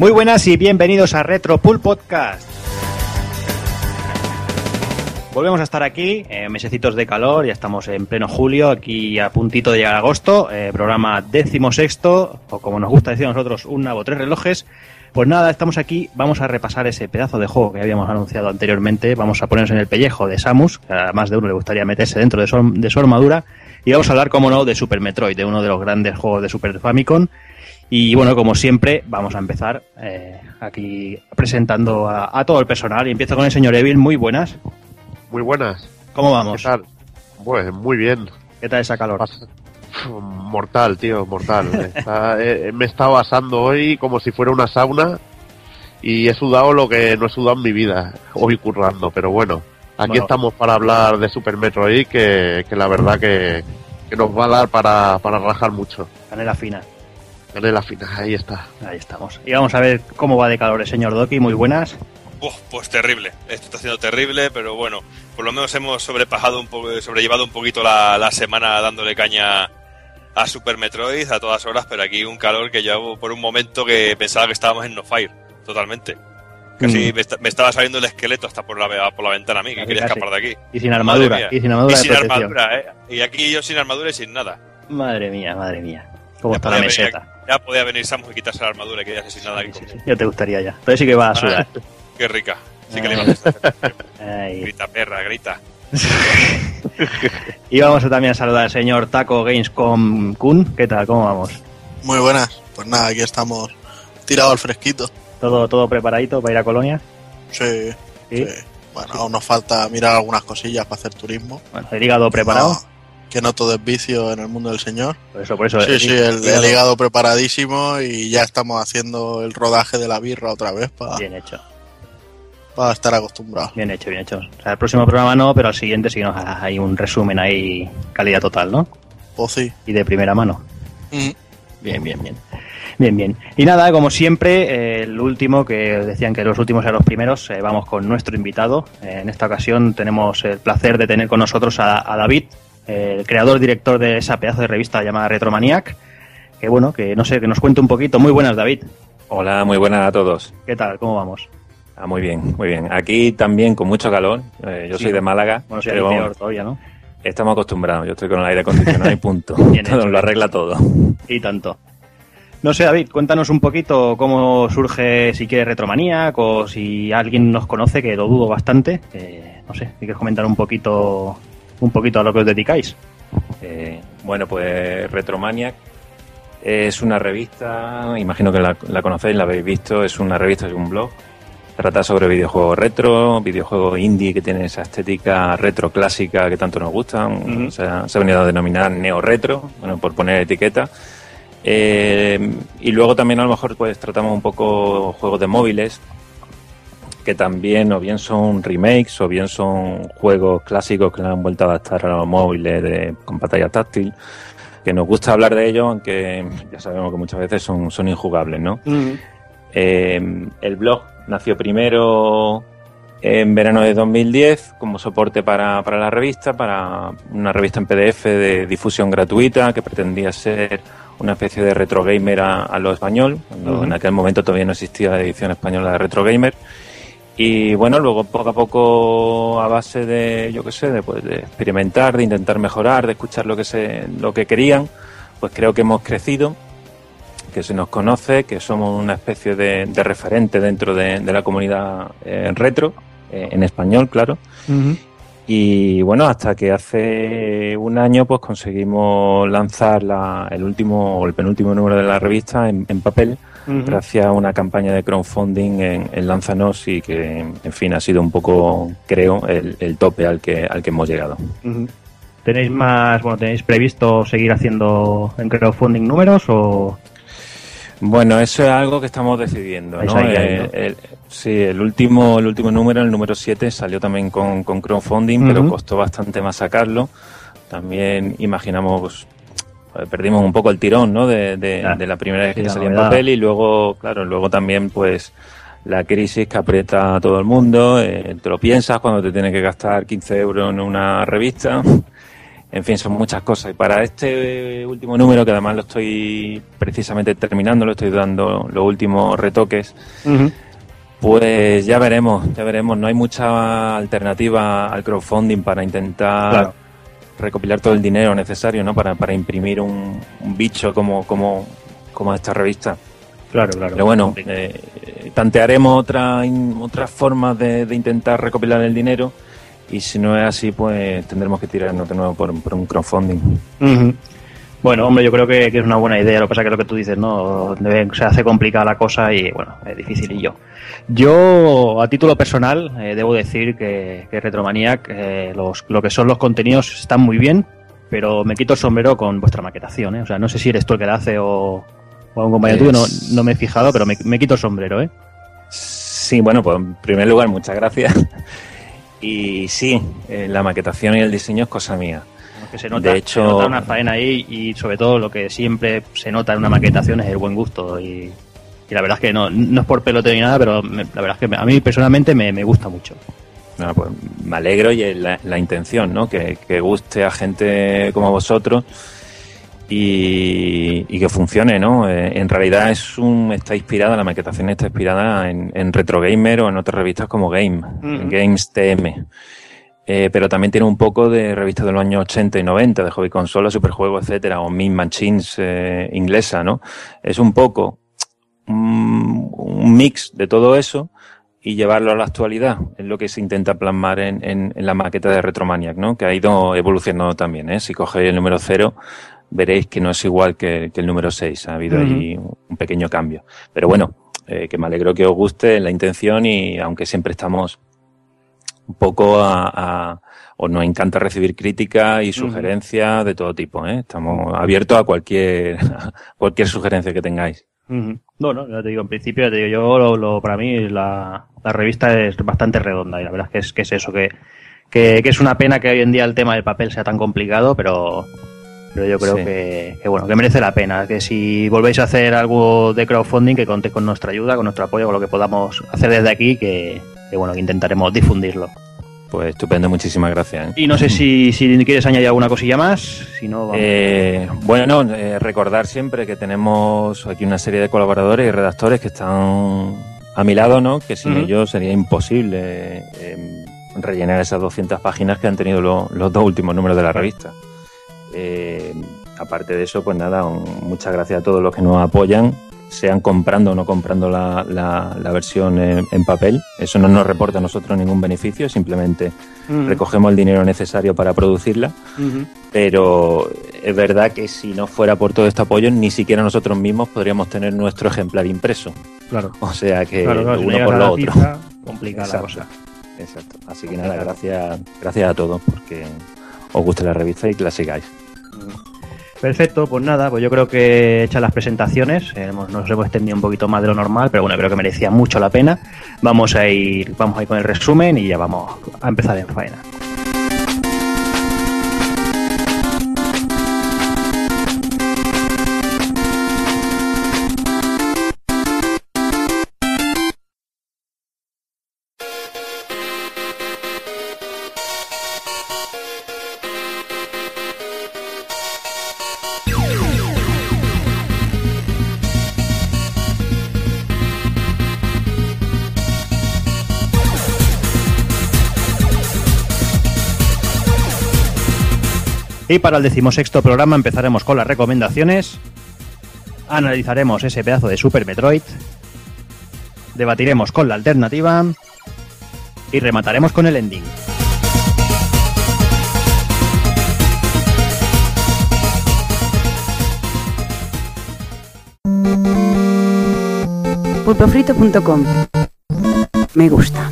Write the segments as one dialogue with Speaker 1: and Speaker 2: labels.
Speaker 1: Muy buenas y bienvenidos a Retro Pool Podcast. Volvemos a estar aquí, eh, mesecitos de calor, ya estamos en pleno julio, aquí a puntito de llegar agosto, eh, programa décimo sexto, o como nos gusta decir a nosotros, un nabo, tres relojes. Pues nada, estamos aquí, vamos a repasar ese pedazo de juego que habíamos anunciado anteriormente, vamos a ponernos en el pellejo de Samus, a más de uno le gustaría meterse dentro de su, de su armadura, y vamos a hablar, como no, de Super Metroid, de uno de los grandes juegos de Super Famicom, y bueno, como siempre, vamos a empezar eh, aquí presentando a, a, todo el personal. Y empiezo con el señor Evil. Muy buenas.
Speaker 2: Muy buenas.
Speaker 1: ¿Cómo vamos?
Speaker 2: ¿Qué tal? Pues muy bien.
Speaker 1: ¿Qué tal esa calor?
Speaker 2: Mortal, tío, mortal. Está, eh, me he estado asando hoy como si fuera una sauna y he sudado lo que no he sudado en mi vida, hoy currando, pero bueno. Aquí bueno. estamos para hablar de Super Metroid, que, que la verdad que, que, nos va a dar para, para rajar mucho.
Speaker 1: Canela fina.
Speaker 2: Canela fina, ahí está.
Speaker 1: Ahí estamos. Y vamos a ver cómo va de calor el señor Doki, muy buenas.
Speaker 3: Uf, pues terrible, esto está siendo terrible, pero bueno, por lo menos hemos sobrepasado un poco, sobrellevado un poquito la, la semana dándole caña a Super Metroid a todas horas, pero aquí un calor que yo por un momento que pensaba que estábamos en No Fire, totalmente. Casi mm. me, me, estaba saliendo el esqueleto hasta por la, por la ventana a mí, que quería escapar de aquí.
Speaker 1: Y sin armadura, y sin armadura.
Speaker 3: Y sin armadura, ¿eh? Y aquí yo sin armadura y sin nada.
Speaker 1: Madre mía, madre mía. ¿Cómo está la meseta?
Speaker 3: Ya podía venir Samus y quitarse la armadura y quedarse sin nada aquí.
Speaker 1: Sí, sí, ya te gustaría ya. Entonces sí que va a sudar.
Speaker 3: Qué rica. Sí que le iba a gustar. Grita, perra, grita.
Speaker 1: y vamos a también a saludar al señor Taco Gamescom Kun. ¿Qué tal? ¿Cómo vamos?
Speaker 4: Muy buenas. Pues nada, aquí estamos tirados al fresquito.
Speaker 1: ¿Todo, todo preparadito para ir a Colonia?
Speaker 4: Sí. ¿Sí? sí. Bueno, aún nos falta mirar algunas cosillas para hacer turismo.
Speaker 1: Bueno, el hígado preparado.
Speaker 4: Que no todo es vicio en el mundo del señor.
Speaker 1: Por eso, por eso.
Speaker 4: Sí, sí, el, el, hígado preparadísimo y ya estamos haciendo el rodaje de la birra otra vez para.
Speaker 1: Bien hecho
Speaker 4: para estar acostumbrado.
Speaker 1: Bien hecho, bien hecho. O sea, el próximo programa no, pero al siguiente sí nos hay un resumen ahí, calidad total, ¿no?
Speaker 4: Pues sí.
Speaker 1: Y de primera mano. Mm. Bien, bien, bien. Bien, bien. Y nada, como siempre, eh, el último, que decían que los últimos eran los primeros, eh, vamos con nuestro invitado. Eh, en esta ocasión tenemos el placer de tener con nosotros a, a David, el creador director de esa pedazo de revista llamada Retromaniac. Que bueno, que no sé, que nos cuente un poquito. Muy buenas, David.
Speaker 5: Hola, muy buenas a todos.
Speaker 1: ¿Qué tal? ¿Cómo vamos?
Speaker 5: Ah, muy bien, muy bien. Aquí también con mucho calor. Eh, yo sí, soy de Málaga.
Speaker 1: Bueno, sí, pero peor todavía, ¿no?
Speaker 5: Estamos acostumbrados. Yo estoy con el aire acondicionado y punto. Todo, lo arregla todo.
Speaker 1: Y tanto. No sé, David, cuéntanos un poquito cómo surge, si quieres, Retromaniac o si alguien nos conoce, que lo dudo bastante. Eh, no sé, si quieres comentar un poquito, un poquito a lo que os dedicáis.
Speaker 5: Eh, bueno, pues Retromaniac es una revista, imagino que la, la conocéis, la habéis visto, es una revista, es un blog Trata sobre videojuegos retro, videojuegos indie que tienen esa estética retro clásica que tanto nos gusta. Uh -huh. o sea, se ha venido a denominar neo-retro, bueno, por poner etiqueta. Eh, y luego también a lo mejor pues tratamos un poco juegos de móviles que también o bien son remakes o bien son juegos clásicos que le han vuelto a adaptar a los móviles de, con pantalla táctil que nos gusta hablar de ellos aunque ya sabemos que muchas veces son, son injugables ¿no? Uh -huh. eh, el blog nació primero en verano de 2010 como soporte para, para, la revista, para una revista en PDF de difusión gratuita que pretendía ser una especie de retro gamer a, a lo español, cuando uh -huh. en aquel momento todavía no existía la edición española de retro gamer. Y bueno, luego poco a poco a base de, yo qué sé, de, pues, de experimentar, de intentar mejorar, de escuchar lo que, se, lo que querían, pues creo que hemos crecido que se nos conoce, que somos una especie de, de referente dentro de, de la comunidad eh, retro, eh, en español, claro. Uh -huh. Y bueno, hasta que hace un año pues conseguimos lanzar la, el último o el penúltimo número de la revista en, en papel, uh -huh. gracias a una campaña de crowdfunding en, en, Lanzanos y que, en fin, ha sido un poco, creo, el, el tope al que, al que hemos llegado.
Speaker 1: Uh -huh. ¿Tenéis más, bueno, tenéis previsto seguir haciendo en crowdfunding números o
Speaker 5: bueno, eso es algo que estamos decidiendo, ¿no? Eh, el, sí, el último, el último número, el número 7, salió también con, con crowdfunding, uh -huh. pero costó bastante más sacarlo. También imaginamos, perdimos un poco el tirón, ¿no? De, de, ah, de la primera vez que salía en papel y luego, claro, luego también, pues, la crisis que aprieta a todo el mundo, eh, te lo piensas cuando te tienes que gastar 15 euros en una revista En fin, son muchas cosas. Y para este último número, que además lo estoy precisamente terminando, lo estoy dando los últimos retoques, pues ya veremos, ya veremos. No hay mucha alternativa al crowdfunding para intentar recopilar todo el dinero necesario, ¿no? Para, para imprimir un, bicho como, como, como esta revista.
Speaker 1: Claro, claro.
Speaker 5: Pero bueno, eh, tantearemos otra, otras formas de, de intentar recopilar el dinero y si no es así, pues tendremos que tirarnos de nuevo por, un crowdfunding.
Speaker 1: Bueno, hombre, yo creo que, es una buena idea. Lo que pasa es que lo que tú dices, ¿no? Se hace complicada la cosa y, bueno, es difícil. Y yo, yo a título personal, eh, debo decir que, que Retromaniac, eh, los, lo que son los contenidos están muy bien, pero me quito el sombrero con vuestra maquetación, ¿eh? O sea, no sé si eres tú el que la hace o, o un compañero tuyo, no, no me he fijado, pero me, me quito el sombrero, ¿eh?
Speaker 5: Sí, bueno, pues en primer lugar, muchas gracias. Y sí, eh, la maquetación y el diseño es cosa mía.
Speaker 1: Que se nota, de hecho, una faena ahí y sobre todo lo que siempre se nota en una maquetación es el buen gusto y, la verdad es que no, no es por pelote ni nada, pero la verdad es que a mí personalmente me, me gusta mucho.
Speaker 5: pues me alegro y la, la intención, ¿no? Que, que guste a gente como vosotros y, que funcione, ¿no? Eh, en realidad es un, está inspirada, la maquetación está inspirada en, en Retro Gamer o en otras revistas como Game, Games TM. Eh, pero también tiene un poco de revistas de los años 80 y 90, de hobby consola, superjuegos, etcétera, o Min Machines eh, inglesa, ¿no? Es un poco un, mix de todo eso y llevarlo a la actualidad. Es lo que se intenta plasmar en, en, en la maqueta de Retromaniac, ¿no? Que ha ido evolucionando también, ¿eh? Si coge el número cero, veréis que no es igual que, el número 6. Ha habido ahí un pequeño cambio. Pero bueno, eh, que me alegro que os guste la intención y aunque siempre estamos un poco a, o nos encanta recibir crítica y sugerencias de todo tipo. ¿eh? Estamos abiertos a cualquier, cualquier sugerencia que tengáis.
Speaker 1: No, no, ya te digo, en principio, ya te digo, yo lo, para mí la, la, revista es bastante redonda y la verdad es que es, que es eso, que, que, que, es una pena que hoy en día el tema del papel sea tan complicado, pero, pero yo creo que, bueno, que merece la pena. Que si volvéis a hacer algo de crowdfunding, que contéis con nuestra ayuda, con nuestro apoyo, con lo que podamos hacer desde aquí, que, bueno, que intentaremos difundirlo.
Speaker 5: Pues estupendo, muchísimas gracias. ¿eh?
Speaker 1: Y no sé si, si quieres añadir alguna cosilla más. Si no,
Speaker 5: eh, bueno, eh, recordar siempre que tenemos aquí una serie de colaboradores y redactores que están a mi lado, ¿no? Que sin ellos sería imposible rellenar esas 200 páginas que han tenido los dos últimos números de la revista. Eh, aparte de eso, pues nada, muchas gracias a todos los que nos apoyan, sean comprando o no comprando la, la, versión en, papel. Eso no nos reporta a nosotros ningún beneficio, simplemente recogemos el dinero necesario para producirla. Pero es verdad que si no fuera por todo este apoyo, ni siquiera nosotros mismos podríamos tener nuestro ejemplar impreso.
Speaker 1: Claro.
Speaker 5: O sea que uno por lo otro.
Speaker 1: complica la cosa.
Speaker 5: Exacto. Así que nada, gracias, gracias a todos porque os guste la revista y que la sigáis.
Speaker 1: Perfecto, pues nada, pues yo creo que hechas las presentaciones, eh, nos hemos extendido un poquito más de lo normal, pero bueno, creo que merecía mucho la pena. Vamos a ir, vamos a ir con el resumen y ya vamos a empezar en faena. Y para el decimosexto programa empezaremos con las recomendaciones, analizaremos ese pedazo de Super Metroid, debatiremos con la alternativa y remataremos con el ending.
Speaker 6: pulpofrito.com Me gusta.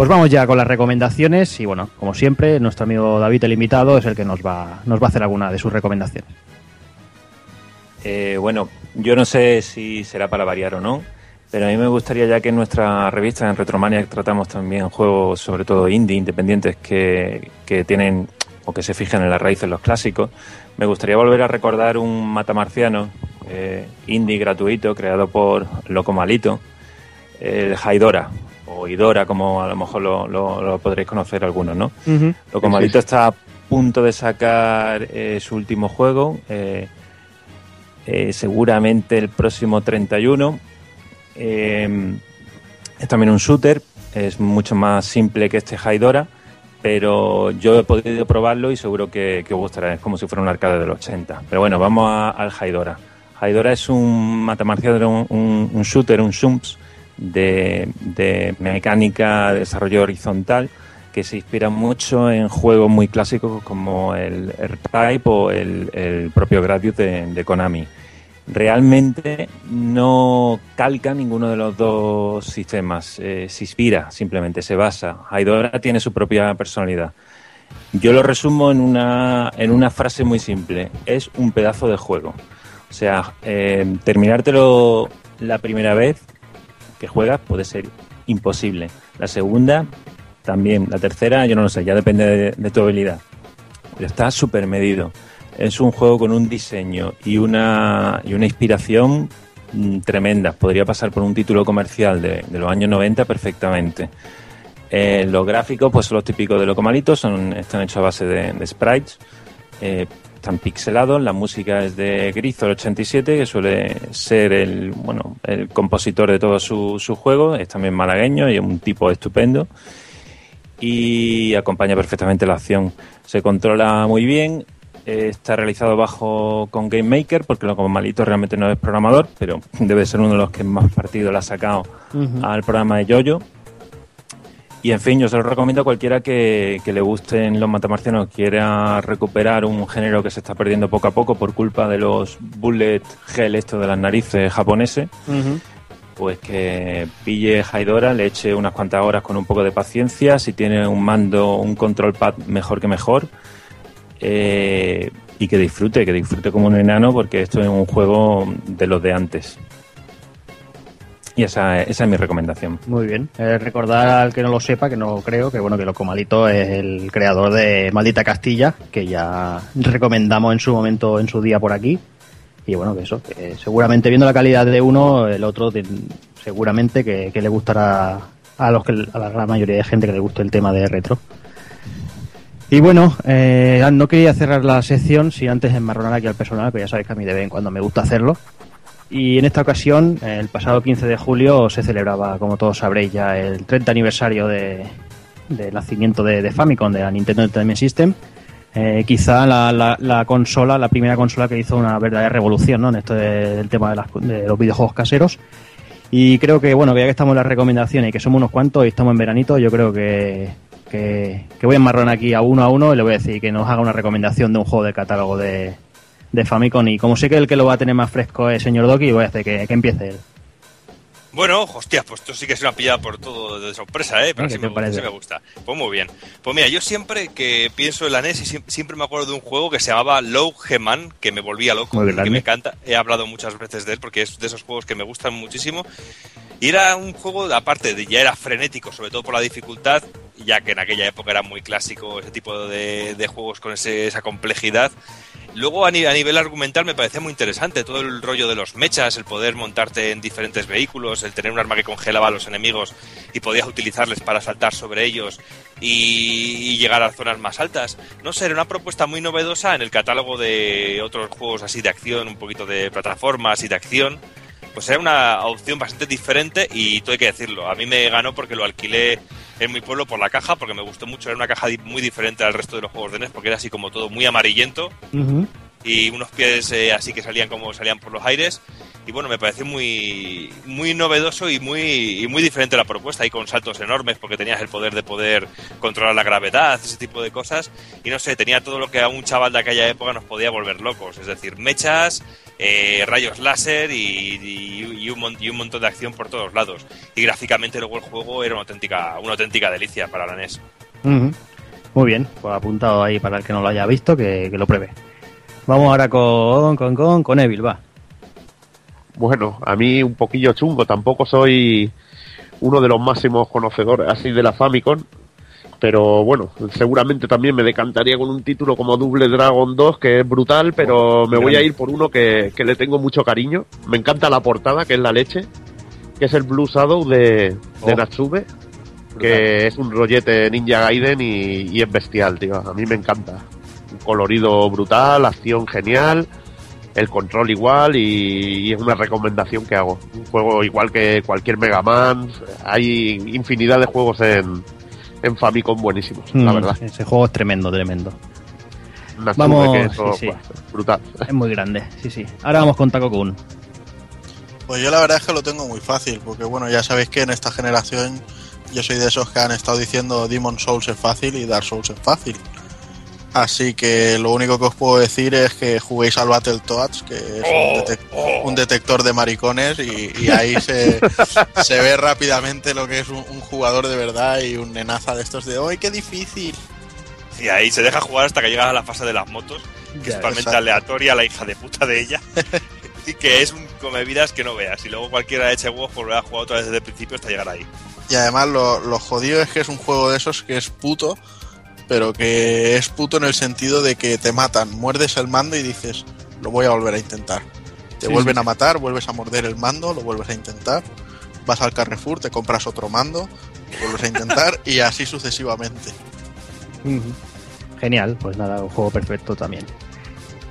Speaker 1: Pues vamos ya con las recomendaciones y bueno, como siempre, nuestro amigo David, el invitado, es el que nos va, nos va a hacer alguna de sus recomendaciones.
Speaker 5: Eh, bueno, yo no sé si será para variar o no, pero a mí me gustaría ya que en nuestra revista en Retromania tratamos también juegos, sobre todo indie, independientes, que, que tienen o que se fijan en las raíces los clásicos. Me gustaría volver a recordar un matamarciano eh, indie gratuito creado por Loco Malito, el Haidora, o Idora, como a lo mejor lo, lo- lo podréis conocer algunos, ¿no? Loco Malito está a punto de sacar eh, su último juego, eh, eh, seguramente el próximo 31. Eh, es también un shooter, es mucho más simple que este Haidora, pero yo he podido probarlo y seguro que, que os gustará, es como si fuera un arcade del 80. Pero bueno, vamos a- al Haidora. Haidora es un un, un shooter, un Shumps de, mecánica de desarrollo horizontal que se inspira mucho en juegos muy clásicos como el R-Type o el, propio Gradius de, de Konami. Realmente no calca ninguno de los dos sistemas, eh, se inspira, simplemente se basa. Haidora tiene su propia personalidad. Yo lo resumo en una, en una frase muy simple, es un pedazo de juego. O sea, eh, terminártelo la primera vez que juegas puede ser imposible. La segunda también. La tercera, yo no lo sé, ya depende de, tu habilidad. Pero está súper medido. Es un juego con un diseño y una, y una inspiración mm, tremenda. Podría pasar por un título comercial de, los años 90 perfectamente. Eh, los gráficos, pues son los típicos de Locomalito, son, están hechos a base de, de sprites. Eh, están pixelados, la música es de Grizo, el 87, que suele ser el, bueno, el compositor de todos sus su juegos, es también malagueño y es un tipo estupendo. Y acompaña perfectamente la acción. Se controla muy bien, eh, está realizado bajo con Game Maker, porque lo como malito realmente no es programador, pero debe ser uno de los que más partido le ha sacado al programa de Yoyo. Y en fin, yo se lo recomiendo a cualquiera que, que le gusten los matamarcianos, quiera recuperar un género que se está perdiendo poco a poco por culpa de los bullet gel esto de las narices japoneses, pues que pille Haidora, le eche unas cuantas horas con un poco de paciencia, si tiene un mando, un control pad mejor que mejor, eh, y que disfrute, que disfrute como un enano, porque esto es un juego de los de antes. Y esa, es mi recomendación.
Speaker 1: Muy bien. Eh, recordar al que no lo sepa, que no creo, que bueno, que Loco Malito es el creador de Maldita Castilla, que ya recomendamos en su momento, en su día por aquí. Y bueno, que eso, que seguramente viendo la calidad de uno, el otro te- seguramente que, le gustará a los que a la gran mayoría de gente que le guste el tema de retro. Y bueno, eh, no quería cerrar la sección sin antes enmarronar aquí al personal, que ya sabéis que a mí de vez en cuando me gusta hacerlo. Y en esta ocasión, el pasado 15 de julio, se celebraba, como todos sabréis, ya el 30 aniversario de, del nacimiento de, de Famicom, de la Nintendo Entertainment System. Eh, quizá la, la- la consola, la primera consola que hizo una verdadera revolución ¿no? en esto de- del tema de, las- de los videojuegos caseros. Y creo que, bueno, que ya que estamos en las recomendaciones y que somos unos cuantos y estamos en veranito, yo creo que, que, que voy a enmarronar aquí a uno a uno y le voy a decir que nos haga una recomendación de un juego de catálogo de, de Famicom. Y como sé que el que lo va a tener más fresco es señor Doki, voy a hacer que, que empiece él.
Speaker 3: Bueno, hostia, pues esto sí que es una pillada por todo de sorpresa, ¿eh? Pero
Speaker 1: ¿Qué
Speaker 3: sí me,
Speaker 1: parece?
Speaker 3: sí me gusta. Pues muy bien. Pues mira, yo siempre que pienso en la NES y siempre, siempre me acuerdo de un juego que se llamaba Low Geman, que me volvía loco, que me encanta. He hablado muchas veces de él porque es de esos juegos que me gustan muchísimo. Y era un juego, aparte de ya era frenético, sobre todo por la dificultad, ya que en aquella época era muy clásico ese tipo de, de juegos con ese- esa complejidad. Luego a, ni- a nivel argumental me parecía muy interesante todo el rollo de los mechas, el poder montarte en diferentes vehículos, el tener un arma que congelaba a los enemigos y podías utilizarles para saltar sobre ellos y, y llegar a zonas más altas. No sé, era una propuesta muy novedosa en el catálogo de otros juegos así de acción, un poquito de plataformas y de acción. Pues era una opción bastante diferente y todo hay que decirlo. A mí me ganó porque lo alquilé en mi pueblo por la caja, porque me gustó mucho. Era una caja muy diferente al resto de los juegos de NES, porque era así como todo muy amarillento y unos pies eh, así que salían como salían por los aires. Y bueno, me pareció muy, muy novedoso y muy, y muy diferente la propuesta, y con saltos enormes, porque tenías el poder de poder controlar la gravedad, ese tipo de cosas. Y no sé, tenía todo lo que a un chaval de aquella época nos podía volver locos, es decir, mechas, eh, rayos láser y, y- y un, mon- y un montón de acción por todos lados. Y gráficamente luego el juego era una auténtica, una auténtica delicia para la NES.
Speaker 1: Muy bien, pues apuntado ahí para el que no lo haya visto, que, que lo pruebe. Vamos ahora con, con, con, con Evil, va.
Speaker 2: Bueno, a mí un poquillo chungo, tampoco soy uno de los máximos conocedores así de la Famicom, pero bueno, seguramente también me decantaría con un título como Double Dragon 2, que es brutal, pero me voy a ir por uno que, que le tengo mucho cariño. Me encanta la portada, que es la leche, que es el Blue Shadow de, de
Speaker 1: Oh.
Speaker 2: Natsume, que es un rollete Ninja Gaiden y, y es bestial, tío. A mí me encanta. Un colorido brutal, acción genial, el control igual y, y es una recomendación que hago. Un juego igual que cualquier Mega Man. Hay infinidad de juegos en, en Famicom buenísimos, la
Speaker 1: Mm,
Speaker 2: verdad.
Speaker 1: Ese juego es tremendo, tremendo. Vamos,
Speaker 2: que eso,
Speaker 1: sí, sí.
Speaker 2: brutal.
Speaker 1: Es muy grande, sí, sí. Ahora vamos con Taco Kun.
Speaker 4: Pues yo la verdad es que lo tengo muy fácil, porque bueno, ya sabéis que en esta generación yo soy de esos que han estado diciendo Demon Souls es fácil y Dark Souls es fácil. Así que lo único que os puedo decir es que juguéis al Battletoads, que es un,
Speaker 3: Oh,
Speaker 4: detec-
Speaker 3: oh.
Speaker 4: un detector de maricones, y, y ahí se, se ve rápidamente lo que es un, un jugador de verdad y un nenaza de estos de ¡ay, qué difícil!
Speaker 3: Y ahí se deja jugar hasta que llegas a la fase de las motos, que es totalmente aleatoria, la hija de puta de ella. y que es un come vidas que no veas. Y luego cualquiera eche huevos por volver a jugar otra vez desde el principio hasta llegar ahí.
Speaker 4: Y además lo, lo jodido es que es un juego de esos que es puto, pero que es puto en el sentido de que te matan, muerdes el mando y dices, lo voy a volver a intentar. Te
Speaker 1: Sí,
Speaker 4: vuelven
Speaker 1: sí,
Speaker 4: a matar, vuelves a morder el mando, lo vuelves a intentar, vas al Carrefour, te compras otro mando, lo vuelves a intentar y así sucesivamente.
Speaker 1: Genial, pues nada, un juego perfecto también.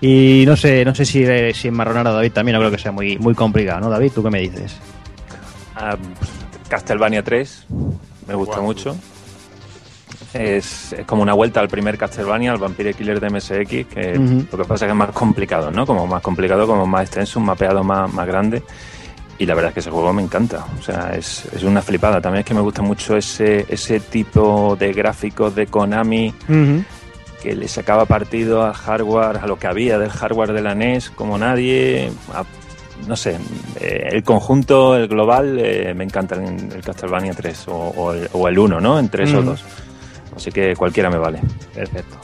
Speaker 1: Y no sé, no sé si, si enmarronar a David también, no creo que sea muy, muy complicado, ¿no, David? ¿Tú qué me dices?
Speaker 5: Ah, Castlevania 3, me gusta mucho. Es, es como una vuelta al primer Castlevania, al Vampire Killer de MSX, que lo que pasa es que es más complicado, ¿no? Como más complicado, como más extenso, un mapeado más, más grande. Y la verdad es que ese juego me encanta. O sea, es, es una flipada. También es que me gusta mucho ese, ese tipo de gráficos de Konami que le sacaba partido al hardware, a lo que había del hardware de la NES como nadie. a- no sé, eh, el conjunto, el global, eh, me encanta el, el Castlevania 3 o, o el, o el 1, ¿no? En 3 o
Speaker 1: Ujú.
Speaker 5: 2. Así que cualquiera me vale.
Speaker 1: Perfecto.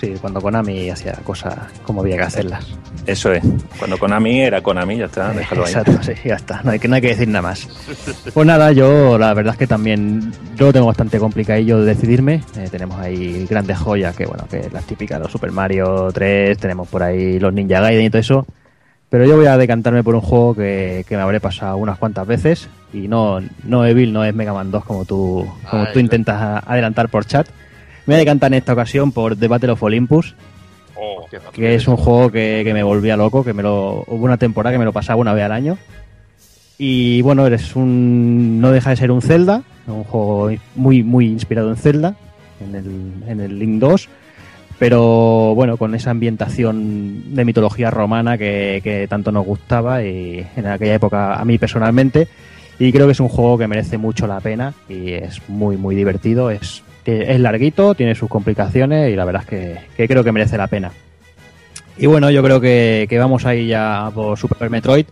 Speaker 1: Sí, cuando Konami hacía cosas como había que hacerlas.
Speaker 5: Eso es. Cuando Konami era Konami, ya está, déjalo ahí.
Speaker 1: Exacto, sí, ya está. No hay, que, no hay que decir nada más. Pues nada, yo la verdad es que también yo lo tengo bastante complicadillo de decidirme. Eh, tenemos ahí grandes joyas, que bueno, que las típicas, los Super Mario 3, tenemos por ahí los Ninja Gaiden y todo eso. Pero yo voy a decantarme por un juego que, que me habré pasado unas cuantas veces. Y no, no Evil, no es Mega Man 2 como tú, como
Speaker 2: Ay,
Speaker 1: tú intentas adelantar por chat. Me voy a decantar en esta ocasión por The Battle of Olympus
Speaker 3: Oh,
Speaker 1: que es un juego que, que me volvía loco, que me lo hubo una temporada que me lo pasaba una vez al año. Y bueno, eres un no deja de ser un Zelda, un juego muy muy inspirado en Zelda, en el, en el Link 2, pero bueno, con esa ambientación de mitología romana que, que tanto nos gustaba y en aquella época a mí personalmente. Y creo que es un juego que merece mucho la pena y es muy muy divertido, es, es larguito, tiene sus complicaciones y la verdad es que, que creo que merece la pena. Y bueno, yo creo que, que vamos ahí ya por Super Metroid.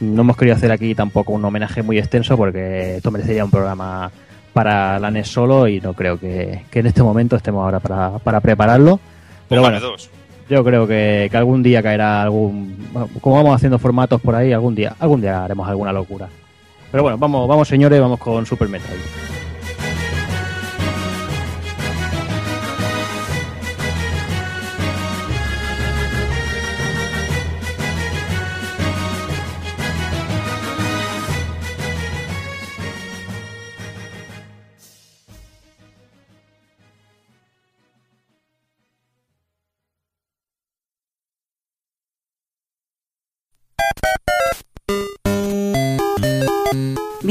Speaker 1: No hemos querido hacer aquí tampoco un homenaje muy extenso porque esto merecería un programa para la NES solo y no creo que, que en este momento estemos ahora para, para prepararlo. Pero bueno,
Speaker 3: dos.
Speaker 1: yo creo que, que algún día caerá algún... bueno, como vamos haciendo formatos por ahí, algún día, algún día haremos alguna locura. Pero bueno, vamos, vamos señores, vamos con Super Metroid.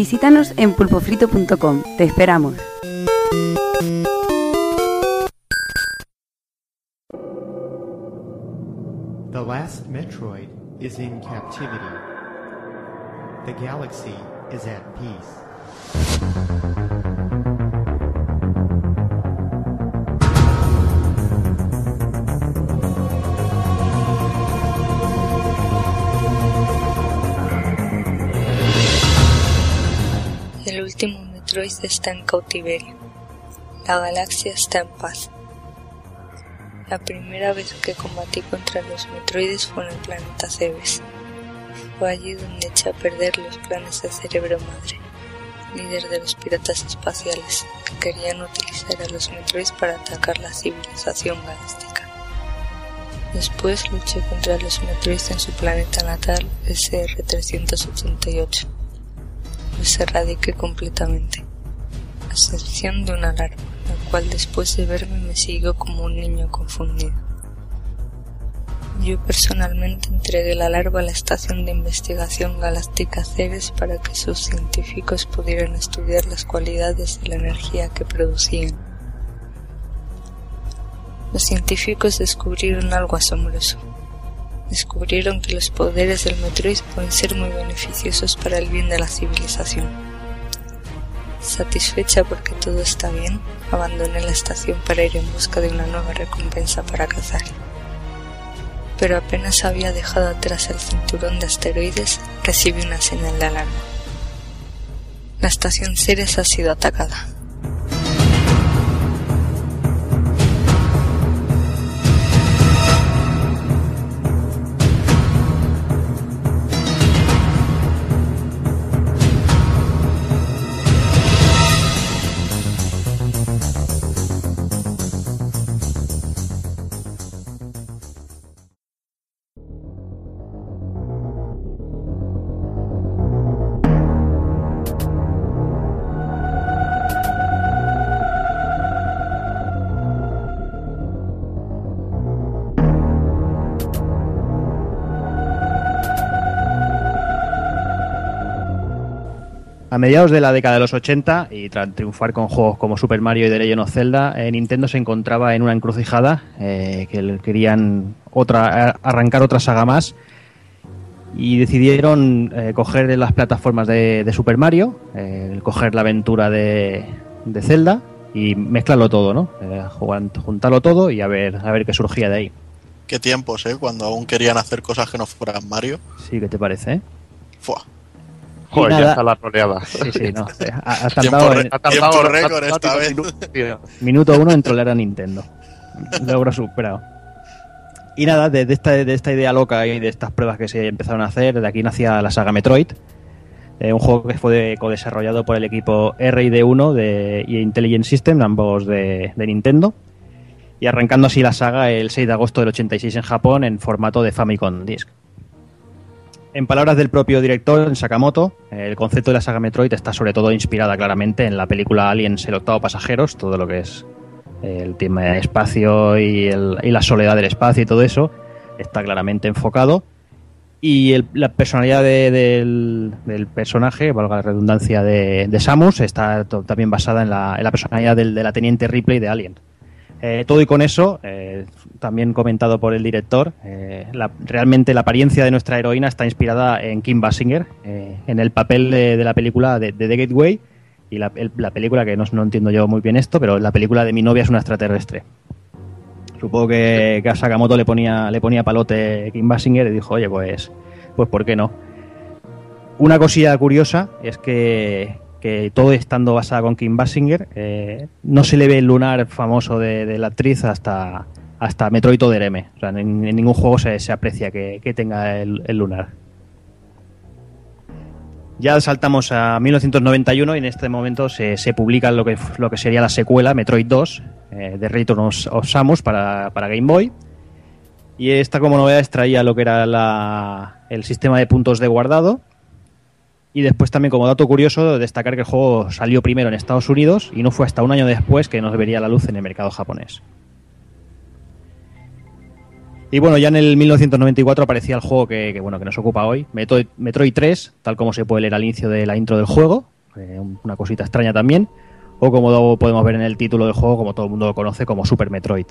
Speaker 6: Visítanos en pulpofrito.com. Te esperamos.
Speaker 7: The last Metroid is in captivity. The galaxy is at peace.
Speaker 8: Último Metroid está en cautiverio. La galaxia está en paz. La primera vez que combatí contra los Metroides fue en el planeta Cebes. Fue allí donde eché a perder los planes de Cerebro Madre, líder de los piratas espaciales, que querían utilizar a los Metroids para atacar la civilización galáctica. Después luché contra los Metroids en su planeta natal, SR-388. Los erradiqué completamente, a excepción de una larva, la cual después de verme me siguió como un niño confundido. Yo personalmente entregué la larva a la Estación de Investigación Galáctica Ceres para que sus científicos pudieran estudiar las cualidades de la energía que producían. Los científicos descubrieron algo asombroso. Descubrieron que los poderes del Metroid pueden ser muy beneficiosos para el bien de la civilización. Satisfecha porque todo está bien, abandoné la estación para ir en busca de una nueva recompensa para cazar pero apenas había dejado atrás el cinturón de asteroides, recibí una señal de alarma. La estación Ceres ha sido atacada.
Speaker 1: A mediados de la década de los 80 y tras triunfar con juegos como Super Mario y The Legend of Zelda, eh, Nintendo se encontraba en una encrucijada eh, que querían otra, arrancar otra saga más y decidieron eh, coger las plataformas de, de Super Mario, coger la aventura de, de Zelda y mezclarlo todo, ¿no? Juntarlo todo y a ver, a ver qué surgía de ahí.
Speaker 4: Qué tiempos, ¿eh? Cuando aún querían hacer cosas que no fueran Mario.
Speaker 1: Sí, ¿qué te parece? eh?
Speaker 4: Fua.
Speaker 2: Joder,
Speaker 1: nada.
Speaker 2: ya está la troleada.
Speaker 1: Sí, sí, no. ha- tardado
Speaker 4: re-
Speaker 1: en-
Speaker 2: Ha tardado-
Speaker 4: Tiempo
Speaker 2: ha
Speaker 4: récord
Speaker 2: tardado
Speaker 4: esta
Speaker 2: unos
Speaker 4: vez.
Speaker 2: tío.
Speaker 1: Minuto uno en trolear a Nintendo. Logro superado. Y nada, de, de esta, de esta idea loca y de estas pruebas que se empezaron a hacer, de aquí nacía la saga Metroid. eh, un juego que fue co-desarrollado por el equipo RD1 de y Intelligent System, ambos de, de Nintendo. Y arrancando así la saga el 6 de agosto del 86 en Japón en formato de Famicom Disc. En palabras del propio director Sakamoto, el concepto de la saga Metroid está sobre todo inspirada claramente en la película Aliens el octavo pasajeros, todo lo que es eh, el tema de espacio y, la soledad del espacio y todo eso está claramente enfocado. Y la personalidad de- del, personaje, valga la redundancia, de, Samus, está también basada en la, en la personalidad del- de la teniente Ripley de Alien. Eh, todo y con eso, eh, también comentado por el director, eh, realmente la apariencia de nuestra heroína está inspirada en Kim Basinger, en el papel de, la película de, The Gateway y la, el- la película, que no, no entiendo yo muy bien esto, pero la película de Mi novia es una extraterrestre. Supongo que, que a Sakamoto le ponía, le ponía palote Kim Basinger y dijo, oye, pues, pues ¿por qué no? Una cosilla curiosa es que, que todo estando basada con Kim Basinger, eh, no se le ve el lunar famoso de, la actriz hasta, hasta Metroid Other M. En, ningún juego se, se aprecia que, que tenga el, lunar. Ya saltamos a 1991 y en este momento se, se publica lo que, lo que sería la secuela, Metroid 2, eh, de Return of, Samus para, para Game Boy. Y esta como novedad traía lo que era la- el sistema de puntos de guardado. Y después también como dato curioso destacar que el juego salió primero en Estados Unidos y no fue hasta un año después que nos vería la luz en el mercado japonés. Y bueno, ya en el 1994 aparecía el juego que, bueno, que nos ocupa hoy, Metroid, Metroid 3, tal como se puede leer al inicio de la intro del juego, eh, una cosita extraña también, o como podemos ver en el título del juego, como todo el mundo lo conoce como Super Metroid.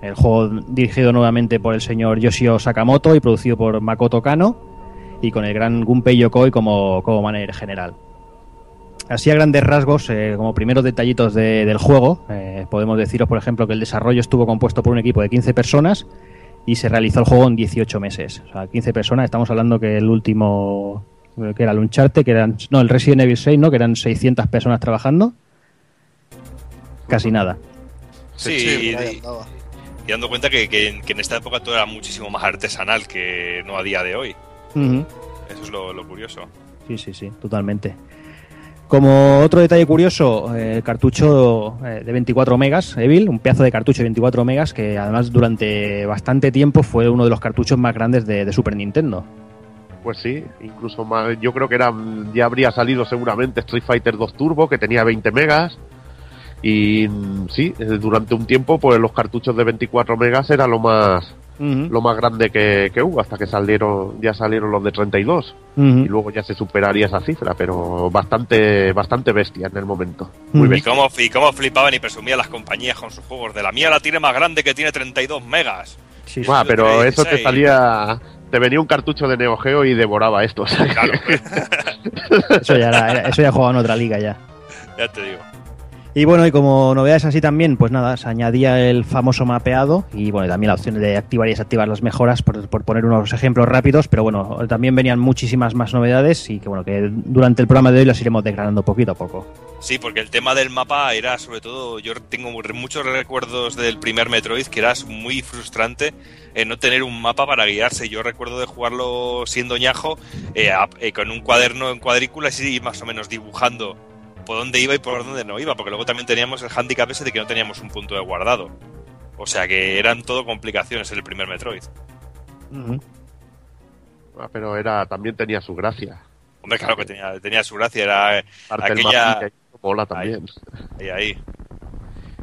Speaker 1: El juego dirigido nuevamente por el señor Yoshio Sakamoto y producido por Makoto Kano y con el gran Gunpei Yokoi como, como manager general. Así a grandes rasgos, eh, como primeros detallitos de- del juego, eh, podemos deciros, por ejemplo, que el desarrollo estuvo compuesto por un equipo de 15 personas y se realizó el juego en 18 meses. O sea, 15 personas, estamos hablando que el último que era el Uncharted, que eran, no, el Resident Evil 6, ¿no? Que eran 600 personas trabajando. Casi nada.
Speaker 3: Sí,
Speaker 4: Sí,
Speaker 3: y, dando cuenta que, que- que en esta época todo era muchísimo más artesanal que no a día de hoy. Eso es lo, lo curioso.
Speaker 1: Sí, sí, sí, totalmente. Como otro detalle curioso, eh, el cartucho eh, de 24 megas, Evil, un pedazo de cartucho de 24 megas que además durante bastante tiempo fue uno de los cartuchos más grandes de, de Super Nintendo.
Speaker 2: Pues sí, incluso más, yo creo que era, ya habría salido seguramente Street Fighter 2 Turbo, que tenía 20 megas. Y mm, sí, durante un tiempo, pues los cartuchos de 24 megas era lo más Lo más grande que, que hubo, hasta que salieron ya salieron los de 32.
Speaker 1: ujú.
Speaker 2: Y luego ya se superaría esa cifra, pero bastante bastante bestia en el momento. Muy
Speaker 1: Ujú.
Speaker 3: Y
Speaker 2: bestia.
Speaker 3: cómo, y cómo flipaban y presumían las compañías con sus juegos. De la mía la tiene más grande que tiene 32 megas.
Speaker 1: Sí,
Speaker 2: pero eso te
Speaker 3: 16.
Speaker 2: salía... Te venía un cartucho de Neo Geo y devoraba esto. o sea
Speaker 3: Claro,
Speaker 1: Eso ya, era- era- eso ya jugaba en otra liga ya.
Speaker 3: ya te digo.
Speaker 1: Y bueno, y como novedades así también, pues nada, se añadía el famoso mapeado y bueno, también la opción de activar y desactivar las mejoras, por, por poner unos ejemplos rápidos, pero bueno, también venían muchísimas más novedades y que bueno, que durante el programa de hoy las iremos desgranando poquito a poco.
Speaker 3: Sí, porque el tema del mapa era sobre todo, yo tengo mu- muchos recuerdos del primer Metroid que era muy frustrante eh, no tener un mapa para guiarse. Yo recuerdo de jugarlo siendo ñajo eh, eh, con un cuaderno en cuadrículas y más o menos dibujando por dónde iba y por dónde no iba, porque luego también teníamos el handicap ese de que no teníamos un punto de guardado. O sea que eran todo complicaciones el primer Metroid.
Speaker 2: Ah, pero era también tenía su gracia.
Speaker 3: Hombre, claro que tenía, tenía su gracia, era
Speaker 2: Parte
Speaker 3: aquella...
Speaker 2: mola también.
Speaker 3: Ahí, ahí.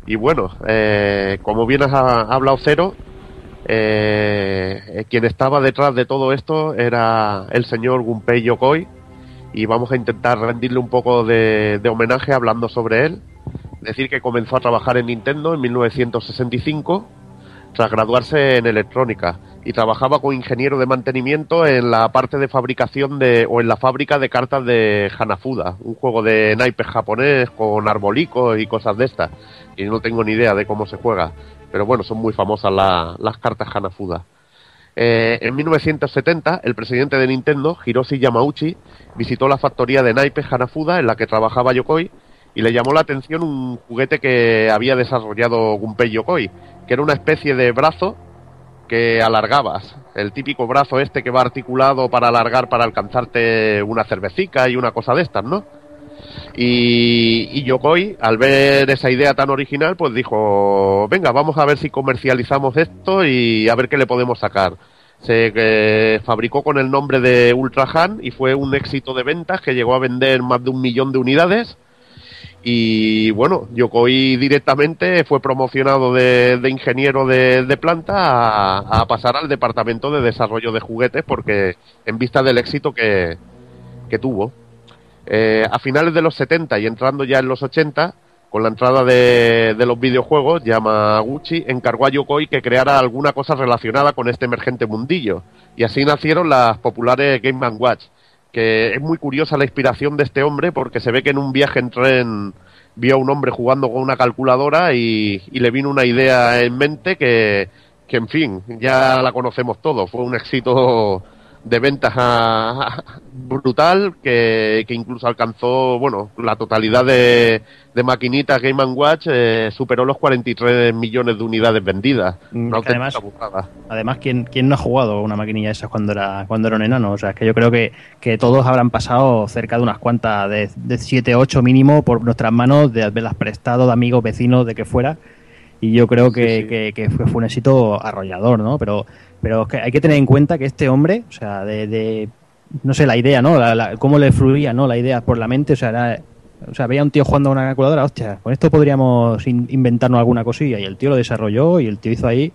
Speaker 2: Y bueno, eh, como bien has ha- hablado Cero, eh, eh, quien estaba detrás de todo esto era el señor Gunpei Yokoi y vamos a intentar rendirle un poco de, homenaje hablando sobre él. Decir que comenzó a trabajar en Nintendo en 1965 tras graduarse en electrónica y trabajaba como ingeniero de mantenimiento en la parte de fabricación de o en la fábrica de cartas de Hanafuda, un juego de naipes japonés con arbolicos y cosas de estas. Y no tengo ni idea de cómo se juega, pero bueno, son muy famosas la- las cartas Hanafuda. Eh, en 1970, el presidente de Nintendo, Hiroshi Yamauchi, visitó la factoría de naipes Hanafuda en la que trabajaba Yokoi y le llamó la atención un juguete que había desarrollado Gunpei Yokoi, que era una especie de brazo que alargabas, el típico brazo este que va articulado para alargar para alcanzarte una cervecica y una cosa de estas, ¿no? Y, y Yokoi, al ver esa idea tan original, pues dijo, venga, vamos a ver si comercializamos esto y a ver qué le podemos sacar. Se eh, fabricó con el nombre de Ultra Han y fue un éxito de ventas que llegó a vender más de un millón de unidades. Y bueno, Yokoi directamente fue promocionado de, ingeniero de, de planta a, a pasar al departamento de desarrollo de juguetes porque en vista del éxito que, que tuvo. Eh, a finales de los 70 y entrando ya en los 80, con la entrada de, de los videojuegos, Yamaguchi encargó a Yokoi que creara alguna cosa relacionada con este emergente mundillo. Y así nacieron las populares Game Watch, que es muy curiosa la inspiración de este hombre porque se ve que en un viaje en tren vio a un hombre jugando con una calculadora y, le vino una idea en mente que, que, en fin, ya la conocemos todos. Fue un éxito de ventas a- brutal que, que incluso alcanzó, bueno, la totalidad de, de maquinitas Game Watch eh, superó los 43 millones de unidades vendidas.
Speaker 1: Mm, además-. Además, ¿quién, quién no ha jugado una maquinilla de esas cuando era, cuando era un enano? O sea, es que yo creo que, que todos habrán pasado cerca de unas cuantas, de, de 7, 8 mínimo, por nuestras manos, de haberlas prestado, de amigos, vecinos, de que fuera. Y yo creo que,
Speaker 2: Sí, sí.
Speaker 1: que- que fue, fue un éxito arrollador, ¿no? Pero, pero es que hay que tener en cuenta que este hombre, o sea, de, no sé, la idea, ¿no? La- la- cómo le fluía, ¿no? La idea por la mente, o sea, era- o sea, veía un tío jugando a una calculadora, hostia, con esto podríamos in- inventarnos alguna cosilla. Y el tío lo desarrolló y el tío hizo ahí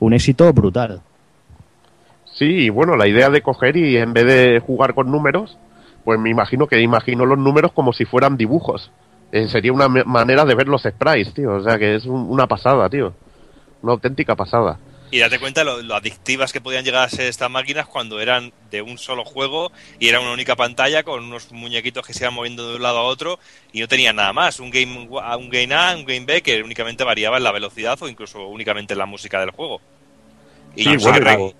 Speaker 1: un éxito brutal.
Speaker 2: Sí, y bueno, la idea de coger y en vez de jugar con números, pues me imagino que imagino los números como si fueran dibujos. Eh, sería una manera de ver los sprites, tío. O sea que es un- una pasada, tío. Una auténtica pasada.
Speaker 3: Y date cuenta lo, lo adictivas que podían llegar a ser estas máquinas cuando eran de un solo juego y era una única pantalla con unos muñequitos que se iban moviendo de un lado a otro y no tenía nada más. Un game, un game A, un game B que únicamente variaba en la velocidad o incluso únicamente en la música del juego. Y,
Speaker 2: Sí,
Speaker 3: yo, sí
Speaker 2: bueno,
Speaker 3: re-
Speaker 2: claro.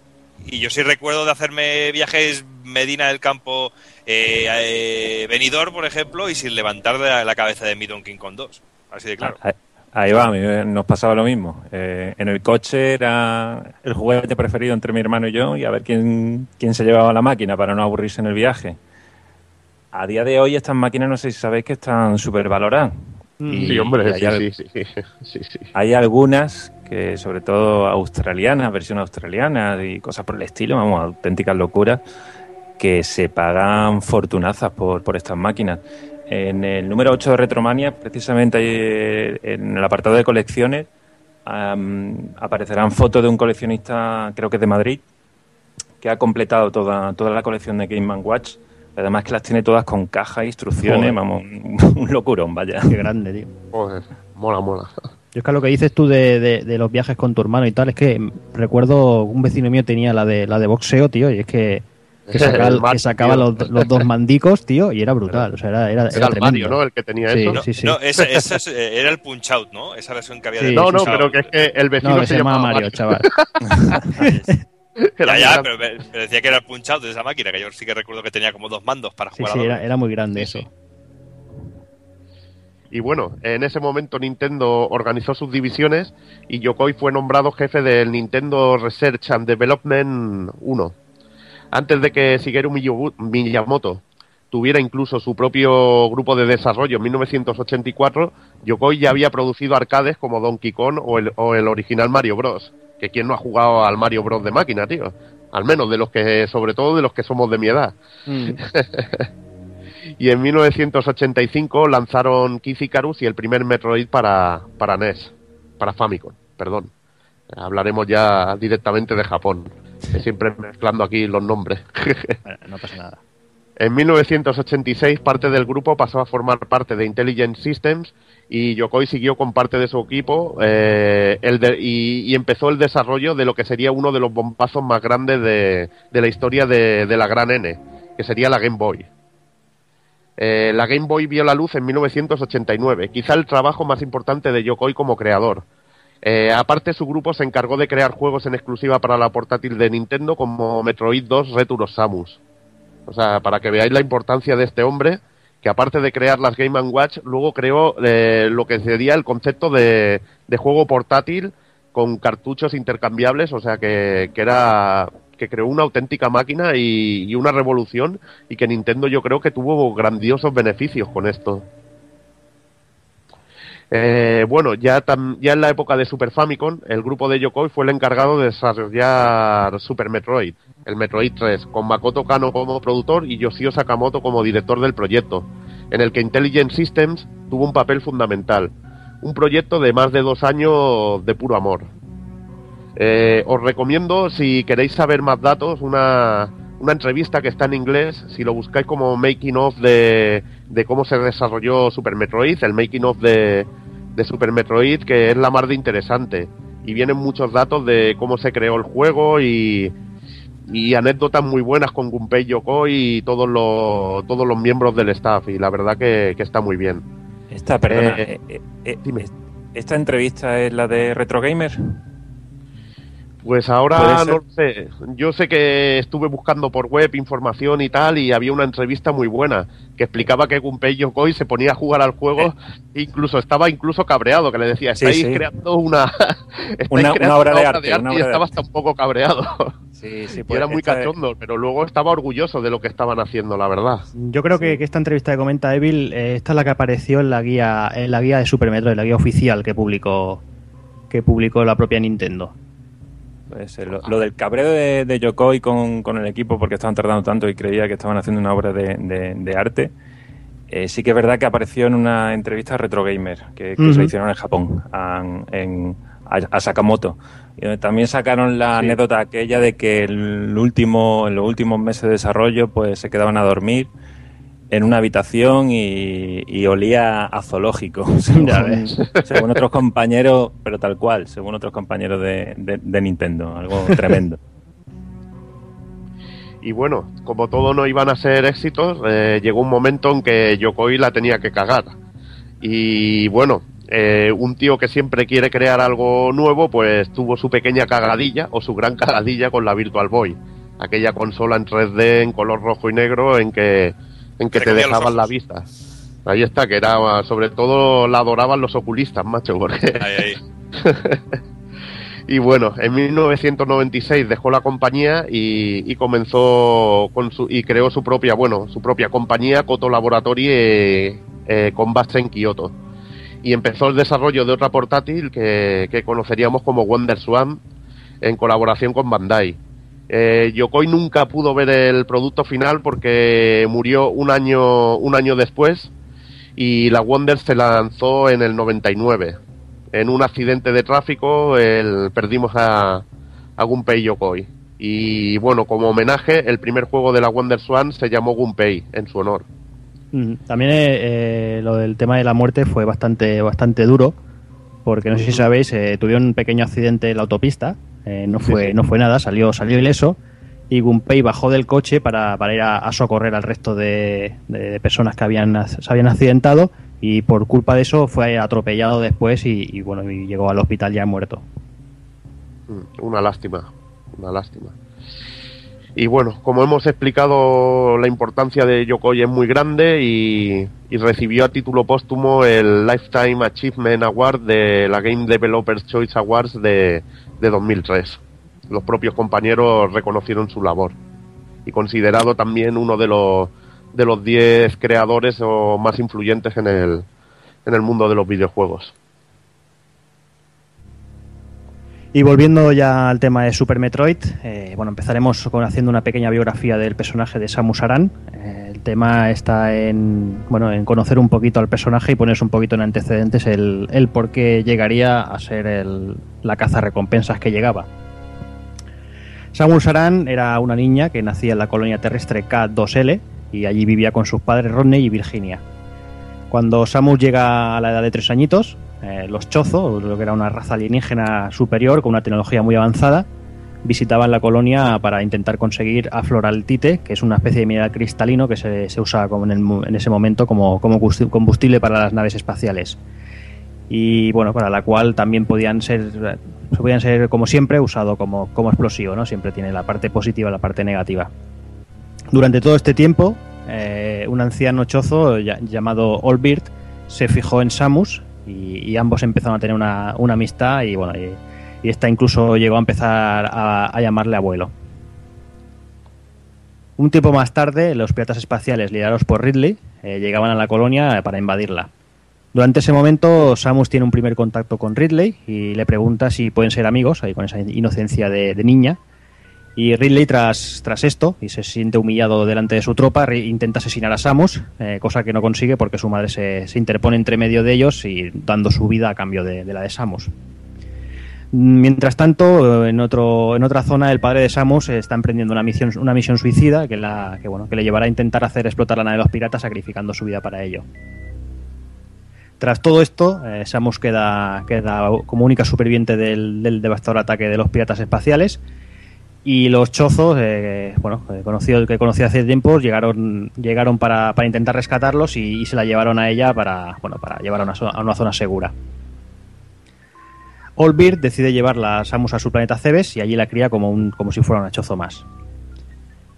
Speaker 3: y yo sí recuerdo de hacerme viajes Medina del Campo eh, eh, venidor, por ejemplo, y sin levantar de la, la cabeza de mi Donkey Kong 2. Así de claro.
Speaker 5: Ahí- Ahí va, nos pasaba lo mismo. Eh, en el coche era el juguete preferido entre mi hermano y yo y a ver quién, quién se llevaba la máquina para no aburrirse en el viaje. A día de hoy estas máquinas no sé si sabéis que están súper valoradas. Y-
Speaker 2: Sí, hombre,
Speaker 5: hay,
Speaker 2: sí, sí, sí, sí.
Speaker 5: hay algunas que, sobre todo australianas, versión australiana y cosas por el estilo, vamos, auténticas locuras, que se pagan fortunazas por, por estas máquinas. En el número 8 de Retromania, precisamente ahí, eh, en el apartado de colecciones, aparecerán fotos de un coleccionista, creo que es de Madrid, que ha completado toda, toda la colección de Game Watch. Además que las tiene todas con caja, instrucciones,
Speaker 1: Joder.
Speaker 5: vamos, un locurón, vaya.
Speaker 1: Qué grande, tío.
Speaker 2: Joder, mola, mola.
Speaker 1: Yo es que lo que dices tú de, de- de los viajes con tu hermano y tal, es que recuerdo un vecino mío tenía la de la de boxeo, tío, y es que, que, saca- sacaba los, los dos mandicos, tío, y era brutal. O sea, era, era,
Speaker 2: Era
Speaker 1: era
Speaker 2: el. Mario, ¿no? El que tenía
Speaker 1: Sí,
Speaker 2: eso.
Speaker 3: No,
Speaker 1: sí, sí.
Speaker 3: no, esa, esa es- eh, era el Punch Out, ¿no? Esa versión que había
Speaker 1: Sí,
Speaker 3: de
Speaker 2: No, no, pero que es que el vecino
Speaker 1: No, que se llamaba Mario,
Speaker 2: Mario.
Speaker 1: chaval.
Speaker 3: Ya, ya, pero me, me decía que era el Punch Out de esa máquina, que yo sí que recuerdo que tenía como dos mandos para jugar
Speaker 1: sí,
Speaker 3: a
Speaker 1: era, era muy grande eso.
Speaker 2: Y bueno, en ese momento Nintendo organizó sus divisiones y Yokoi fue nombrado jefe del Nintendo Research and Development 1. Antes de que Shigeru Miyamoto tuviera incluso su propio grupo de desarrollo en 1984, Yokoi ya había producido arcades como Donkey Kong o el, o el original Mario Bros. Que quien no ha jugado al Mario Bros de máquina, tío. Al menos de los que, sobre todo de los que somos de mi edad. Y en 1985 lanzaron Kid Icarus y el primer Metroid para, para NES, para Famicom, perdón. Hablaremos ya directamente de Japón, siempre mezclando aquí los nombres.
Speaker 1: Bueno, no pasa nada.
Speaker 2: En 1986 parte del grupo pasó a formar parte de Intelligent Systems y Yokoi siguió con parte de su equipo eh, el de- y, y empezó el desarrollo de lo que sería uno de los bombazos más grandes de, de la historia de, de la gran N, que sería la Game Boy. Eh, la Game Boy vio la luz en 1989, quizá el trabajo más importante de Yokoi como creador. Eh, aparte, su grupo se encargó de crear juegos en exclusiva para la portátil de Nintendo como Metroid 2 Return Samus. O sea, para que veáis la importancia de este hombre, que aparte de crear las Game Watch, luego creó eh, lo que sería el concepto de, de juego portátil con cartuchos intercambiables, o sea que, que era que creó una auténtica máquina y, y una revolución y que Nintendo yo creo que tuvo grandiosos beneficios con esto. Eh, bueno, ya, en la época de Super Famicom, el grupo de Yokoi fue el encargado de desarrollar Super Metroid, el Metroid 3, con Makoto Kano como productor y Yoshio Sakamoto como director del proyecto, en el que Intelligent Systems tuvo un papel fundamental. Un proyecto de más de dos años de puro amor. Eh, os recomiendo, si queréis saber más datos, una, una entrevista que está en inglés, si lo buscáis como making of de, de cómo se desarrolló Super Metroid, el making of de, de Super Metroid, que es la más de interesante. Y vienen muchos datos de cómo se creó el juego y, y anécdotas muy buenas con Gunpei Yokoi y todos los, todos los miembros del staff. Y la verdad que, que está muy bien.
Speaker 5: Esta, perdona,
Speaker 2: Eh,
Speaker 5: eh, eh, eh,
Speaker 2: dime.
Speaker 5: ¿esta entrevista es la de Retro Gamer?
Speaker 2: Pues
Speaker 5: ¿Puede
Speaker 2: ahora no lo sé. Yo sé que estuve buscando por web información y tal y había una entrevista muy buena que explicaba que Gunpei Yokoi se ponía a jugar al juego e incluso estaba incluso cabreado que le decía
Speaker 5: Eh. Sí,
Speaker 2: estáis
Speaker 5: sí.
Speaker 2: creando una estáis
Speaker 5: Una-
Speaker 2: creando
Speaker 5: una obra de arte, una
Speaker 2: y
Speaker 5: obra de
Speaker 2: estaba
Speaker 5: arte.
Speaker 2: hasta un poco cabreado.
Speaker 5: Sí, sí,
Speaker 2: y era muy cachondo, pero luego estaba orgulloso de lo que estaban haciendo, la verdad.
Speaker 1: Yo creo que, que esta entrevista que comenta Evil, eh, esta es la que apareció en la guía, en la guía de Super Metroid, la guía oficial que publicó, que publicó la propia Nintendo.
Speaker 5: Lo, lo del cabreo de, de Yokoi con, con el equipo porque estaban tardando tanto y creía que estaban haciendo una obra de, de- de arte. eh, sí que es verdad que apareció en una entrevista a Retro Gamer que, se hicieron en Japón, a, en- a- a Sakamoto. Y donde también sacaron la
Speaker 2: Sí.
Speaker 5: anécdota aquella de que el último, en los últimos meses de desarrollo pues se quedaban a dormir en una habitación y, y olía a zoológico, según,
Speaker 1: Ya ves.
Speaker 5: según otros compañeros, pero tal cual, según otros compañeros de, de- de Nintendo, algo tremendo.
Speaker 2: Y bueno, como todo no iban a ser éxitos, eh, llegó un momento en que Yokoi la tenía que cagar. Y bueno, eh, un tío que siempre quiere crear algo nuevo, pues tuvo su pequeña cagadilla o su gran cagadilla con la Virtual Boy. aquella consola en 3D en color rojo y negro en que, en que
Speaker 3: Te
Speaker 2: dejaban la vista. Ahí está, que era, sobre todo la adoraban los oculistas, macho, porque...
Speaker 3: Ahí, ahí.
Speaker 2: Y bueno, en 1996 dejó la compañía y, y comenzó con su, y creó su propia, bueno, su propia compañía, Koto Laboratory, eh, eh, con base en Kioto. Y empezó el desarrollo de otra portátil que, que conoceríamos como Wonder Swan en colaboración con Bandai. Eh, Yokoi nunca pudo ver el producto final porque murió un año, un año después y la Wonder se lanzó en el 99 en un accidente de tráfico el- perdimos a, a Gunpei Yokoi. Y bueno, como homenaje, el primer juego de la Wonder Swan se llamó Gunpei, en su honor.
Speaker 1: Mm, También eh, eh, lo del tema de la muerte fue bastante, bastante duro, porque no sé si sabéis, eh, tuvieron un pequeño accidente en la autopista, eh, no, fue,
Speaker 2: sí.
Speaker 1: no fue nada, salió, salió ileso, y Gunpei bajó del coche para, para ir a, a socorrer al resto de, de personas que habían, se habían accidentado, y por culpa de eso fue atropellado después y, y, bueno, y llegó al hospital ya muerto.
Speaker 2: Mm, Una lástima, una lástima. Y bueno, como hemos explicado, la importancia de Yokoi es muy grande y, y recibió a título póstumo el Lifetime Achievement Award de la Game Developers Choice Awards de, de 2003. Los propios compañeros reconocieron su labor. Y considerado también uno de los de los 10 creadores o más influyentes en el, en el mundo de los videojuegos.
Speaker 1: Y volviendo ya al tema de Super Metroid, eh, bueno, empezaremos con haciendo una pequeña biografía del personaje de Samus Aran. Eh, el tema está en, bueno, en conocer un poquito al personaje y ponerse un poquito en antecedentes el, el por qué llegaría a ser el- la caza recompensas que llegaba. Samus Aran era una niña que nacía en la colonia terrestre K2L y allí vivía con sus padres Rodney y Virginia. Cuando Samus llega a la edad de tres añitos, eh, los Chozo, lo que era una raza alienígena superior con una tecnología muy avanzada, visitaban la colonia para intentar conseguir afloraltite, que es una especie de mineral cristalino que se, se usa en, ese momento como, combustible para las naves espaciales. Y bueno, para la cual también podían ser, podían ser como siempre, usado como, como explosivo, ¿no? Siempre tiene la parte positiva y la parte negativa. Durante todo este tiempo, eh, un anciano chozo llamado Olbert se fijó en Samus y, ambos empezaron a tener una, amistad y bueno, y, y esta incluso llegó a empezar a, llamarle abuelo. Un tiempo más tarde, los piratas espaciales liderados por Ridley eh, llegaban a la colonia para invadirla. Durante ese momento, Samus tiene un primer contacto con Ridley y le pregunta si pueden ser amigos, ahí con esa inocencia de niña. Y Ridley, tras, tras esto, y se siente humillado delante de su tropa, intenta asesinar a Samus, eh, cosa que no consigue porque su madre se, interpone entre medio de ellos y dando su vida a cambio de, la de Samus. Mientras tanto, en, otro, en otra zona, el padre de Samus está emprendiendo una misión, una misión suicida que, la, que, bueno, que le llevará a intentar hacer explotar la nave de los piratas sacrificando su vida para ello. Tras todo esto, eh, Samus queda, queda como única superviviente del devastador ataque de los piratas espaciales y los chozos, eh, bueno, conocido, que conocí hace tiempo, llegaron, llegaron para, para intentar rescatarlos y, se la llevaron a ella para, bueno, para llevar a una, a una zona segura. Olbir decide llevarla a Samus a su planeta Cebes y allí la cría como, un, como si fuera una chozo más.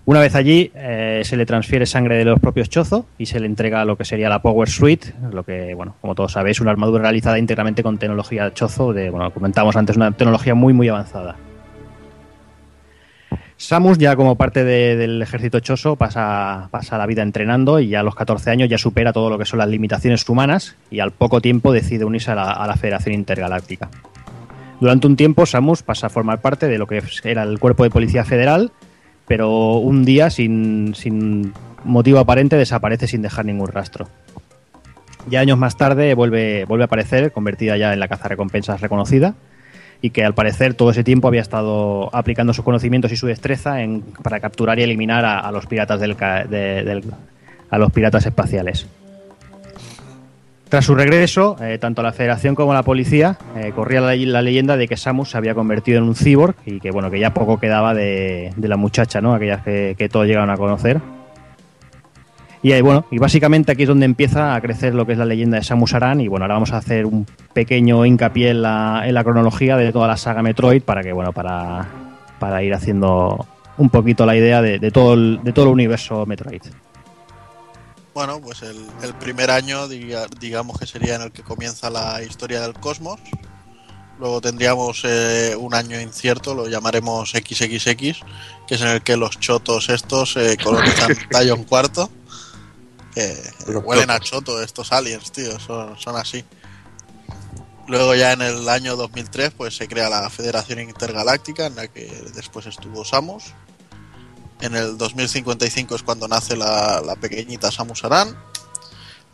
Speaker 1: Una vez allí, eh, se le transfiere sangre de los propios chozo y se le entrega lo que sería la Power Suite, lo que, bueno, como todos sabéis, una armadura realizada íntegramente con tecnología chozo, de, bueno, comentábamos antes, una tecnología muy, muy avanzada. Samus, ya como parte de- del ejército choso, pasa, pasa la vida entrenando y ya a los 14 años ya supera todo lo que son las limitaciones humanas y al poco tiempo decide unirse a la, Federación Intergaláctica. Durante un tiempo, Samus pasa a formar parte de lo que era el cuerpo de policía federal, pero un día, sin, sin motivo aparente, desaparece sin dejar ningún rastro. Ya años más tarde vuelve, vuelve a aparecer, convertida ya en la caza recompensas reconocida, y que al parecer todo ese tiempo había estado aplicando sus conocimientos y su destreza en- para capturar y eliminar a, los piratas del, de- a los piratas espaciales. Tras su regreso, eh, tanto la Federación como la policía eh, corría la, leyenda de que Samus se había convertido en un cyborg y que bueno que ya poco quedaba de, de la muchacha, ¿no? Aquellas que, que todos llegaron a conocer. Y ahí, bueno, y básicamente aquí es donde empieza a crecer lo que es la leyenda de Samus Aran y bueno, ahora vamos a hacer un pequeño hincapié en la, en la cronología de toda la saga Metroid para que bueno, para, para ir haciendo un poquito la idea de, de todo, el, de todo el universo Metroid.
Speaker 4: Bueno, pues el, el primer año, diga- digamos que sería en el que comienza la historia del cosmos. Luego tendríamos eh, un año incierto, lo llamaremos XXX, que es en el que los chotos estos eh, colonizan Tallon Cuarto. Que
Speaker 2: Los
Speaker 4: huelen a
Speaker 2: chotos.
Speaker 4: choto estos aliens, tío, son, son así. Luego ya en el año 2003 pues se crea la Federación Intergaláctica en la que después estuvo Samus. En el 2055 es cuando nace la, la pequeñita Samus Aran.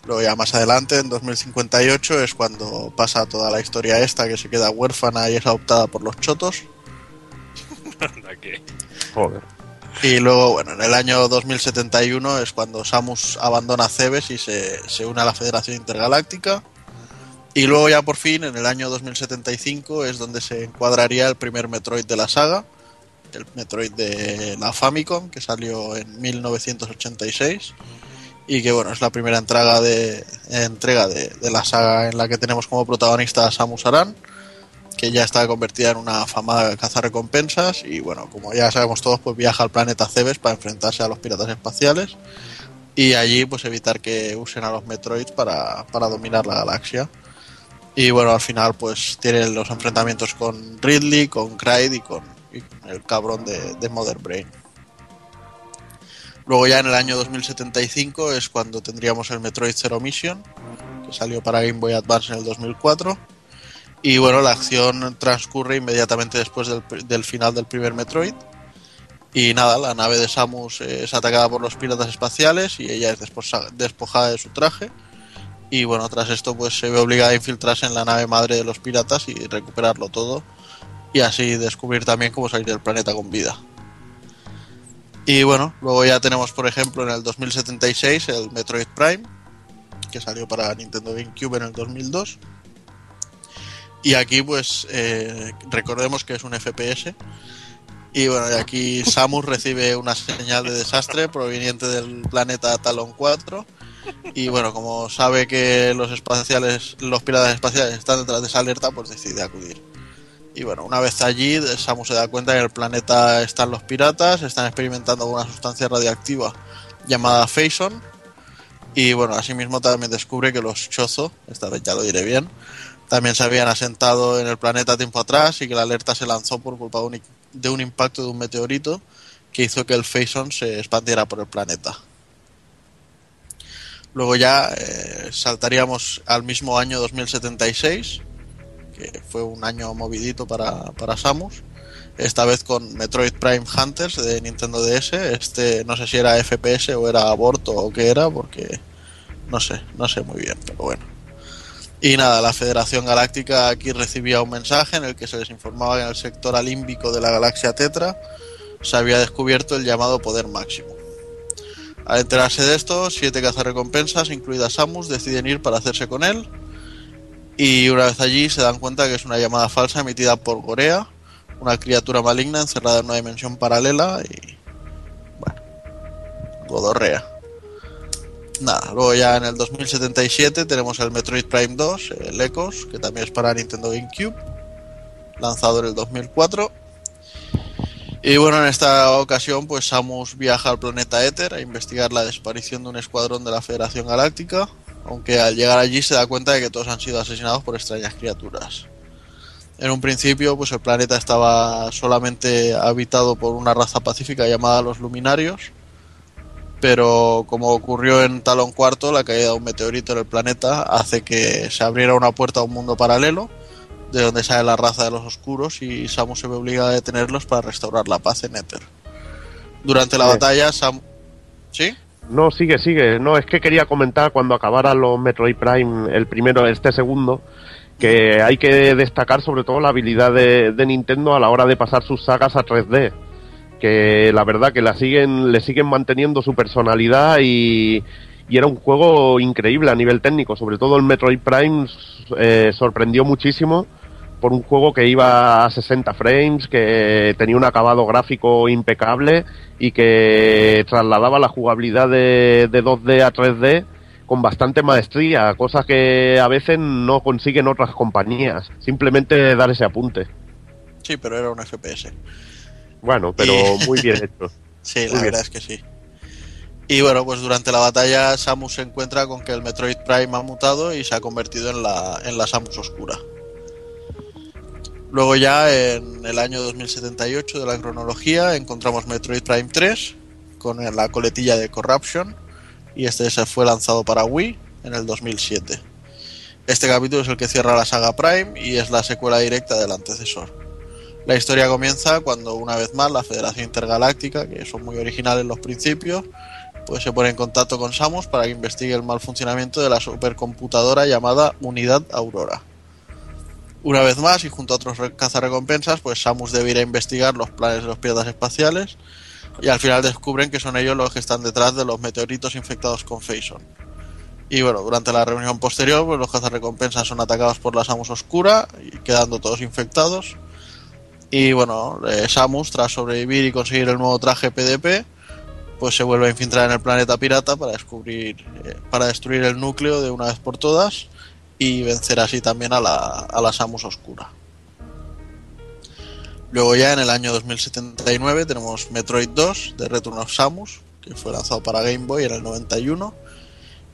Speaker 4: Luego ya más adelante, en 2058, es cuando pasa toda la historia esta que se queda huérfana y es adoptada por los chotos.
Speaker 3: Que-
Speaker 2: Joder.
Speaker 4: Y luego, bueno, en el año 2071 es cuando Samus abandona Cebes y se, se une a la Federación Intergaláctica. Y luego ya por fin, en el año 2075, es donde se encuadraría el primer Metroid de la saga, el Metroid de la Famicom, que salió en 1986. Y que bueno, es la primera entrega de, entrega de, de la saga en la que tenemos como protagonista a Samus Aran que ya está convertida en una afamada cazarrecompensas y bueno, como ya sabemos todos, pues viaja al planeta Cebes para enfrentarse a los piratas espaciales y allí pues evitar que usen a los Metroids para, para dominar la galaxia. Y bueno, al final pues tiene los enfrentamientos con Ridley, con con, y con el cabrón de, de Mother Brain. Luego ya en el año 2075 es cuando tendríamos el Metroid Zero Mission, que salió para Game Boy Advance en el 2004. Y bueno, la acción transcurre inmediatamente después del, del final del primer Metroid. Y nada, la nave de Samus es atacada por los piratas espaciales y ella es despojada de su traje. Y bueno, tras esto pues se ve obligada a infiltrarse en la nave madre de los piratas y recuperarlo todo. Y así descubrir también cómo salir del planeta con vida. Y bueno, luego ya tenemos por ejemplo en el 2076 el Metroid Prime, que salió para Nintendo GameCube en el 2002. Y aquí, pues, eh, recordemos que es un FPS. Y bueno, y aquí Samus recibe una señal de desastre proveniente del planeta Talon 4. Y bueno, como sabe que los espaciales, los piratas espaciales están detrás de esa alerta, pues decide acudir. Y bueno, una vez allí, Samus se da cuenta que en el planeta están los piratas, están experimentando una sustancia radiactiva llamada Faison. Y bueno, asimismo también descubre que los Chozo, esta vez ya lo diré bien, también se habían asentado en el planeta tiempo atrás y que la alerta se lanzó por culpa de un, de un impacto de un meteorito que hizo que el Faison se expandiera por el planeta. Luego ya eh, saltaríamos al mismo año 2076, que fue un año movidito para, para Samus. Esta vez con Metroid Prime Hunters de Nintendo DS. Este no sé si era FPS o era aborto o qué era, porque no sé, no sé muy bien, pero bueno. Y nada, la Federación Galáctica aquí recibía un mensaje en el que se les informaba que en el sector alímbico de la galaxia Tetra se había descubierto el llamado poder máximo. Al enterarse de esto, siete cazarrecompensas, incluida Samus, deciden ir para hacerse con él. Y una vez allí se dan cuenta que es una llamada falsa emitida por Gorea, una criatura maligna encerrada en una dimensión paralela y. Bueno. Godorrea. Nada, luego ya en el 2077 tenemos el Metroid Prime 2, el Ecos, que también es para Nintendo GameCube, lanzado en el 2004. Y bueno, en esta ocasión, pues Samus viaja al planeta Éter a investigar la desaparición de un escuadrón de la Federación Galáctica, aunque al llegar allí se da cuenta de que todos han sido asesinados por extrañas criaturas. En un principio, pues el planeta estaba solamente habitado por una raza pacífica llamada los Luminarios, pero como ocurrió en Talon Cuarto, la caída de un meteorito en el planeta hace que se abriera una puerta a un mundo paralelo, de donde sale la raza de los oscuros y Samus se ve obligada a detenerlos para restaurar la paz en Éter. Durante la
Speaker 2: Sí.
Speaker 4: batalla, Samus... ¿Sí?
Speaker 2: No, sigue, sigue. No, es que quería comentar cuando acabaran los Metroid Prime, el primero, este segundo, que hay que destacar sobre todo la habilidad de, de Nintendo a la hora de pasar sus sagas a 3D. Que la verdad que la siguen, le siguen manteniendo su personalidad y, y era un juego increíble a nivel técnico. Sobre todo el Metroid Prime eh, sorprendió muchísimo por un juego que iba a 60 frames, que tenía un acabado gráfico impecable y que trasladaba la jugabilidad de, de 2D a 3D con bastante maestría, cosas que a veces no consiguen otras compañías. Simplemente dar ese apunte.
Speaker 4: Sí, pero era un FPS.
Speaker 2: Bueno, pero
Speaker 4: Y-
Speaker 2: muy bien hecho.
Speaker 4: Sí,
Speaker 2: Muy
Speaker 4: la
Speaker 2: bien.
Speaker 4: verdad es que sí. Y bueno, pues durante la batalla Samus se encuentra con que el Metroid Prime ha mutado y se ha convertido en la, en la Samus oscura. Luego ya en el año 2078 de la cronología encontramos Metroid Prime 3 con la coletilla de Corruption y este se fue lanzado para Wii en el 2007. Este capítulo es el que cierra la saga Prime y es la secuela directa del antecesor. La historia comienza cuando una vez más la Federación Intergaláctica, que son muy originales los principios, pues se pone en contacto con Samus para que investigue el mal funcionamiento de la supercomputadora llamada Unidad Aurora. Una vez más, y junto a otros re- cazarrecompensas, pues Samus debe ir a investigar los planes de los piratas espaciales y al final descubren que son ellos los que están detrás de los meteoritos infectados con Phaeton. Y bueno, durante la reunión posterior, pues los cazarrecompensas son atacados por la Samus Oscura y quedando todos infectados. Y bueno, eh, Samus, tras sobrevivir y conseguir el nuevo traje PDP, pues se vuelve a infiltrar en el planeta pirata para descubrir, eh, para destruir el núcleo de una vez por todas y vencer así también a la, a la Samus Oscura. Luego ya en el año 2079 tenemos Metroid 2 de Return of Samus, que fue lanzado para Game Boy en el 91.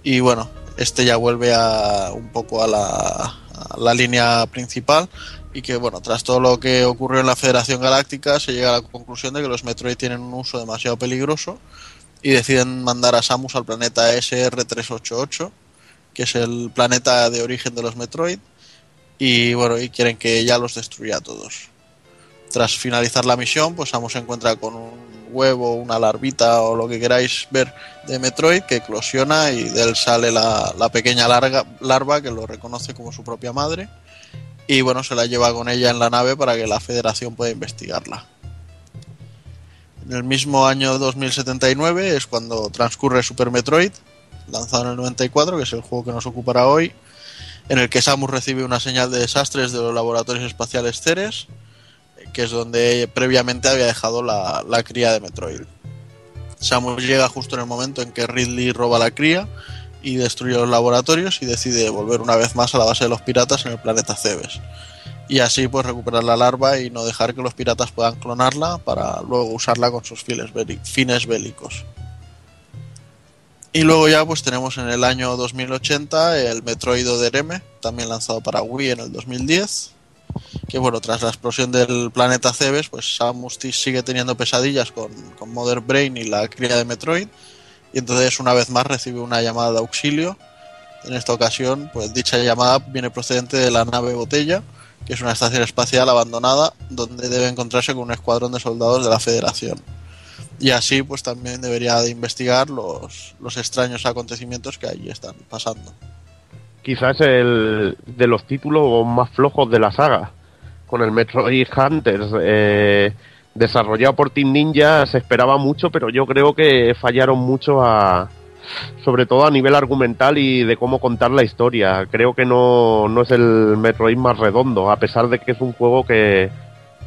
Speaker 4: Y bueno, este ya vuelve a un poco a la, la línea principal y que bueno, tras todo lo que ocurrió en la Federación Galáctica se llega a la conclusión de que los Metroid tienen un uso demasiado peligroso y deciden mandar a Samus al planeta SR388, que es el planeta de origen de los Metroid, y bueno, y quieren que ya los destruya a todos. Tras finalizar la misión, pues Samus se encuentra con un huevo, una larvita o lo que queráis ver de Metroid que eclosiona y de él sale la, pequeña larga, larva que lo reconoce como su propia madre y bueno, se la lleva con ella en la nave para que la Federación pueda investigarla. En el mismo año 2079 es cuando transcurre Super Metroid, lanzado en el 94, que es el juego que nos ocupará hoy, en el que Samus recibe una señal de desastres de los laboratorios espaciales Ceres, que es donde previamente había dejado la, la cría de Metroid. Samus llega justo en el momento en que Ridley roba la cría y destruye los laboratorios y decide volver una vez más a la base de los piratas en el planeta Cebes. Y así pues recuperar la larva y no dejar que los piratas puedan clonarla para luego usarla con sus fines, béli- fines bélicos. Y luego ya pues tenemos en el año 2080 el Metroid M, también lanzado para Wii en el 2010. Que bueno, tras la explosión del planeta Cebes, pues Samus sigue teniendo pesadillas con, con Mother Brain y la cría de Metroid. Y entonces una vez más recibe una llamada de auxilio. En esta ocasión, pues dicha llamada viene procedente de la nave Botella, que es una estación espacial abandonada donde debe encontrarse con un escuadrón de soldados de la Federación. Y así pues también debería de investigar los, los extraños acontecimientos que allí están pasando.
Speaker 2: Quizás el de los títulos más flojos de la saga. Con el Metroid Hunters eh, desarrollado por Team Ninja se esperaba mucho, pero yo creo que fallaron mucho a sobre todo a nivel argumental y de cómo contar la historia. Creo que no, no es el Metroid más redondo, a pesar de que es un juego que,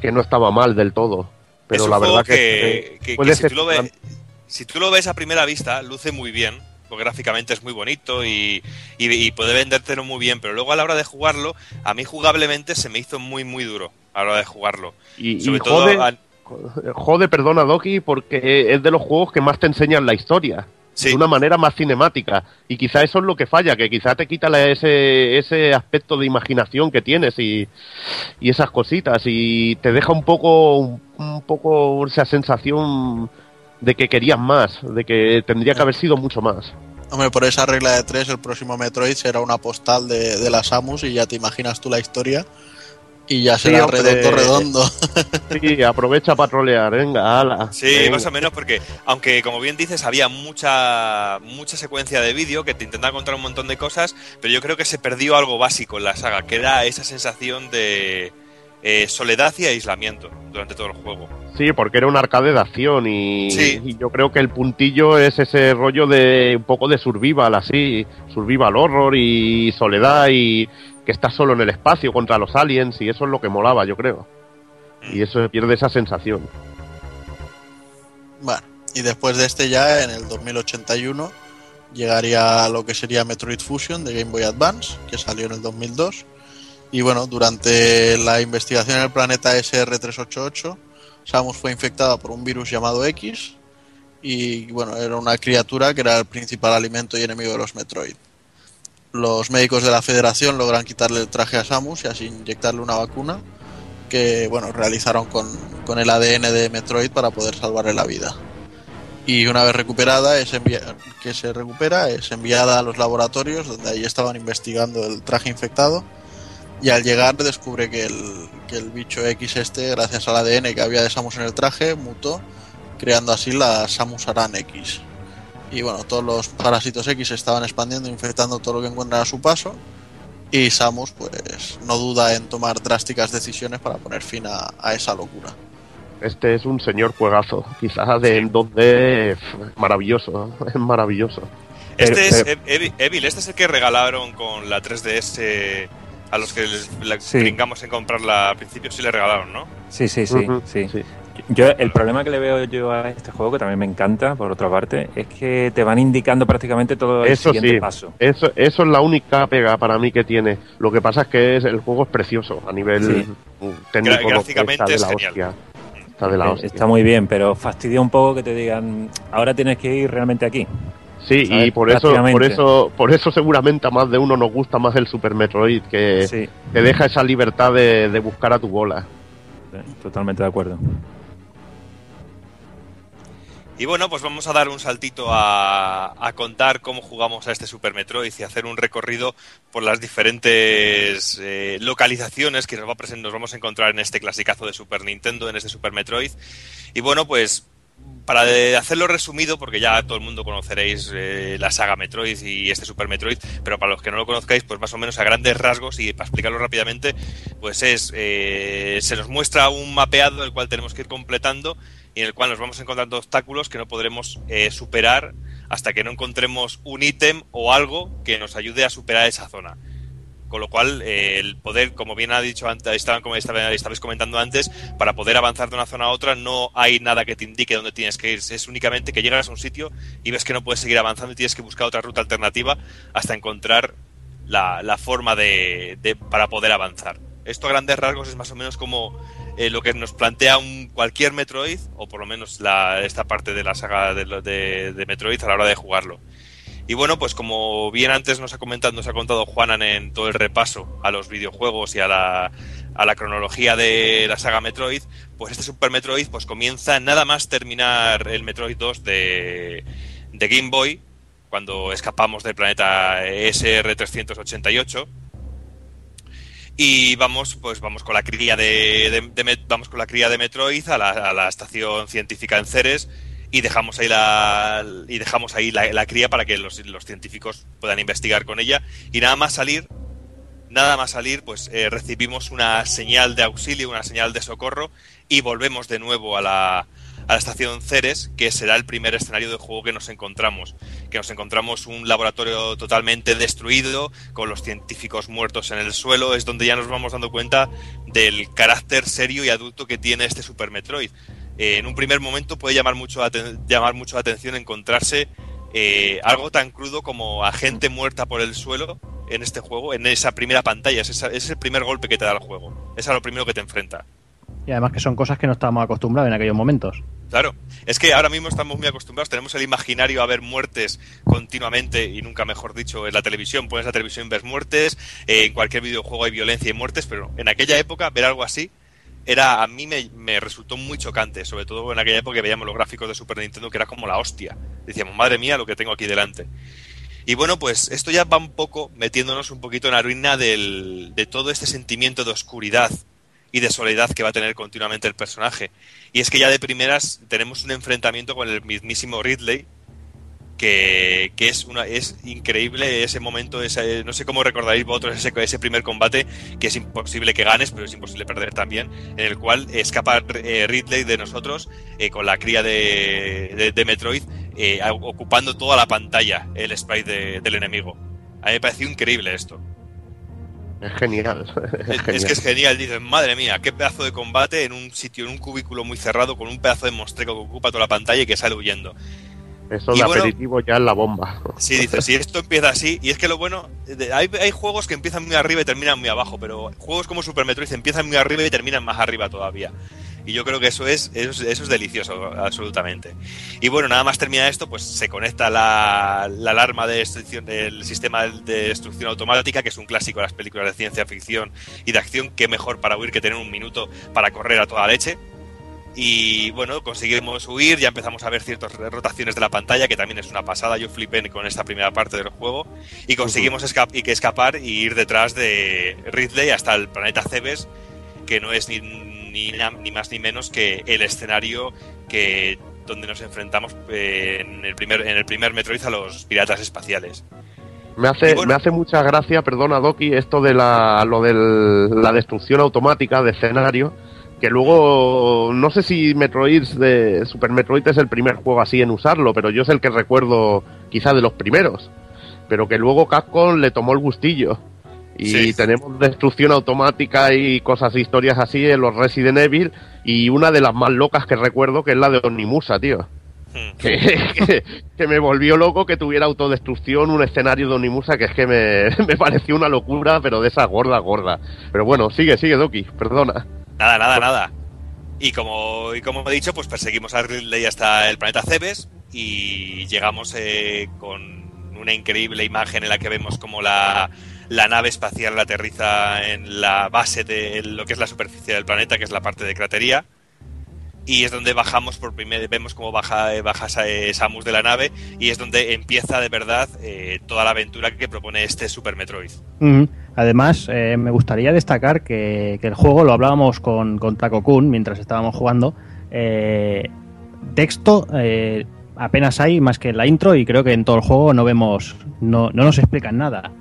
Speaker 2: que no estaba mal del todo. Pero
Speaker 3: es un
Speaker 2: la
Speaker 3: juego
Speaker 2: verdad
Speaker 3: que,
Speaker 2: que,
Speaker 3: que-
Speaker 2: fue
Speaker 3: que si, tú lo ves, si tú lo ves a primera vista, luce muy bien, porque gráficamente es muy bonito y, y, y puede vendértelo muy bien, pero luego a la hora de jugarlo, a mí jugablemente se me hizo muy, muy duro a la hora de jugarlo.
Speaker 2: Y,
Speaker 3: Sobre
Speaker 2: y
Speaker 3: todo
Speaker 2: jode,
Speaker 3: a-
Speaker 2: jode, perdona Doki, porque es de los juegos que más te enseñan la historia.
Speaker 3: Sí.
Speaker 2: De una manera más cinemática. Y quizá eso es lo que falla, que quizá te quita la- ese, ese aspecto de imaginación que tienes y, y esas cositas. Y te deja un poco, un, un poco esa sensación de que querías más, de que tendría que haber sido mucho más.
Speaker 4: Hombre, por esa regla de tres, el próximo Metroid será una postal de, de la Samus y ya te imaginas tú la historia y ya
Speaker 2: Sí,
Speaker 4: será
Speaker 2: hombre.
Speaker 4: redondo, redondo.
Speaker 2: Sí, aprovecha para trolear, venga, ala.
Speaker 3: Sí,
Speaker 2: Venga.
Speaker 3: más o menos, porque aunque como bien dices, había mucha mucha secuencia de vídeo que te intentaba contar un montón de cosas, pero yo creo que se perdió algo básico en la saga, que era esa sensación de eh, soledad y aislamiento durante todo el juego.
Speaker 2: Sí, porque era un arcade de acción y,
Speaker 3: Sí.
Speaker 2: y yo creo que el puntillo es ese rollo de un poco de survival, así, survival horror y soledad y que estás solo en el espacio contra los aliens y eso es lo que molaba, yo creo. Y eso pierde esa sensación.
Speaker 4: Bueno, y después de este ya, en el 2081, llegaría lo que sería Metroid Fusion de Game Boy Advance, que salió en el 2002. Y bueno, durante la investigación en el planeta SR388, Samus fue infectada por un virus llamado X y bueno, era una criatura que era el principal alimento y enemigo de los Metroid. Los médicos de la Federación logran quitarle el traje a Samus y así inyectarle una vacuna que bueno, realizaron con, con el ADN de Metroid para poder salvarle la vida. Y una vez recuperada, es que se recupera, es enviada a los laboratorios donde ahí estaban investigando el traje infectado. Y al llegar descubre que el, que el bicho X este, gracias al ADN que había de Samus en el traje, mutó, creando así la Samus Aran X. Y bueno, todos los parásitos X se estaban expandiendo, infectando todo lo que encuentran a su paso. Y Samus, pues, no duda en tomar drásticas decisiones para poner fin a, a esa locura.
Speaker 2: Este es un señor juegazo, quizás de en 2D pf, maravilloso, es maravilloso.
Speaker 3: Este es
Speaker 5: Pero-
Speaker 3: Ev- Evil, este es el que regalaron con la 3DS a los que les, la
Speaker 5: Sí.
Speaker 3: brincamos en comprarla al principio, sí le regalaron, ¿no?
Speaker 5: Sí, sí, sí, sí.
Speaker 2: sí.
Speaker 5: Yo, el problema que le veo yo a este juego, que también me encanta, por otra parte, es que te van indicando prácticamente todo el
Speaker 2: Eso
Speaker 5: siguiente
Speaker 2: sí,
Speaker 5: paso.
Speaker 2: eso, eso es la única pega para mí que tiene. Lo que pasa es que es, el juego es precioso a nivel
Speaker 5: Sí.
Speaker 2: mm, técnico.
Speaker 3: Gra- gráficamente
Speaker 2: está de
Speaker 3: es
Speaker 2: la
Speaker 3: genial.
Speaker 2: hostia. Está de la
Speaker 5: Eh,
Speaker 2: hostia.
Speaker 5: Está muy bien, pero fastidia un poco que te digan, ahora tienes que ir realmente aquí.
Speaker 2: Sí,
Speaker 5: ¿sabes?
Speaker 2: y por eso, por eso, por eso seguramente a más de uno nos gusta más el Super Metroid, que
Speaker 5: Sí,
Speaker 2: te deja esa libertad de, de buscar a tu bola.
Speaker 5: totalmente de acuerdo.
Speaker 3: Y bueno, pues vamos a dar un saltito a, a contar cómo jugamos a este Super Metroid y hacer un recorrido por las diferentes eh, localizaciones que nos, va a nos vamos a encontrar en este clasicazo de Super Nintendo, en este Super Metroid. Y bueno, pues para hacerlo resumido, porque ya todo el mundo conoceréis eh, la saga Metroid y este Super Metroid, pero para los que no lo conozcáis, pues más o menos a grandes rasgos y para explicarlo rápidamente, pues es eh, se nos muestra un mapeado el cual tenemos que ir completando y en el cual nos vamos encontrando obstáculos que no podremos eh, superar hasta que no encontremos un ítem o algo que nos ayude a superar esa zona. Con lo cual, eh, el poder, como bien ha dicho antes, estaban, como estaba- estabais comentando antes, para poder avanzar de una zona a otra no hay nada que te indique dónde tienes que ir. Es únicamente que llegas a un sitio y ves que no puedes seguir avanzando y tienes que buscar otra ruta alternativa hasta encontrar la, la forma de, de- para poder avanzar. Esto a grandes rasgos es más o menos como eh, lo que nos plantea un cualquier Metroid, o por lo menos la, esta parte de la saga de- de Metroid a la hora de jugarlo. Y bueno, pues como bien antes nos ha comentado, nos ha contado Juanan en todo el repaso a los videojuegos y a la, a la cronología de la saga Metroid, pues este Super Metroid pues comienza nada más terminar el Metroid 2 de, de Game Boy, cuando escapamos del planeta SR388 y vamos pues vamos con la cría de, vamos con la cría de Metroid a la, a la estación científica en Ceres y dejamos ahí la y dejamos ahí la, la cría para que los, los científicos puedan investigar con ella y nada más salir nada más salir pues eh, recibimos una señal de auxilio una señal de socorro y volvemos de nuevo a la a la estación Ceres, que será el primer escenario de juego que nos encontramos. Que nos encontramos un laboratorio totalmente destruido, con los científicos muertos en el suelo, es donde ya nos vamos dando cuenta del carácter serio y adulto que tiene este Super Metroid. Eh, en un primer momento puede llamar mucho, aten- llamar mucho la atención encontrarse eh, algo tan crudo como a gente muerta por el suelo en este juego, en esa primera pantalla. Es, esa- es el primer golpe que te da el juego. Es a lo primero que te enfrenta.
Speaker 1: Y además que son cosas que no estábamos acostumbrados en aquellos momentos.
Speaker 3: Claro, es que ahora mismo estamos muy acostumbrados, tenemos el imaginario a ver muertes continuamente y nunca mejor dicho en la televisión, pones la televisión y ves muertes, eh, en cualquier videojuego hay violencia y muertes, pero en aquella época ver algo así era a mí me, resultó muy chocante, sobre todo en aquella época que veíamos los gráficos de Super Nintendo que era como la hostia. Decíamos, madre mía, lo que tengo aquí delante. Y bueno, pues esto ya va un poco metiéndonos un poquito en la ruina del, de todo este sentimiento de oscuridad y de soledad que va a tener continuamente el personaje. Y es que ya de primeras tenemos un enfrentamiento con el mismísimo Ridley, que, que es una es increíble ese momento, ese, no sé cómo recordaréis vosotros ese, ese primer combate, que es imposible que ganes, pero es imposible perder también, en el cual escapa eh, Ridley de nosotros eh, con la cría de, de, de Metroid, eh, ocupando toda la pantalla el sprite de- del enemigo. A mí me pareció increíble esto.
Speaker 2: Es genial. Es,
Speaker 3: Es,
Speaker 2: genial.
Speaker 3: es que es genial, dices, madre mía, qué pedazo de combate en un sitio, en un cubículo muy cerrado, con un pedazo de monstruo que ocupa toda la pantalla y que sale huyendo.
Speaker 2: Eso
Speaker 3: y
Speaker 2: de
Speaker 3: bueno-
Speaker 2: aperitivo ya es la bomba.
Speaker 3: Sí, dices, si esto empieza así, y es que lo bueno, de- hay, hay juegos que empiezan muy arriba y terminan muy abajo, pero juegos como Super Metroid empiezan muy arriba y terminan más arriba todavía. Y yo creo que eso es, eso es, eso es delicioso, absolutamente. Y bueno, nada más termina esto, pues se conecta la, la alarma de destrucción del sistema de destrucción automática, que es un clásico de las películas de ciencia ficción y de acción. Qué mejor para huir que tener un minuto para correr a toda leche. Y bueno, conseguimos huir, ya empezamos a ver ciertas rotaciones de la pantalla, que también es una pasada. Yo flipé con esta primera parte del juego. Y conseguimos esca- y que escapar y ir detrás de Ridley hasta el planeta Cebes, que no es ni, ni, na- ni más ni menos que el escenario que donde nos enfrentamos eh, en el primer en el primer Metroid a los piratas espaciales.
Speaker 2: Me hace,
Speaker 3: bueno.
Speaker 2: me hace mucha gracia, perdona Doki, esto de la, lo de la destrucción automática de escenario, que luego, no sé si Metroid de Super Metroid es el primer juego así en usarlo, pero yo es el que recuerdo quizá de los primeros, pero que luego Capcom le tomó el gustillo. Y
Speaker 3: Sí.
Speaker 2: tenemos destrucción automática y cosas, historias así en los Resident Evil, y una de las más locas que recuerdo que es la de Onimusa, tío
Speaker 3: Hmm.
Speaker 2: que, que, que me volvió loco que tuviera autodestrucción un escenario de Onimusa que es que me, me pareció una locura, pero de esa gorda, gorda. Pero bueno, sigue, sigue, Doki, perdona.
Speaker 3: Nada, nada, nada. Y como, y como he dicho, pues perseguimos a Ridley hasta el planeta Cebes y llegamos eh, con una increíble imagen en la que vemos como la, la nave espacial aterriza en la base de lo que es la superficie del planeta, que es la parte de cratería. Y es donde bajamos por primera vemos cómo baja, eh, baja eh, Samus de la nave y es donde empieza de verdad toda la aventura que propone este Super Metroid.
Speaker 1: Además, eh, me gustaría destacar que, el juego, lo hablábamos con, con Taco Kun mientras estábamos jugando, eh, texto eh, apenas hay más que en la intro y creo que en todo el juego no vemos, no, no nos explican nada.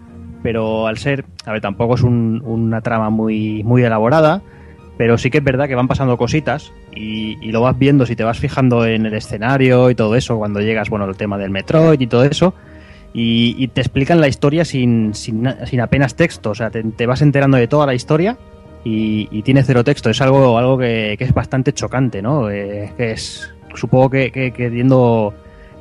Speaker 1: Pero al ser, a ver, tampoco es un- una trama muy, muy elaborada, pero sí que es verdad que van pasando cositas y, y lo vas viendo si te vas fijando en el escenario y todo eso, cuando llegas, bueno, el tema del Metroid y todo eso, y, y te explican la historia sin, sin, sin apenas texto, o sea, te, te vas enterando de toda la historia y, y tiene cero texto, es algo, algo que, que es bastante chocante, ¿no? Eh, que es, supongo que, que queriendo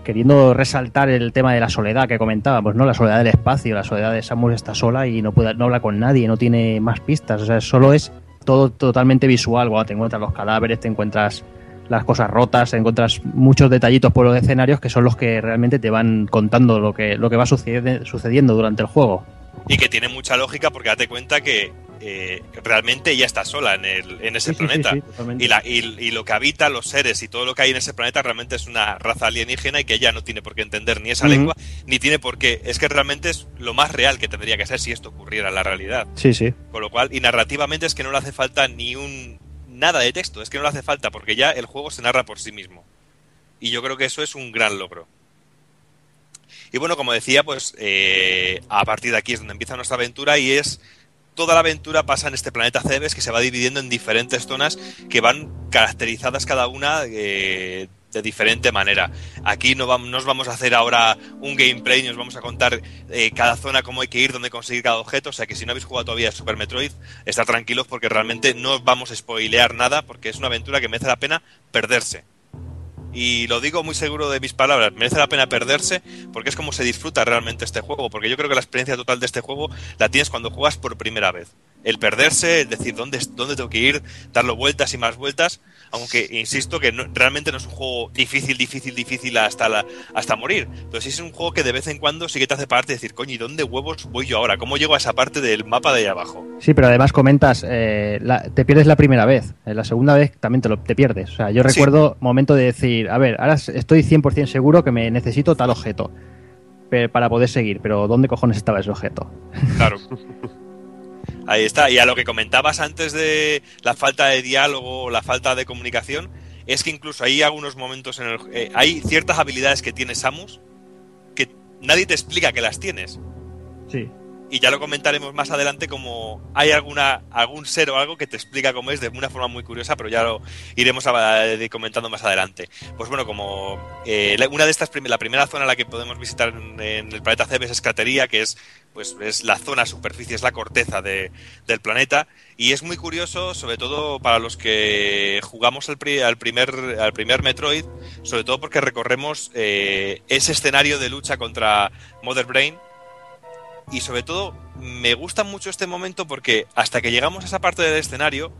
Speaker 1: queriendo resaltar el tema de la soledad que comentábamos, ¿no? La soledad del espacio, la soledad de Samus está sola y no puede, no habla con nadie, no tiene más pistas, o sea, solo es todo totalmente visual, cuando te encuentras los cadáveres, te encuentras las cosas rotas, encuentras muchos detallitos por los escenarios que son los que realmente te van contando lo que, lo que va sucediendo durante el juego.
Speaker 3: Y que tiene mucha lógica porque date cuenta que eh, realmente ella está sola en, el, en ese
Speaker 1: Sí, sí, sí,
Speaker 3: planeta.
Speaker 1: sí,
Speaker 3: y, la, y, y lo que habita, los seres y todo lo que hay en ese planeta realmente es una raza alienígena y que ella no tiene por qué entender ni esa lengua, ni tiene por qué. Es que realmente es lo más real que tendría que ser si esto ocurriera en la realidad.
Speaker 1: Sí, sí.
Speaker 3: Con lo cual, y narrativamente es que no le hace falta ni un nada de texto, es que no le hace falta porque ya el juego se narra por sí mismo. Y yo creo que eso es un gran logro. Y bueno, como decía, pues eh, a partir de aquí es donde empieza nuestra aventura y es toda la aventura pasa en este planeta Cebes que se va dividiendo en diferentes zonas que van caracterizadas cada una eh, de diferente manera. Aquí no vamos, nos vamos a hacer ahora un gameplay, ni os vamos a contar eh, cada zona cómo hay que ir, dónde conseguir cada objeto. O sea que si no habéis jugado todavía Super Metroid, estar tranquilos porque realmente no os vamos a spoilear nada porque es una aventura que merece la pena perderse. Y lo digo muy seguro de mis palabras, merece la pena perderse porque es como se disfruta realmente este juego, porque yo creo que la experiencia total de este juego la tienes cuando juegas por primera vez. El perderse, el decir dónde, dónde tengo que ir, darle vueltas y más vueltas, aunque insisto que no- realmente no es un juego difícil, difícil, difícil hasta, la- hasta morir, pero sí es un juego que de vez en cuando sí que te hace pararte y decir, coño, ¿y dónde huevos voy yo ahora? ¿Cómo llego a esa parte del mapa de ahí abajo?
Speaker 1: Sí, pero además comentas, eh, la- te pierdes la primera vez, eh, la segunda vez también te, lo, te pierdes. O sea, yo
Speaker 3: Sí.
Speaker 1: recuerdo momento de decir, a ver, ahora estoy 100% seguro que me necesito tal objeto para poder seguir, pero ¿dónde cojones estaba ese objeto?
Speaker 3: Claro. Ahí está. Y a lo que comentabas antes de la falta de diálogo, la falta de comunicación, es que incluso hay algunos momentos en el eh, hay ciertas habilidades que tiene Samus que nadie te explica que las tienes.
Speaker 1: Sí.
Speaker 3: Y ya lo comentaremos más adelante como hay alguna algún ser o algo que te explica cómo es de una forma muy curiosa, pero ya lo iremos a- eh, comentando más adelante. Pues bueno, como eh, una de estas prim- la primera zona en la que podemos visitar en, el planeta Cebes es Cratería, que es pues es la zona superficie, es la corteza de- del planeta y es muy curioso, sobre todo para los que jugamos al primer al primer Metroid, sobre todo porque recorremos eh, ese escenario de lucha contra Mother Brain y sobre todo me gusta mucho este momento porque hasta que llegamos a esa parte del escenario,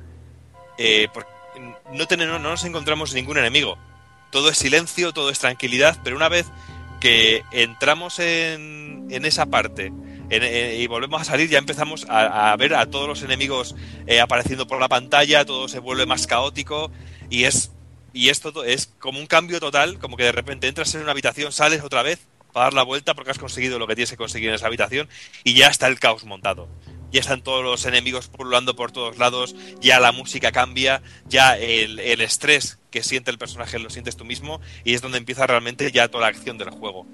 Speaker 3: eh, no, tenemos, no nos encontramos ningún enemigo. Todo es silencio, todo es tranquilidad, pero una vez que entramos en, en esa parte en- y volvemos a salir, ya empezamos a, a ver a todos los enemigos eh, apareciendo por la pantalla, todo se vuelve más caótico y es y esto to- es como un cambio total, como que de repente entras en una habitación, sales otra vez para dar la vuelta porque has conseguido lo que tienes que conseguir en esa habitación y ya está el caos montado. Ya están todos los enemigos pululando por todos lados, ya la música cambia, ya el, el estrés que siente el personaje lo sientes tú mismo y es donde empieza realmente ya toda la acción del juego.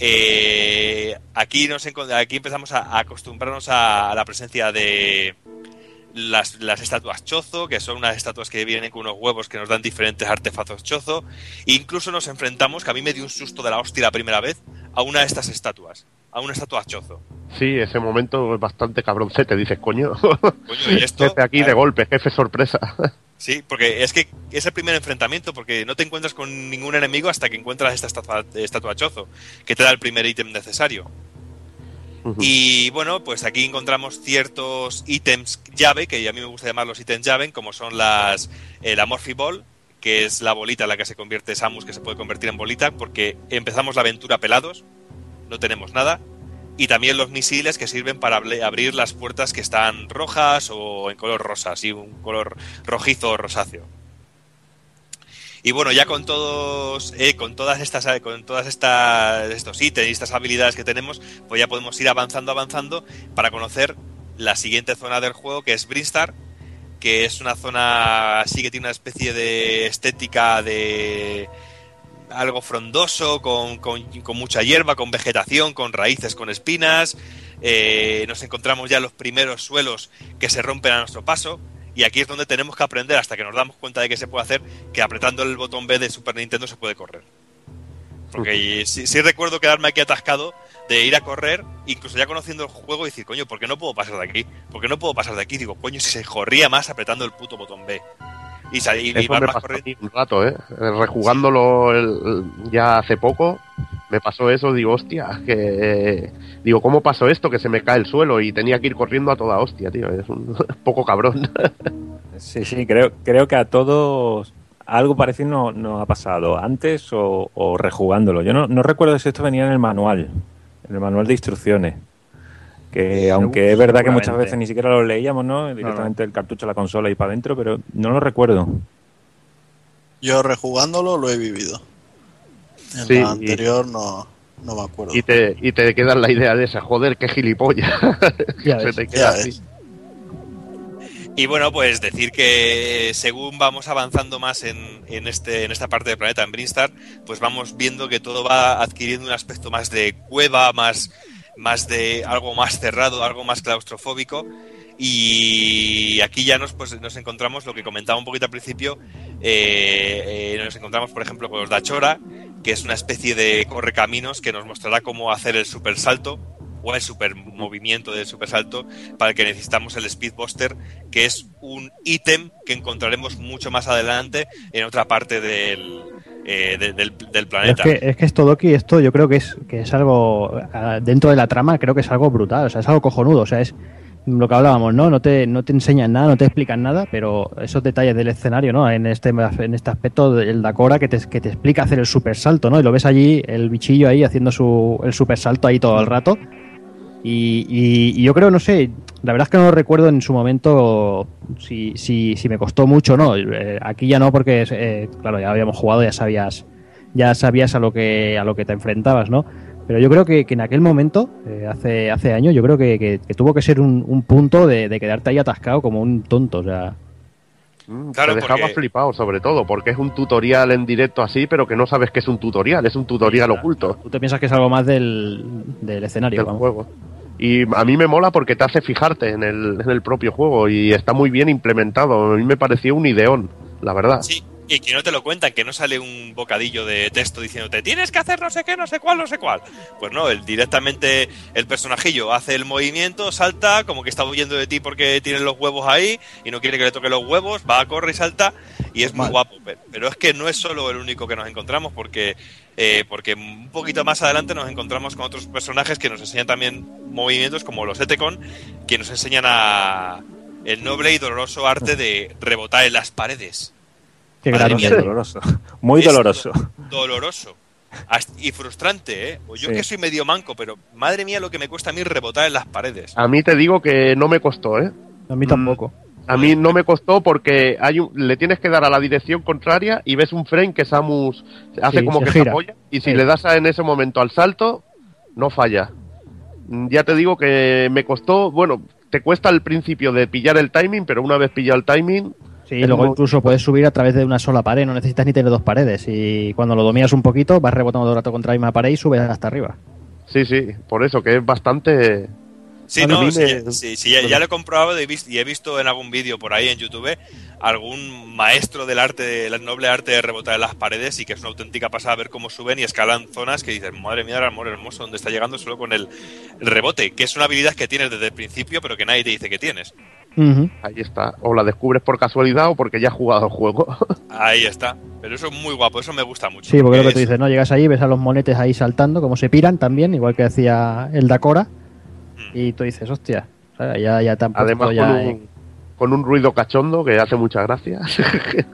Speaker 3: Eh, aquí, nos, aquí empezamos a, acostumbrarnos a, a la presencia de las, las estatuas chozo, que son unas estatuas que vienen con unos huevos que nos dan diferentes artefactos chozo. E incluso nos enfrentamos, que a mí me dio un susto de la hostia la primera vez, a una de estas estatuas, a una estatua chozo.
Speaker 2: Sí, ese momento es bastante cabroncete, dices, coño.
Speaker 3: Coño, y esto,
Speaker 2: Jefe aquí de golpe, jefe sorpresa.
Speaker 3: Sí, porque es que es el primer enfrentamiento, porque no te encuentras con ningún enemigo hasta que encuentras esta estatua, estatua chozo, que te da el primer ítem necesario. Y bueno, pues aquí encontramos ciertos ítems llave, que a mí me gusta llamar los ítems llave, como son las eh, la Morphy Ball, que es la bolita la que se convierte Samus, que se puede convertir en bolita, porque empezamos la aventura pelados, no tenemos nada. Y también los misiles que sirven para abrir las puertas que están rojas o en color rosa, así un color rojizo o rosáceo. Y bueno, ya con todos, eh, con todas estas, con todas estas, estos ítems y estas habilidades que tenemos, pues ya podemos ir avanzando, avanzando para conocer la siguiente zona del juego, que es Brinstar, que es una zona así que tiene una especie de estética de algo frondoso, con, con- con mucha hierba, con vegetación, con raíces, con espinas. Eh, nos encontramos ya los primeros suelos que se rompen a nuestro paso. Y aquí es donde tenemos que aprender, hasta que nos damos cuenta de que se puede hacer, que apretando el botón B de Super Nintendo se puede correr. Porque sí, sí recuerdo quedarme aquí atascado de ir a correr, incluso ya conociendo el juego, y decir, coño, ¿por qué no puedo pasar de aquí? ¿Por qué no puedo pasar de aquí? Digo, coño, si se corría más apretando el puto botón B. Y, sal- y, más corriendo.
Speaker 2: un rato, ¿eh? Rejugándolo el- ya hace poco, me pasó eso, digo, hostia, que... Digo, ¿cómo pasó esto? Que se me cae el suelo y tenía que ir corriendo a toda hostia, tío. Es un poco cabrón.
Speaker 5: Sí, sí, creo, creo que a todos algo parecido no- nos ha pasado antes o, o rejugándolo. Yo no, no recuerdo si esto venía en el manual, en el manual de instrucciones. Que aunque es verdad que muchas veces ni siquiera lo leíamos, ¿no? Directamente el cartucho, la consola y para adentro, pero no lo recuerdo.
Speaker 4: Yo rejugándolo lo he vivido. En
Speaker 2: Sí,
Speaker 4: la
Speaker 2: y-
Speaker 4: anterior no, no me acuerdo.
Speaker 2: y te, y te queda la idea de esa, joder, qué gilipollas.
Speaker 1: Ya
Speaker 2: se
Speaker 1: ves,
Speaker 2: te queda
Speaker 4: ya
Speaker 2: así.
Speaker 3: Y bueno, pues decir que según vamos avanzando más en, en, este, en esta parte del planeta, en Brinstar, pues vamos viendo que todo va adquiriendo un aspecto más de cueva, más, más de algo más cerrado, algo más claustrofóbico. Y aquí ya nos, pues, nos encontramos lo que comentaba un poquito al principio. eh, eh, nos encontramos, por ejemplo, con los Dachora, que es una especie de correcaminos que nos mostrará cómo hacer el super salto o el super movimiento del super salto para el que necesitamos el Speedbuster, que es un ítem que encontraremos mucho más adelante en otra parte del, eh, de- del, del
Speaker 1: Pero es
Speaker 3: planeta.
Speaker 1: que, es que esto, Doki, esto yo creo que es, que es algo, ah, dentro de la trama, creo que es algo brutal, o sea, es algo cojonudo, o sea, es lo que hablábamos, ¿no? No te, no te enseñan nada, no te explican nada, pero esos detalles del escenario, ¿no? En este, en este aspecto, el Dakora que te, que te explica hacer el super salto, ¿no? Y lo ves allí, el bichillo ahí haciendo su, el super salto ahí todo el rato. Y, y- y yo creo, no sé, la verdad es que no recuerdo en su momento si, si, si me costó mucho o no. Eh, aquí ya no, porque eh, claro, ya habíamos jugado, ya sabías, ya sabías a lo que, a lo que te enfrentabas, ¿no? Pero yo creo que, en aquel momento, eh, hace, hace años, yo creo que, que- que tuvo que ser un, un punto de, de quedarte ahí atascado como un tonto. O sea,
Speaker 3: Claro,
Speaker 2: te dejaba
Speaker 3: porque-
Speaker 2: flipado, sobre todo, porque es un tutorial en directo así, pero que no sabes que es un tutorial, es un tutorial oculto
Speaker 1: tú te piensas que es algo más del, del escenario.
Speaker 2: del
Speaker 1: vamos.
Speaker 2: juego. Y a mí me mola porque te hace fijarte en el, en el propio juego y está muy bien implementado. A mí me pareció un ideón, la verdad.
Speaker 3: Sí, y que no te lo cuentan, que no sale un bocadillo de texto diciéndote tienes que hacer no sé qué, no sé cuál, no sé cuál. Pues no, el, directamente el personajillo hace el movimiento, salta, como que está huyendo de ti porque tiene los huevos ahí y no quiere que le toque los huevos, va, corre y salta y es muy guapo. Pero, pero es que no es solo el único que nos encontramos porque, eh, porque un poquito más adelante nos encontramos con otros personajes que nos enseñan también movimientos como los Etecon, que nos enseñan a el noble y doloroso arte de rebotar en las paredes.
Speaker 1: Qué
Speaker 3: mía,
Speaker 5: doloroso. Muy
Speaker 3: Es
Speaker 5: doloroso.
Speaker 3: doloroso. Y frustrante, ¿eh? O Yo
Speaker 5: Sí.
Speaker 3: que soy medio manco, pero madre mía lo que me cuesta a mí rebotar en las paredes.
Speaker 2: A mí te digo que no me costó, ¿eh?
Speaker 1: A mí tampoco.
Speaker 2: A mí no me costó porque hay un- le tienes que dar a la dirección contraria y ves un frame que Samus hace
Speaker 1: Sí,
Speaker 2: como
Speaker 1: se
Speaker 2: que
Speaker 1: gira.
Speaker 2: se apoya y si
Speaker 1: Sí.
Speaker 2: le das a- en ese momento al salto, no falla. Mm, Ya te digo que me costó, bueno, te cuesta al principio de pillar el timing, pero una vez pillado el timing,
Speaker 1: Sí, luego incluso puedes subir a través de una sola pared, no necesitas ni tener dos paredes. Y cuando lo dominas un poquito, vas rebotando todo el rato contra la misma pared y subes hasta arriba.
Speaker 2: sí, sí, por eso que es bastante...
Speaker 3: Sí, no, sí, sí, sí, ya, ya lo he comprobado y he, visto, y he visto en algún vídeo por ahí en YouTube algún maestro del arte, del noble arte de rebotar en las paredes y que es una auténtica pasada ver cómo suben y escalan zonas que dices, madre mía, el amor hermoso, donde está llegando solo con el, rebote, que es una habilidad que tienes desde el principio, pero que nadie te dice que tienes.
Speaker 2: Ahí está. O la descubres por casualidad o porque ya has jugado el juego.
Speaker 3: Ahí está. Pero eso es muy guapo, eso me gusta mucho.
Speaker 1: Sí, porque es lo que tú
Speaker 3: es-
Speaker 1: dices, ¿no? Llegas ahí, ves a los monetes ahí saltando, como se piran también, igual que hacía el Dakora. Y tú dices, hostia, ¿sabes? ya, ya te han puesto
Speaker 2: Además
Speaker 1: ya
Speaker 2: con
Speaker 1: en-
Speaker 2: un, con un ruido cachondo que hace muchas gracias.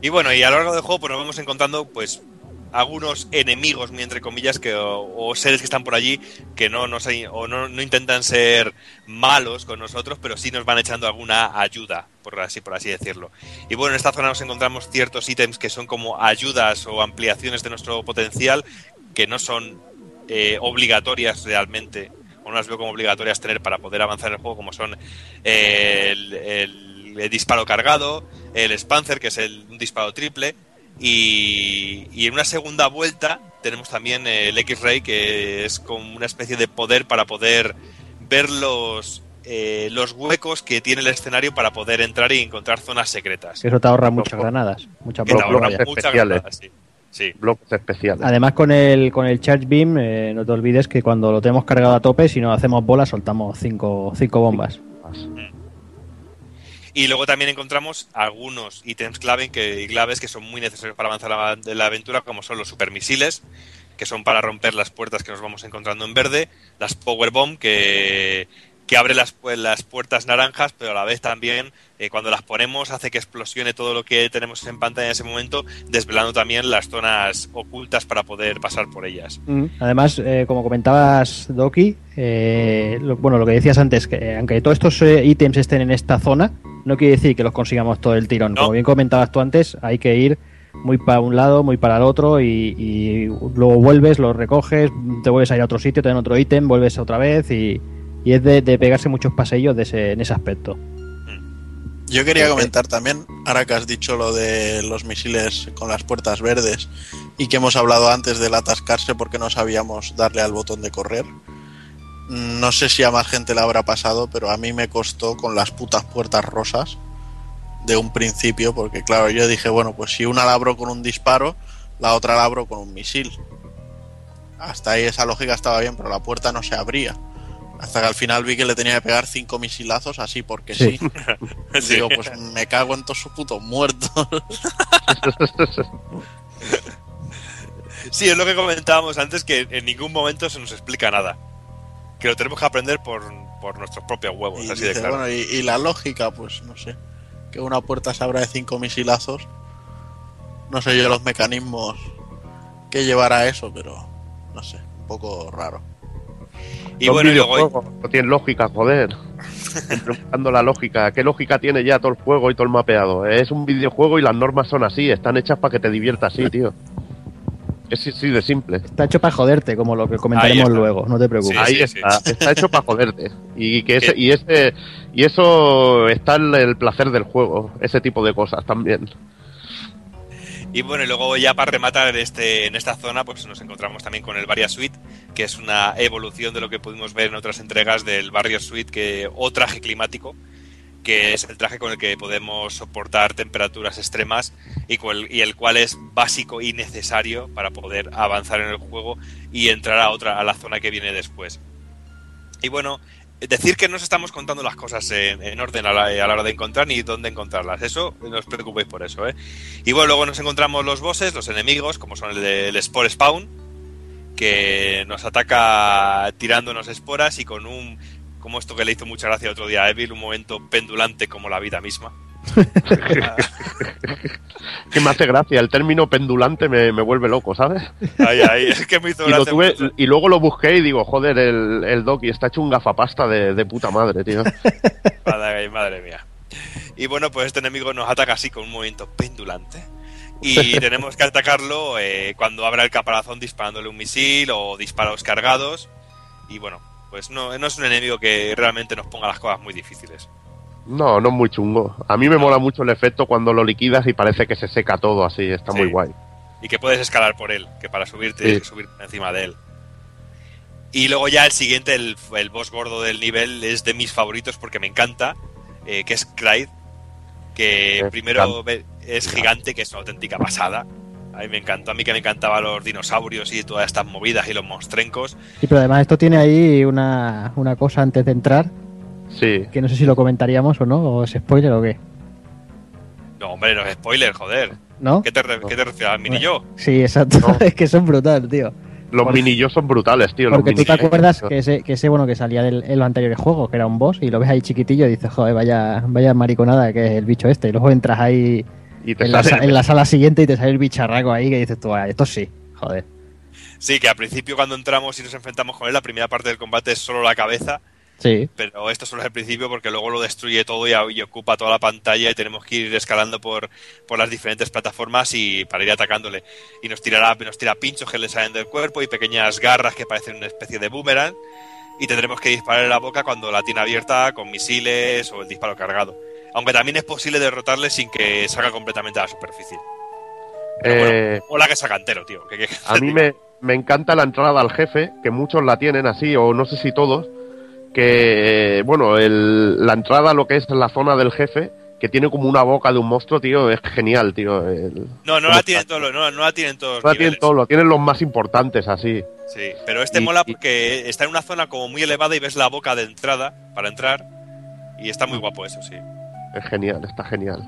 Speaker 3: Y bueno, y a lo largo del juego pues nos vamos encontrando pues algunos enemigos, entre comillas, que o, o seres que están por allí que no nos o no, no intentan ser malos con nosotros, pero sí nos van echando alguna ayuda, por así por así decirlo. Y bueno, en esta zona nos encontramos ciertos ítems que son como ayudas o ampliaciones de nuestro potencial que no son eh, obligatorias realmente no las veo como obligatorias tener para poder avanzar en el juego, como son eh, el, el- el disparo cargado, el Spanzer, que es el, un disparo triple, y, y en una segunda vuelta tenemos también el X-Ray, que es como una especie de poder para poder ver los, eh, los huecos que tiene el escenario para poder entrar y encontrar zonas secretas.
Speaker 1: eso te ahorra muchas granadas, muchas
Speaker 3: Que te muchas granadas, sí. Sí.
Speaker 2: Bloques especiales.
Speaker 1: Además con el con el Charge Beam, eh, no te olvides que cuando lo tenemos cargado a tope, si no hacemos bola, soltamos cinco, cinco bombas.
Speaker 3: Y luego también encontramos algunos ítems clave que, claves que son muy necesarios para avanzar la, de la aventura, como son los supermisiles, que son para romper las puertas que nos vamos encontrando en verde, las Power Bomb, que, que abre las, pu- las puertas naranjas, pero a la vez también, eh, cuando las ponemos, hace que explosione todo lo que tenemos en pantalla en ese momento, desvelando también las zonas ocultas para poder pasar por ellas.
Speaker 1: Además, eh, como comentabas, Doki, eh, lo- bueno, lo que decías antes, que eh, aunque todos estos eh, ítems estén en esta zona, no quiere decir que los consigamos todo el tirón.
Speaker 3: No.
Speaker 1: Como bien comentabas tú antes, hay que ir muy para un lado, muy para el otro, y, y luego vuelves, los recoges, te vuelves a ir a otro sitio, te dan otro ítem, vuelves otra vez, y, y es de, de pegarse muchos paseillos de ese, en ese aspecto.
Speaker 4: Yo quería comentar también, ahora que has dicho lo de los misiles con las puertas verdes y que hemos hablado antes del atascarse porque no sabíamos darle al botón de correr. No sé si a más gente le habrá pasado, pero a mí me costó con las putas puertas rosas de un principio, porque claro, yo dije, bueno, pues si una la abro con un disparo, la otra la abro con un misil. Hasta ahí esa lógica estaba bien, pero la puerta no se abría. Hasta que al final vi que le tenía que pegar cinco misilazos así porque
Speaker 1: Sí.
Speaker 4: sí.
Speaker 3: Sí.
Speaker 4: Digo, pues me cago en todos sus putos muertos.
Speaker 3: Sí, es lo que comentábamos antes, que en ningún momento se nos explica nada. Que lo tenemos que aprender por, por nuestros propios huevos,
Speaker 4: y,
Speaker 3: así de claro.
Speaker 4: bueno, y, y la lógica, pues no sé. Que una puerta se abra de cinco misilazos. No sé yo los mecanismos que llevará eso, pero no sé, un poco raro.
Speaker 3: Y
Speaker 2: Son
Speaker 3: bueno, y luego
Speaker 2: videojuegos, no tienen lógica, joder. Siempre buscando la lógica. ¿Qué lógica tiene ya todo el juego y todo el mapeado? Es un videojuego y las normas son así, están hechas para que te diviertas así, tío. Es así de simple.
Speaker 1: Está hecho para joderte, como lo que comentaremos luego, no te preocupes.
Speaker 3: Sí,
Speaker 2: Ahí
Speaker 3: sí,
Speaker 2: está, está hecho para joderte. Y que ese, y ese, y eso está en el placer del juego, ese tipo de cosas también.
Speaker 3: Y bueno, y luego ya para rematar este, en esta zona, pues nos encontramos también con el Varia Suite, que es una evolución de lo que pudimos ver en otras entregas del Barrier Suite, que, o traje climático, que es el traje con el que podemos soportar temperaturas extremas y, y el cual es básico y necesario para poder avanzar en el juego y entrar a otra, a la zona que viene después. Y bueno, decir que no os estamos contando las cosas en, en orden a la, a la hora de encontrar ni dónde encontrarlas. Eso, no os preocupéis por eso, ¿eh? Y bueno, luego nos encontramos los bosses, los enemigos, como son el, el Spore Spawn, que nos ataca tirándonos esporas y con un, como esto que le hizo mucha gracia otro día a Evil, un momento pendulante como la vida misma.
Speaker 2: que me hace gracia, el término pendulante me, me vuelve loco, ¿sabes?
Speaker 3: Ahí, ahí, es que me hizo
Speaker 2: Y, lo
Speaker 3: gracia
Speaker 2: tuve-
Speaker 3: mucho.
Speaker 2: y luego lo busqué y digo, joder, el, el Doki está hecho un gafapasta de, de puta madre, tío.
Speaker 3: Madre, madre mía. Y bueno, pues este enemigo nos ataca así con un movimiento pendulante. Y tenemos que atacarlo eh, cuando abra el caparazón disparándole un misil o disparos cargados. Y bueno, pues no, no es un enemigo que realmente nos ponga las cosas muy difíciles.
Speaker 2: No, no es muy chungo. A mí me mola mucho el efecto cuando lo liquidas y parece que se seca todo así, está
Speaker 3: Sí.
Speaker 2: muy guay.
Speaker 3: Y que puedes escalar por él, que para subirte tienes que subir encima de él. Y luego ya el siguiente, el, el boss gordo del nivel, es de mis favoritos porque me encanta, eh, que es Clyde, que
Speaker 2: Es
Speaker 3: primero
Speaker 2: gigante.
Speaker 3: es gigante, que es una auténtica pasada. A mí me encantó, a mí que me encantaban los dinosaurios y todas estas movidas y los monstrencos.
Speaker 9: Sí, pero además esto tiene ahí una, una cosa antes de entrar,
Speaker 2: Sí.
Speaker 9: que no sé si lo comentaríamos o no, o es spoiler o qué.
Speaker 3: No, hombre, no es spoiler, joder.
Speaker 9: ¿No?
Speaker 3: ¿Qué te, re- qué te refieres? ¿Al mini yo?
Speaker 9: Sí, exacto.
Speaker 2: No.
Speaker 9: es que son brutal, tío.
Speaker 2: Los
Speaker 9: Porque-
Speaker 2: minillos son brutales, tío.
Speaker 9: Porque
Speaker 2: los
Speaker 9: tú te
Speaker 2: mini-
Speaker 9: acuerdas que ese, que ese bueno que salía del, en los anteriores juegos, que era un boss, y lo ves ahí chiquitillo y dices, joder, vaya, vaya mariconada que es el bicho este. Y luego entras ahí
Speaker 2: Y te
Speaker 9: en la, en la sala siguiente y te sale el bicharraco ahí que dices tú, "Ah, esto sí, joder.
Speaker 3: Sí, que al principio cuando entramos y nos enfrentamos con él, la primera parte del combate es solo la cabeza.
Speaker 9: Sí,
Speaker 3: Pero esto solo es el principio porque luego lo destruye todo y, y ocupa toda la pantalla y tenemos que ir escalando por, por las diferentes plataformas y para ir atacándole. Y nos tirará, nos tira pinchos que le salen del cuerpo y pequeñas garras que parecen una especie de boomerang. Y tendremos que disparar en la boca cuando la tiene abierta con misiles o el disparo cargado. Aunque también es posible derrotarle sin que salga completamente a la superficie. Pero
Speaker 2: Eh,
Speaker 3: O la que saca entero, tío. que- que-
Speaker 2: a mí me, me encanta la entrada al jefe, que muchos la tienen así, o no sé si todos, que, bueno, el- la entrada a lo que es la zona del jefe, que tiene como una boca de un monstruo, tío, es genial, tío. el-
Speaker 3: No, no la tienen todos, no, no la tienen todos.
Speaker 2: No la tienen todos, lo tienen los más importantes así.
Speaker 3: Sí, pero este
Speaker 2: Y-
Speaker 3: mola porque está en una zona como muy elevada y ves la boca de entrada para entrar. Y está muy guapo eso, sí.
Speaker 2: Es genial, está genial.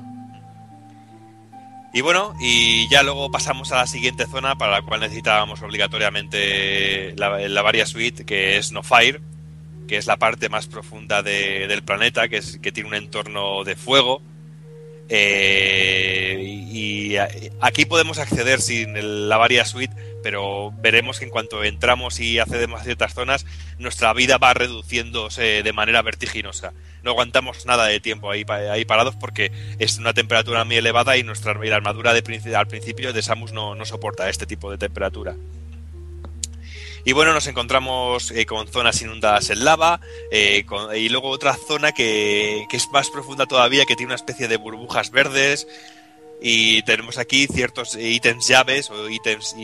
Speaker 3: Y bueno, y ya luego pasamos a la siguiente zona para la cual necesitábamos obligatoriamente la, la Varia Suite, que es No Fire, que es la parte más profunda de- del planeta, que, es, que tiene un entorno de fuego. Eh, y, aquí podemos acceder sin la Varia Suite, pero veremos que en cuanto entramos y accedemos a ciertas zonas, nuestra vida va reduciéndose de manera vertiginosa. No aguantamos nada de tiempo ahí, ahí parados porque es una temperatura muy elevada y nuestra y la armadura de, al principio de Samus no, no soporta este tipo de temperatura. Y bueno, nos encontramos eh, con zonas inundadas en lava eh, y luego otra zona que, que es más profunda todavía, que tiene una especie de burbujas verdes. Y tenemos aquí ciertos eh, ítems llaves o ítems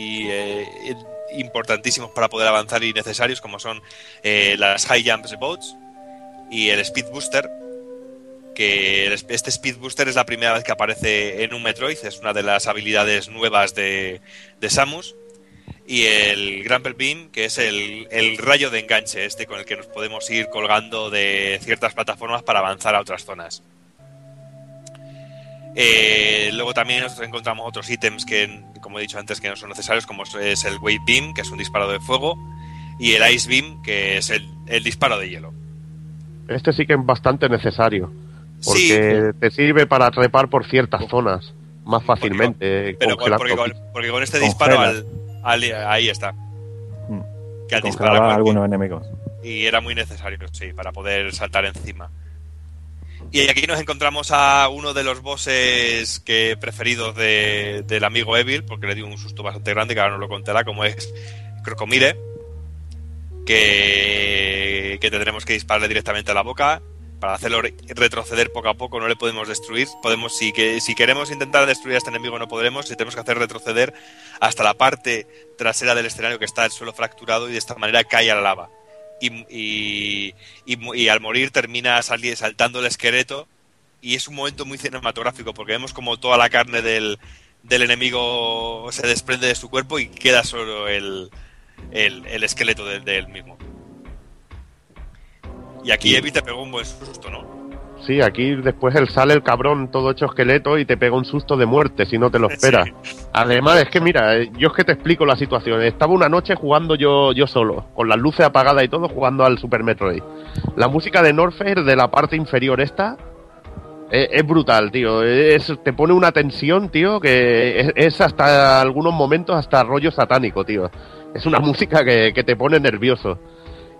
Speaker 3: importantísimos para poder avanzar y necesarios, como son las High Jumps Boats y el Speed Booster. Que este Speed Booster es la primera vez que aparece en un Metroid, es una de las habilidades nuevas de, de Samus y el Grapple Beam, que es el, el rayo de enganche este con el que nos podemos ir colgando de ciertas plataformas para avanzar a otras zonas. Eh, luego también nos encontramos otros ítems que, como he dicho antes, que no son necesarios, como es el Wave Beam, que es un disparo de fuego, y el Ice Beam, que es el, el disparo de hielo.
Speaker 2: Este sí que es bastante necesario. Porque
Speaker 3: Sí,
Speaker 2: te sirve para trepar por ciertas zonas más fácilmente.
Speaker 3: pero con- porque, con, porque este disparo al, ahí está.
Speaker 5: Mm.
Speaker 3: Que al disparar
Speaker 5: a algunos enemigos.
Speaker 3: y era muy necesario, sí, para poder saltar encima. Y aquí nos encontramos a uno de los bosses que preferidos de- del amigo Evil, porque le dio un susto bastante grande, que ahora no lo contará, como es Crocomire, que, que tendremos que dispararle directamente a la boca. Para hacerlo re- retroceder poco a poco no le podemos destruir. Podemos, si, que, si queremos intentar destruir a este enemigo no podremos, y tenemos que hacer retroceder hasta la parte trasera del escenario que está el suelo fracturado y de esta manera cae a la lava y, y, y y al morir termina saltando el esqueleto y es un momento muy cinematográfico porque vemos como toda la carne del, del enemigo se desprende de su cuerpo y queda solo el, el, el esqueleto del de él mismo. Y aquí Evi te pegó un buen susto, ¿no?
Speaker 2: Sí, aquí después él sale el cabrón todo hecho esqueleto y te pega un susto de muerte si no te lo esperas. Además, es que mira, eh, yo es que te explico la situación. Estaba una noche jugando yo, yo solo, con las luces apagadas y todo, jugando al Super Metroid. La música de Norfair de la parte inferior esta Es, es brutal, tío. Es, te pone una tensión, tío, que es, es hasta algunos momentos hasta rollo satánico, tío. Es una música que, que te pone nervioso.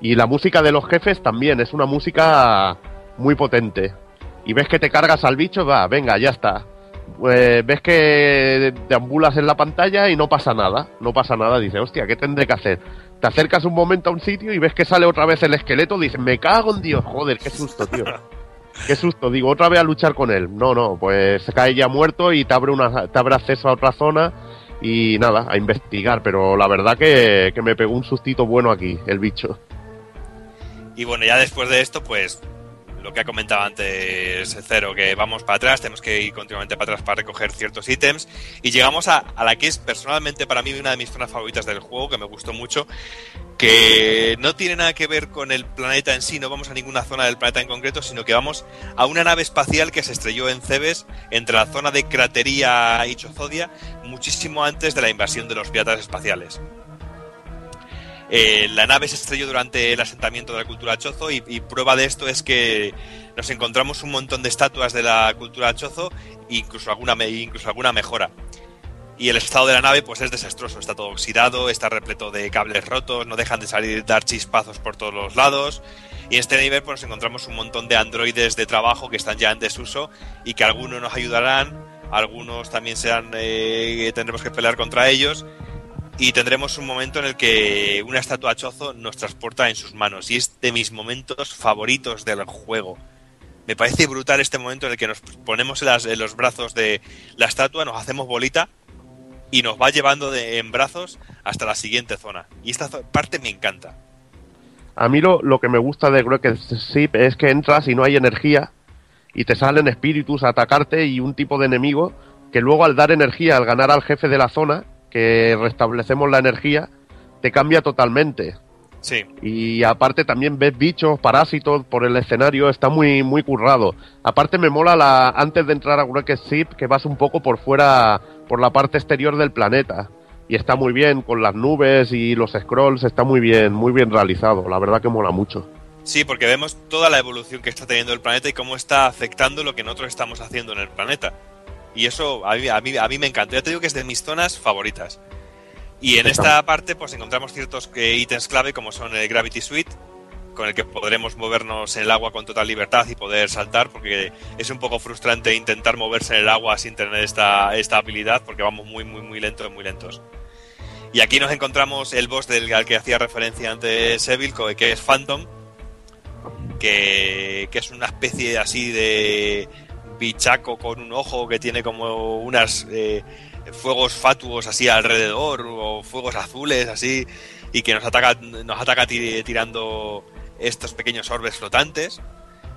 Speaker 2: Y la música de los jefes también, es una música muy potente. Y ves que te cargas al bicho, va, venga, ya está. Pues ves que deambulas en la pantalla y no pasa nada. No pasa nada, dices, hostia, ¿qué tendré que hacer? Te acercas un momento a un sitio y ves que sale otra vez el esqueleto, dices, me cago en Dios, joder, qué susto, tío. Qué susto, digo, otra vez a luchar con él. No, no, pues se cae ya muerto y te abre, una, te abre acceso a otra zona y nada, a investigar. Pero la verdad que, que me pegó un sustito bueno aquí, el bicho.
Speaker 3: Y bueno, ya después de esto, pues lo que ha comentado antes Cero, que vamos para atrás, tenemos que ir continuamente para atrás para recoger ciertos ítems. Y llegamos a, a la que es personalmente para mí una de mis zonas favoritas del juego, que me gustó mucho, que no tiene nada que ver con el planeta en sí, no vamos a ninguna zona del planeta en concreto, sino que vamos a una nave espacial que se estrelló en Cebes, entre la zona de Cratería y Chozodia, muchísimo antes de la invasión de los piratas espaciales. Eh, la nave se estrelló durante el asentamiento de la cultura chozo y, prueba de esto es que nos encontramos un montón de estatuas de la cultura chozo incluso alguna, incluso alguna mejora. Y el estado de la nave pues es desastroso, está todo oxidado, está repleto de cables rotos, no dejan de salir dar chispazos por todos los lados. Y en este nivel pues nos encontramos un montón de androides de trabajo que están ya en desuso y que algunos nos ayudarán, algunos también serán, eh, tendremos que pelear contra ellos y tendremos un momento en el que una estatua chozo nos transporta en sus manos y es de mis momentos favoritos del juego. Me parece brutal este momento en el que nos ponemos en, los brazos de la estatua, nos hacemos bolita y nos va llevando de, en brazos hasta la siguiente zona. Y esta parte me encanta.
Speaker 2: A mí lo, lo que me gusta de Grocket Ship es que entras y no hay energía y te salen espíritus a atacarte y un tipo de enemigo que luego al dar energía, al ganar al jefe de la zona, que restablecemos la energía, te cambia totalmente.
Speaker 3: Sí.
Speaker 2: Y aparte también ves bichos, parásitos por el escenario, está muy muy currado. Aparte me mola la antes de entrar a Wrecked Ship que vas un poco por fuera por la parte exterior del planeta y está muy bien con las nubes y los scrolls, está muy bien, muy bien realizado, la verdad que mola mucho.
Speaker 3: Sí, porque vemos toda la evolución que está teniendo el planeta y cómo está afectando lo que nosotros estamos haciendo en el planeta. Y eso a mí, a mí, a mí me encanta. Ya te digo que es de mis zonas favoritas. Y en esta parte pues encontramos ciertos ítems clave como son el Gravity Suite, con el que podremos movernos en el agua con total libertad y poder saltar, porque es un poco frustrante intentar moverse en el agua sin tener esta, esta habilidad, porque vamos muy, muy, muy lentos, muy lentos. Y aquí nos encontramos el boss del al que hacía referencia antes Evil, que es Phantom, que, que es una especie así de bichaco con un ojo que tiene como unas eh, fuegos fatuos así alrededor o fuegos azules así y que nos ataca nos ataca tirando estos pequeños orbes flotantes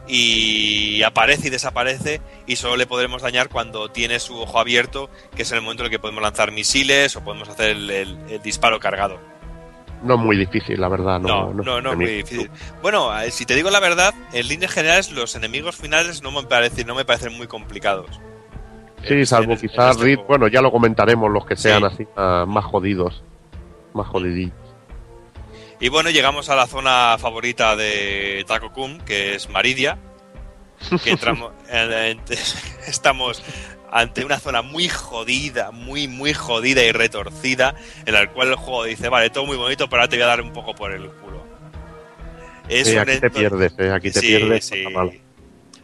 Speaker 3: y aparece y desaparece y solo le podremos dañar cuando tiene su ojo abierto que es el momento en el que podemos lanzar misiles o podemos hacer el disparo cargado
Speaker 2: no muy difícil, la verdad.
Speaker 3: No, no, no, no muy difícil. Bueno, si te digo la verdad, en líneas generales los enemigos finales no me parecen, no me parecen muy complicados.
Speaker 2: Sí, salvo este, quizás este Reed, bueno, ya lo comentaremos, los que sean sí. así uh, más jodidos, más jodidillos.
Speaker 3: Y bueno, llegamos a la zona favorita de Taco Kun, que es Maridia. Que entramos, estamos ante una zona muy jodida, muy, muy jodida y retorcida, en la cual el juego dice, vale, todo muy bonito, pero ahora te voy a dar un poco por el culo.
Speaker 2: Es sí, aquí te pierdes, eh, aquí te sí, pierdes.
Speaker 3: Sí.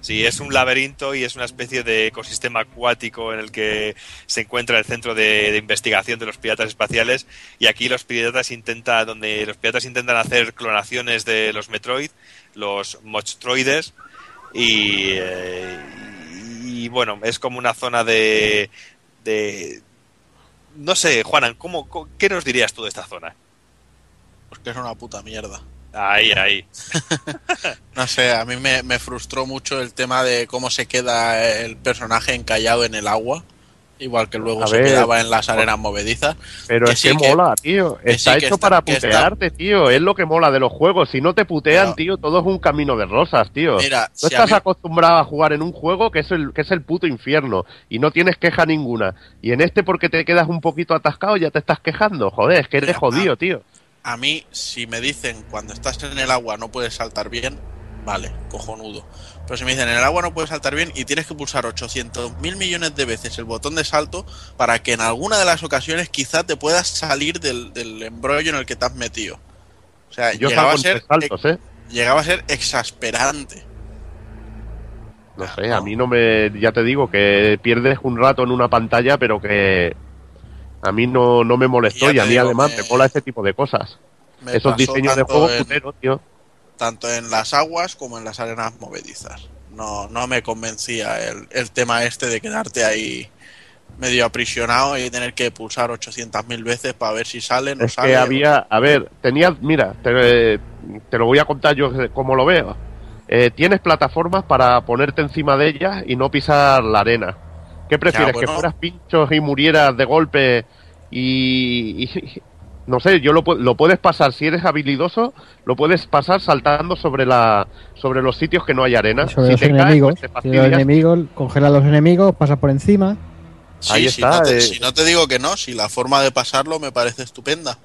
Speaker 3: sí, es un laberinto y es una especie de ecosistema acuático en el que se encuentra el centro de, de investigación de los piratas espaciales y aquí los piratas intentan, donde los piratas intentan hacer clonaciones de los Metroid, los Mochtroides, y, eh, y bueno, es como una zona de, de no sé, Juanan, ¿cómo, ¿qué nos dirías tú de esta zona?
Speaker 4: Pues que es una puta mierda.
Speaker 3: Ahí, ahí.
Speaker 4: no sé, a mí me, me, frustró mucho el tema de cómo se queda el personaje encallado en el agua. Igual que luego
Speaker 2: A
Speaker 4: se
Speaker 2: ver,
Speaker 4: quedaba en las arenas movedizas.
Speaker 2: Pero
Speaker 4: Que
Speaker 2: es
Speaker 4: sí,
Speaker 2: que, mola, tío.
Speaker 4: que
Speaker 2: Está
Speaker 4: sí,
Speaker 2: hecho
Speaker 4: está-
Speaker 2: para
Speaker 4: está-
Speaker 2: putearte, tío. Es lo que mola de los juegos. Si no te putean, tío, todo es un camino de rosas, tío.
Speaker 4: Mira, si a
Speaker 2: estás
Speaker 4: mí-
Speaker 2: acostumbrado a jugar en un juego que es el que es el puto infierno y no tienes queja ninguna. Y en este porque te quedas un poquito atascado ya te estás quejando. Joder, es que eres
Speaker 4: Mira,
Speaker 2: jodido, tío.
Speaker 4: A mí, si me dicen cuando estás en el agua no puedes saltar bien, vale, cojonudo. Pero si me dicen, en el agua no puedes saltar bien y tienes que pulsar 800 mil millones de veces el botón de salto para que en alguna de las ocasiones quizá te puedas salir del, del embrollo en el que te has metido. O sea,
Speaker 2: Yo
Speaker 4: llegaba a, ser,
Speaker 2: saltos, ¿eh?
Speaker 4: llegaba a ser exasperante.
Speaker 2: No sé, a mí no me. Ya te digo que pierdes un rato en una pantalla, pero que. A mí no, no me molestó y a mí
Speaker 4: digo,
Speaker 2: además
Speaker 4: me-
Speaker 2: me mola ese tipo de cosas.
Speaker 4: Me
Speaker 2: Esos diseños de juego
Speaker 4: en-
Speaker 2: puteros, tío.
Speaker 4: Tanto en las aguas como en las arenas movedizas. No, no me convencía el, el tema este de quedarte ahí medio aprisionado y tener que pulsar 800.000 veces para ver si sale, no
Speaker 2: Es
Speaker 4: sale.
Speaker 2: que había, a ver, tenías, mira, te, te lo voy a contar yo como lo veo. Eh, tienes plataformas para ponerte encima de ellas y no pisar la arena. ¿Qué prefieres?
Speaker 4: bueno.
Speaker 2: ¿Que fueras pinchos y murieras de golpe y, y- no sé, yo lo, lo puedes pasar si eres habilidoso, lo puedes pasar saltando sobre la sobre los sitios que no hay arena.
Speaker 9: Y sobre
Speaker 2: si
Speaker 9: los
Speaker 2: te caes,
Speaker 9: enemigos.
Speaker 2: pues te
Speaker 9: si los enemigos, congela a los enemigos, pasa por encima.
Speaker 4: Sí,
Speaker 2: ahí
Speaker 4: si,
Speaker 2: está,
Speaker 4: no te,
Speaker 2: eh.
Speaker 4: si no te digo que no, si la forma de pasarlo me parece estupenda.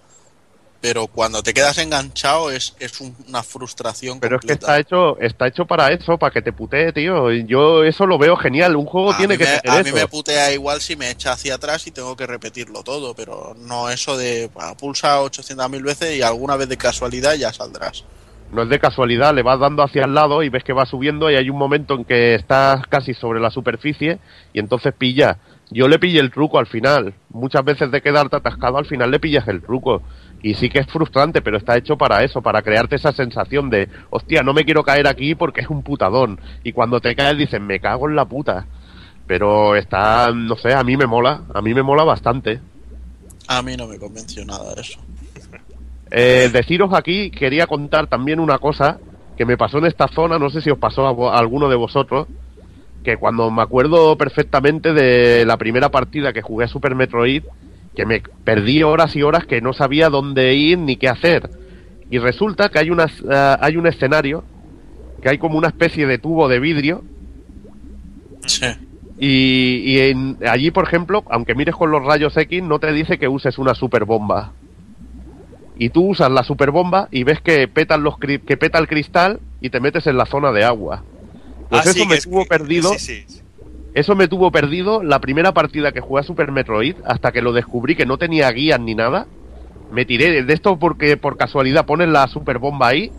Speaker 4: Pero cuando te quedas enganchado es, es un- una frustración
Speaker 2: Pero es que está hecho, está hecho para eso, para que te putee, tío. Yo eso lo veo genial. Un juego
Speaker 4: a
Speaker 2: tiene que
Speaker 4: me,
Speaker 2: tener
Speaker 4: a mí
Speaker 2: eso.
Speaker 4: me putea igual si me echa hacia atrás y tengo que repetirlo todo, pero no eso de ah, pulsa 800.000 veces y alguna vez de casualidad ya saldrás.
Speaker 2: No es de casualidad, le vas dando hacia el lado y ves que va subiendo y hay un momento en que estás casi sobre la superficie y entonces pilla. Yo le pillé el truco al final. Muchas veces de quedarte atascado al final le pillas el truco. Y sí que es frustrante, pero está hecho para eso, para crearte esa sensación de, hostia, no me quiero caer aquí porque es un putadón. Y cuando te caes dices, me cago en la puta. Pero está, no sé, a mí me mola, a mí me mola bastante.
Speaker 4: A mí no me convenció nada eso.
Speaker 2: Eh, deciros aquí, quería contar también una cosa que me pasó en esta zona, no sé si os pasó a, a alguno de vosotros, que cuando me acuerdo perfectamente de la primera partida que jugué a Super Metroid, que me perdí horas y horas que no sabía dónde ir ni qué hacer. Y resulta que hay, unas, eh, hay un escenario, que hay como una especie de tubo de vidrio,
Speaker 4: Sí.
Speaker 2: y, y en- allí, por ejemplo, aunque mires con los rayos X, no te dice que uses una super bomba. Y tú usas la super bomba y ves que petan los que peta el cristal y te metes en la zona de agua. Pues
Speaker 3: Ah,
Speaker 2: eso
Speaker 3: sí,
Speaker 2: me
Speaker 3: es
Speaker 2: tuvo
Speaker 3: que-
Speaker 2: perdido.
Speaker 3: sí, sí, sí.
Speaker 2: Eso me tuvo perdido la primera partida que jugué a Super Metroid hasta que lo descubrí que no tenía guías ni nada. Me tiré de esto porque por casualidad pones la super bomba ahí,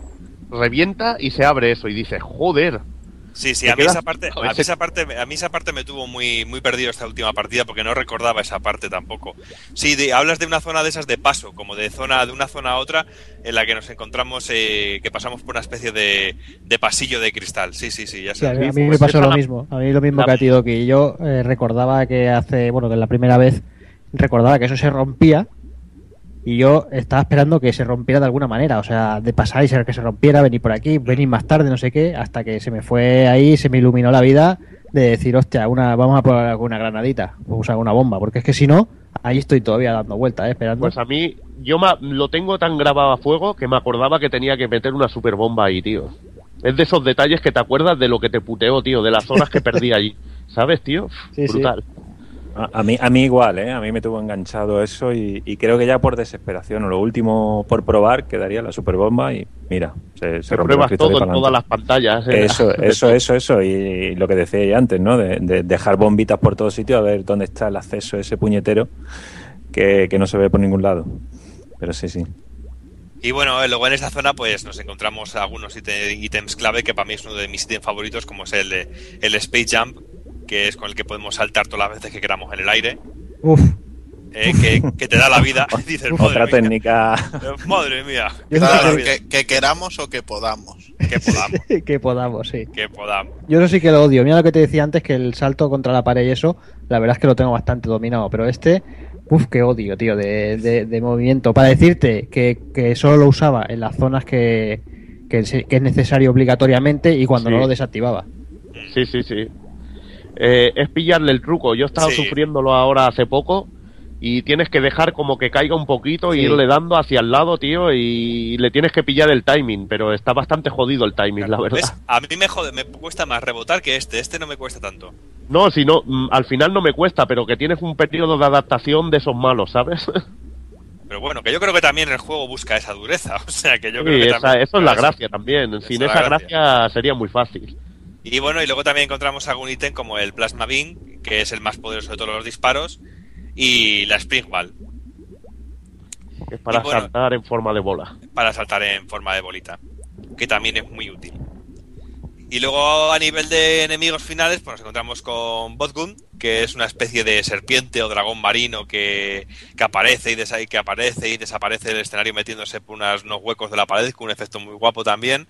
Speaker 2: revienta y se abre eso y dices, joder.
Speaker 3: Sí, sí, a mí, esa parte, a, mí esa parte, a mí esa parte me tuvo muy, muy perdido esta última partida porque no recordaba esa parte tampoco. Sí, de- hablas de una zona de esas de paso, como de zona de una zona a otra en la que nos encontramos, eh, que pasamos por una especie de, de pasillo de cristal. Sí, sí, sí, ya
Speaker 9: Sí, a mí, a mí me pasó lo mismo. A mí lo mismo
Speaker 2: la-
Speaker 9: que a ti, Doki. Yo eh, recordaba que hace, bueno, que la primera vez recordaba que eso se rompía y yo estaba esperando que se rompiera de alguna manera. O sea, de pasar y ser que se rompiera, venir por aquí, venir más tarde, no sé qué, hasta que se me fue ahí, se me iluminó la vida de decir, hostia, una, vamos a probar alguna granadita, a usar una bomba, porque es que si no, ahí estoy todavía dando vueltas, eh, esperando.
Speaker 2: Pues a mí, yo ma- lo tengo tan grabado a fuego que me acordaba que tenía que meter una super bomba ahí, tío. Es de esos detalles que te acuerdas de lo que te puteó, tío, de las horas que perdí allí. ¿Sabes, tío?
Speaker 9: Sí, sí.
Speaker 5: A, a mí, a mí igual, ¿eh? A mí me tuvo enganchado eso y, y creo que ya por desesperación o lo último por probar quedaría la superbomba y mira, se, se rompió el
Speaker 2: todo en todas las pantallas. ¿eh?
Speaker 5: Eso, eso, eso, eso. Y, lo que decía ya antes, ¿no? De, de dejar bombitas por todos sitios a ver dónde está el acceso a ese puñetero que, que no se ve por ningún lado. Pero sí, sí.
Speaker 3: Y bueno, luego en esta zona pues nos encontramos algunos íte- ítems clave que para mí es uno de mis ítems favoritos, como es el, de- el Space Jump, que es con el que podemos saltar todas las veces que queramos en el aire,
Speaker 9: Uf,
Speaker 3: eh, que, que te da la vida. Dices, madre
Speaker 5: Otra
Speaker 3: mía,
Speaker 5: técnica.
Speaker 3: eh, madre mía, que
Speaker 4: Claro, que, que queramos o que podamos.
Speaker 3: Que podamos,
Speaker 9: que podamos, sí.
Speaker 3: que podamos.
Speaker 9: Yo eso sí que lo odio. Mira lo que te decía antes, que el salto contra la pared y eso, la verdad es que lo tengo bastante dominado. Pero este, uff, qué odio, tío, de, de- de movimiento. Para decirte que, que solo lo usaba en las zonas que, que, es necesario obligatoriamente y cuando
Speaker 2: Sí.
Speaker 9: no lo desactivaba.
Speaker 2: Sí, sí, sí. Eh, es pillarle el truco. Yo he estado
Speaker 3: Sí.
Speaker 2: sufriéndolo ahora hace poco y tienes que dejar como que caiga un poquito y
Speaker 9: Sí.
Speaker 2: irle dando hacia el lado, tío, y le tienes que pillar el timing, pero está bastante jodido el timing, la verdad.
Speaker 3: ¿Ves? A mí me, jode, me cuesta más rebotar que este, este no me cuesta tanto.
Speaker 2: No, si no, mm, al final no me cuesta, pero que tienes un periodo de adaptación de esos malos, ¿sabes?
Speaker 3: Pero bueno, que yo creo que también el juego busca esa dureza. O sea, que yo
Speaker 2: Sí,
Speaker 3: creo que
Speaker 2: esa-
Speaker 3: también
Speaker 2: eso es la gracia también. Sin esa
Speaker 3: gracia.
Speaker 2: gracia sería muy fácil.
Speaker 3: Y bueno, y luego también encontramos algún ítem como el Plasma Beam, que es el más poderoso de todos los disparos, y la Spring Ball,
Speaker 2: Es para
Speaker 3: bueno-
Speaker 2: saltar en forma de bola.
Speaker 3: para saltar en forma de bolita, que también es muy útil. Y luego a nivel de enemigos finales, pues nos encontramos con Botgun, que es una especie de serpiente o dragón marino que, que aparece y desa- que aparece y desaparece del escenario metiéndose por unos huecos de la pared, con un efecto muy guapo también.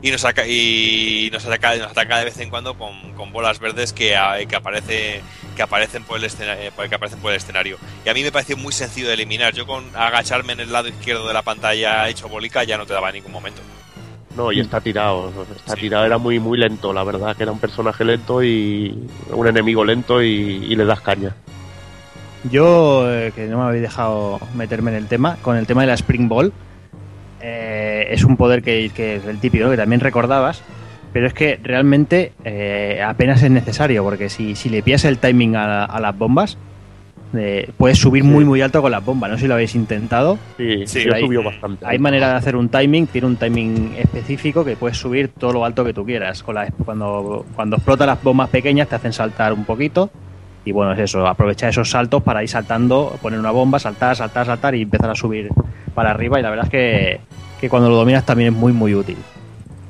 Speaker 3: Y nos, saca, y nos, ataca, nos ataca de vez en cuando con, con bolas verdes que, que, aparece, que, aparecen por el escenario, que aparecen por el escenario. Y a mí me pareció muy sencillo de eliminar. Yo con agacharme en el lado izquierdo de la pantalla hecho bolica ya no te daba en ningún momento.
Speaker 2: No, y está tirado. Está tirado, era muy muy lento, la verdad, que era un personaje lento y un enemigo lento y, y le das caña.
Speaker 1: Yo, eh, que no me habéis dejado meterme en el tema, con el tema de la Spring Ball, eh, es un poder que, que es el típico, ¿no? que también recordabas, pero es que realmente eh, apenas es necesario, porque si, si le pillas el timing a, a las bombas, eh, puedes subir muy muy alto con las bombas, no sé si lo habéis intentado.
Speaker 2: Sí,
Speaker 3: Sí,
Speaker 2: yo
Speaker 1: hay-
Speaker 2: subió bastante.
Speaker 1: Hay manera de hacer un timing, tiene un timing específico que puedes subir todo lo alto que tú quieras. Con la- cuando, cuando explotan las bombas pequeñas te hacen saltar un poquito. Y bueno, es eso, aprovechar esos saltos para ir saltando, poner una bomba, saltar, saltar, saltar y empezar a subir para arriba. Y la verdad es que, que cuando lo dominas también es muy, muy útil.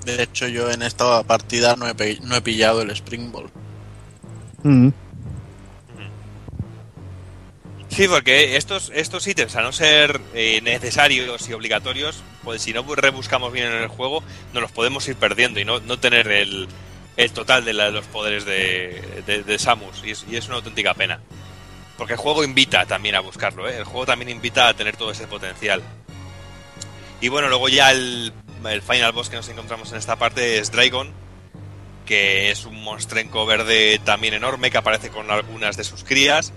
Speaker 4: De hecho, yo en esta partida no he, no he pillado el Spring Ball.
Speaker 1: Mm.
Speaker 3: Sí, porque estos, estos ítems, a no ser eh, necesarios y obligatorios, pues si no rebuscamos bien en el juego, nos los podemos ir perdiendo y no, no tener el, el total de, la- de los poderes de, de- de Samus. Y es, y es una auténtica pena. Porque el juego invita también a buscarlo, ¿eh? El juego también invita a tener todo ese potencial. Y bueno, luego ya el, el final boss que nos encontramos en esta parte es Dragon, que es un monstrenco verde también enorme que aparece con algunas de sus crías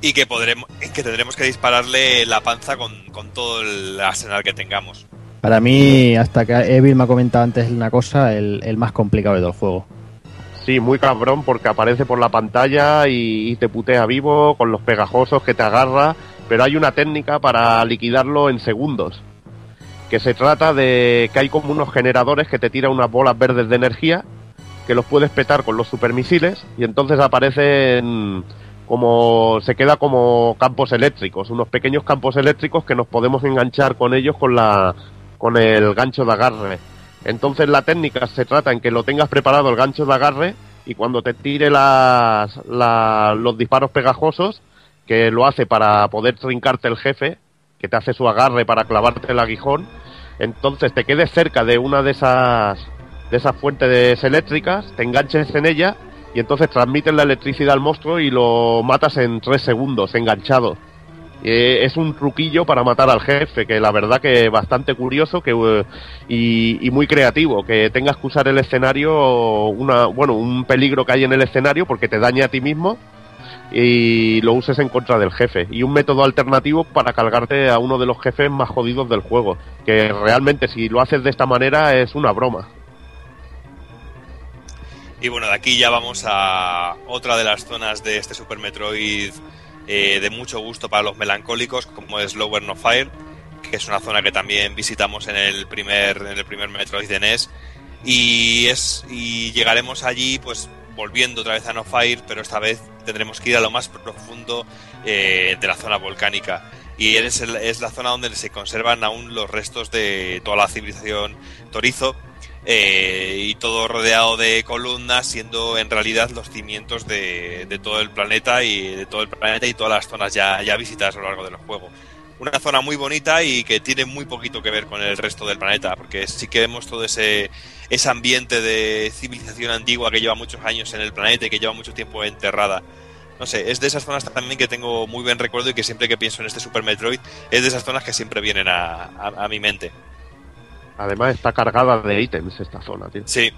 Speaker 3: y que podremos que tendremos que dispararle la panza con, con todo el arsenal que tengamos.
Speaker 9: Para mí, hasta que Evil me ha comentado antes una cosa, el, el más complicado de todo el juego.
Speaker 2: Sí, muy cabrón porque aparece por la pantalla y, y te putea vivo con los pegajosos que te agarra, pero hay una técnica para liquidarlo en segundos. Que se trata de que hay como unos generadores que te tiran unas bolas verdes de energía que los puedes petar con los supermisiles y entonces aparecen como se queda como campos eléctricos, unos pequeños campos eléctricos que nos podemos enganchar con ellos con la con el gancho de agarre. Entonces la técnica se trata en que lo tengas preparado el gancho de agarre y cuando te tire las, la- los disparos pegajosos, que lo hace para poder trincarte el jefe, que te hace su agarre para clavarte el aguijón, entonces te quedes cerca de una de esas de esas fuentes eléctricas, te enganches en ella y entonces transmites la electricidad al monstruo y lo matas en tres segundos, enganchado. Eh, es un truquillo para matar al jefe, que la verdad que bastante curioso que, eh, y, y muy creativo, que tengas que usar el escenario, una, bueno, un peligro que hay en el escenario porque te daña a ti mismo y lo uses en contra del jefe. Y un método alternativo para cargarte a uno de los jefes más jodidos del juego, que realmente si lo haces de esta manera es una broma.
Speaker 3: Y bueno, de aquí ya vamos a otra de las zonas de este Super Metroid eh, de mucho gusto para los melancólicos, como es Lower No Fire, que es una zona que también visitamos en el primer, en el primer Metroid de NES. Y, es, y llegaremos allí, pues volviendo otra vez a No Fire, pero esta vez tendremos que ir a lo más profundo eh, de la zona volcánica. Y es, es la zona donde se conservan aún los restos de toda la civilización Torizo, eh, y todo rodeado de columnas, siendo en realidad los cimientos de, de todo el planeta y de todo el planeta y todas las zonas ya, ya visitadas a lo largo del juego. Una zona muy bonita y que tiene muy poquito que ver con el resto del planeta, porque sí que vemos todo ese, ese ambiente de civilización antigua que lleva muchos años en el planeta y que lleva mucho tiempo enterrada. No sé, es de esas zonas también que tengo muy buen recuerdo y que siempre que pienso en este Super Metroid es de esas zonas que siempre vienen a, a- a mi mente.
Speaker 2: Además está cargada de ítems esta zona, tío.
Speaker 3: Sí,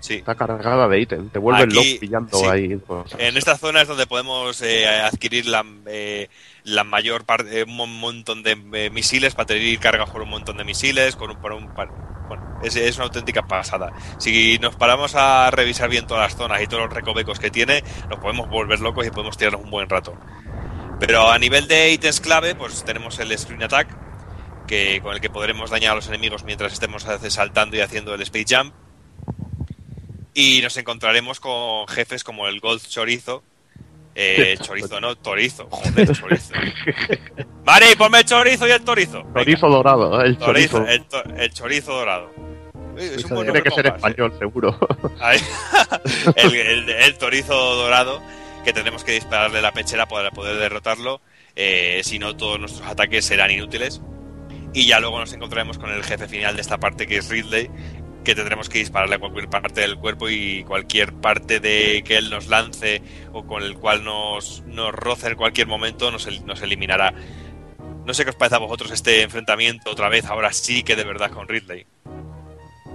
Speaker 3: sí.
Speaker 2: Está cargada de ítems. Te vuelves
Speaker 3: Aquí,
Speaker 2: loco pillando
Speaker 3: sí.
Speaker 2: ahí. cosas.
Speaker 3: En esta zona es donde podemos eh, adquirir la, eh, la mayor parte, un mon- montón de eh, misiles para tener cargas por un montón de misiles, con un, por un par- bueno, es, es una auténtica pasada. Si nos paramos a revisar bien todas las zonas y todos los recovecos que tiene, nos podemos volver locos y podemos tirarnos un buen rato. Pero a nivel de ítems clave, pues tenemos el Screen Attack, que, con el que podremos dañar a los enemigos mientras estemos saltando y haciendo el Space Jump. Y nos encontraremos con jefes como el Gold Chorizo. Eh, chorizo, no, Torizo. Joder, chorizo. Mari, ponme chorizo y el torizo. Venga.
Speaker 2: Chorizo dorado, el
Speaker 3: Chorizo,
Speaker 2: chorizo.
Speaker 3: el, to- el chorizo dorado. Uy, es un buen
Speaker 2: Tiene que ser
Speaker 3: un
Speaker 2: español, seguro.
Speaker 3: El, el- el torizo dorado que tendremos que dispararle la pechera para poder derrotarlo. eh, si no, todos nuestros ataques serán inútiles. Y ya luego nos encontraremos con el jefe final de esta parte que es Ridley, que tendremos que dispararle a cualquier parte del cuerpo y cualquier parte de que él nos lance o con el cual nos, nos roce en cualquier momento nos, nos eliminará. No sé qué os parece a vosotros este enfrentamiento otra vez, ahora sí que de verdad con Ridley.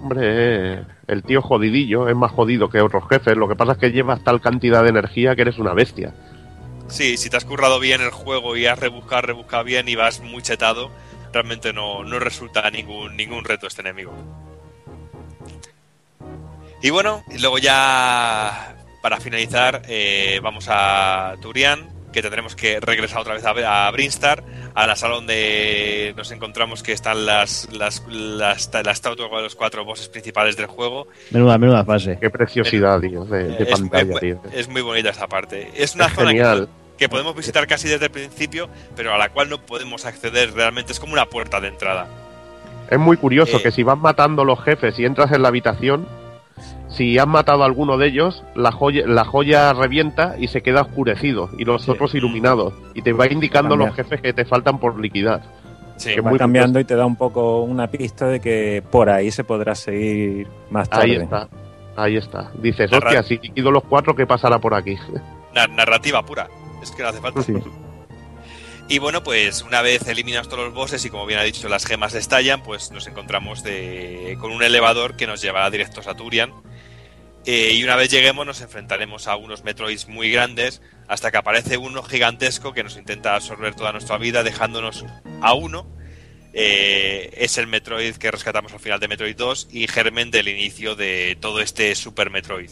Speaker 2: Hombre, el tío jodidillo es más jodido que otros jefes. Lo que pasa es que llevas tal cantidad de energía que eres una bestia.
Speaker 3: Sí, si te has currado bien el juego y has rebuscado, rebuscado bien y vas muy chetado, realmente no, no resulta ningún, ningún reto este enemigo. Y bueno, y luego ya para finalizar, eh, vamos a Turian, que tendremos que regresar otra vez a, a Brinstar, a la sala donde nos encontramos que están las, las, las, la estatua con los cuatro bosses principales del juego.
Speaker 9: Menuda, menuda fase.
Speaker 2: Qué preciosidad, tío, de, de
Speaker 3: Es-
Speaker 2: pantalla,
Speaker 3: es,
Speaker 2: tío.
Speaker 3: es muy bonita esta parte. Es una
Speaker 2: Es
Speaker 3: zona que podemos visitar casi desde el principio, pero a la cual no podemos acceder realmente. Es como una puerta de entrada.
Speaker 2: Es muy curioso
Speaker 3: Eh.
Speaker 2: que si vas matando los jefes y entras en la habitación, si has matado a alguno de ellos, la joya, la joya revienta y se queda oscurecido y los
Speaker 9: Sí.
Speaker 2: otros iluminados. Y te va indicando
Speaker 5: Cambia.
Speaker 2: los jefes que te faltan por liquidar.
Speaker 3: Sí.
Speaker 5: Va
Speaker 2: muy
Speaker 5: cambiando y te da un poco una pista de que por ahí se podrá seguir más tarde.
Speaker 2: Ahí está. Ahí está. Dices, hostia, si liquido los cuatro, ¿qué pasará por aquí?
Speaker 3: Na- narrativa pura. Es que no hace falta.
Speaker 9: Sí.
Speaker 3: Y bueno, pues una vez eliminados todos los bosses y como bien ha dicho, las gemas estallan, pues nos encontramos de- con un elevador que nos llevará directos a Turian. Eh, y una vez lleguemos nos enfrentaremos a unos Metroids muy grandes hasta que aparece uno gigantesco que nos intenta absorber toda nuestra vida dejándonos a uno. Eh, es el Metroid que rescatamos al final de Metroid 2 y germen del inicio de todo este Super Metroid.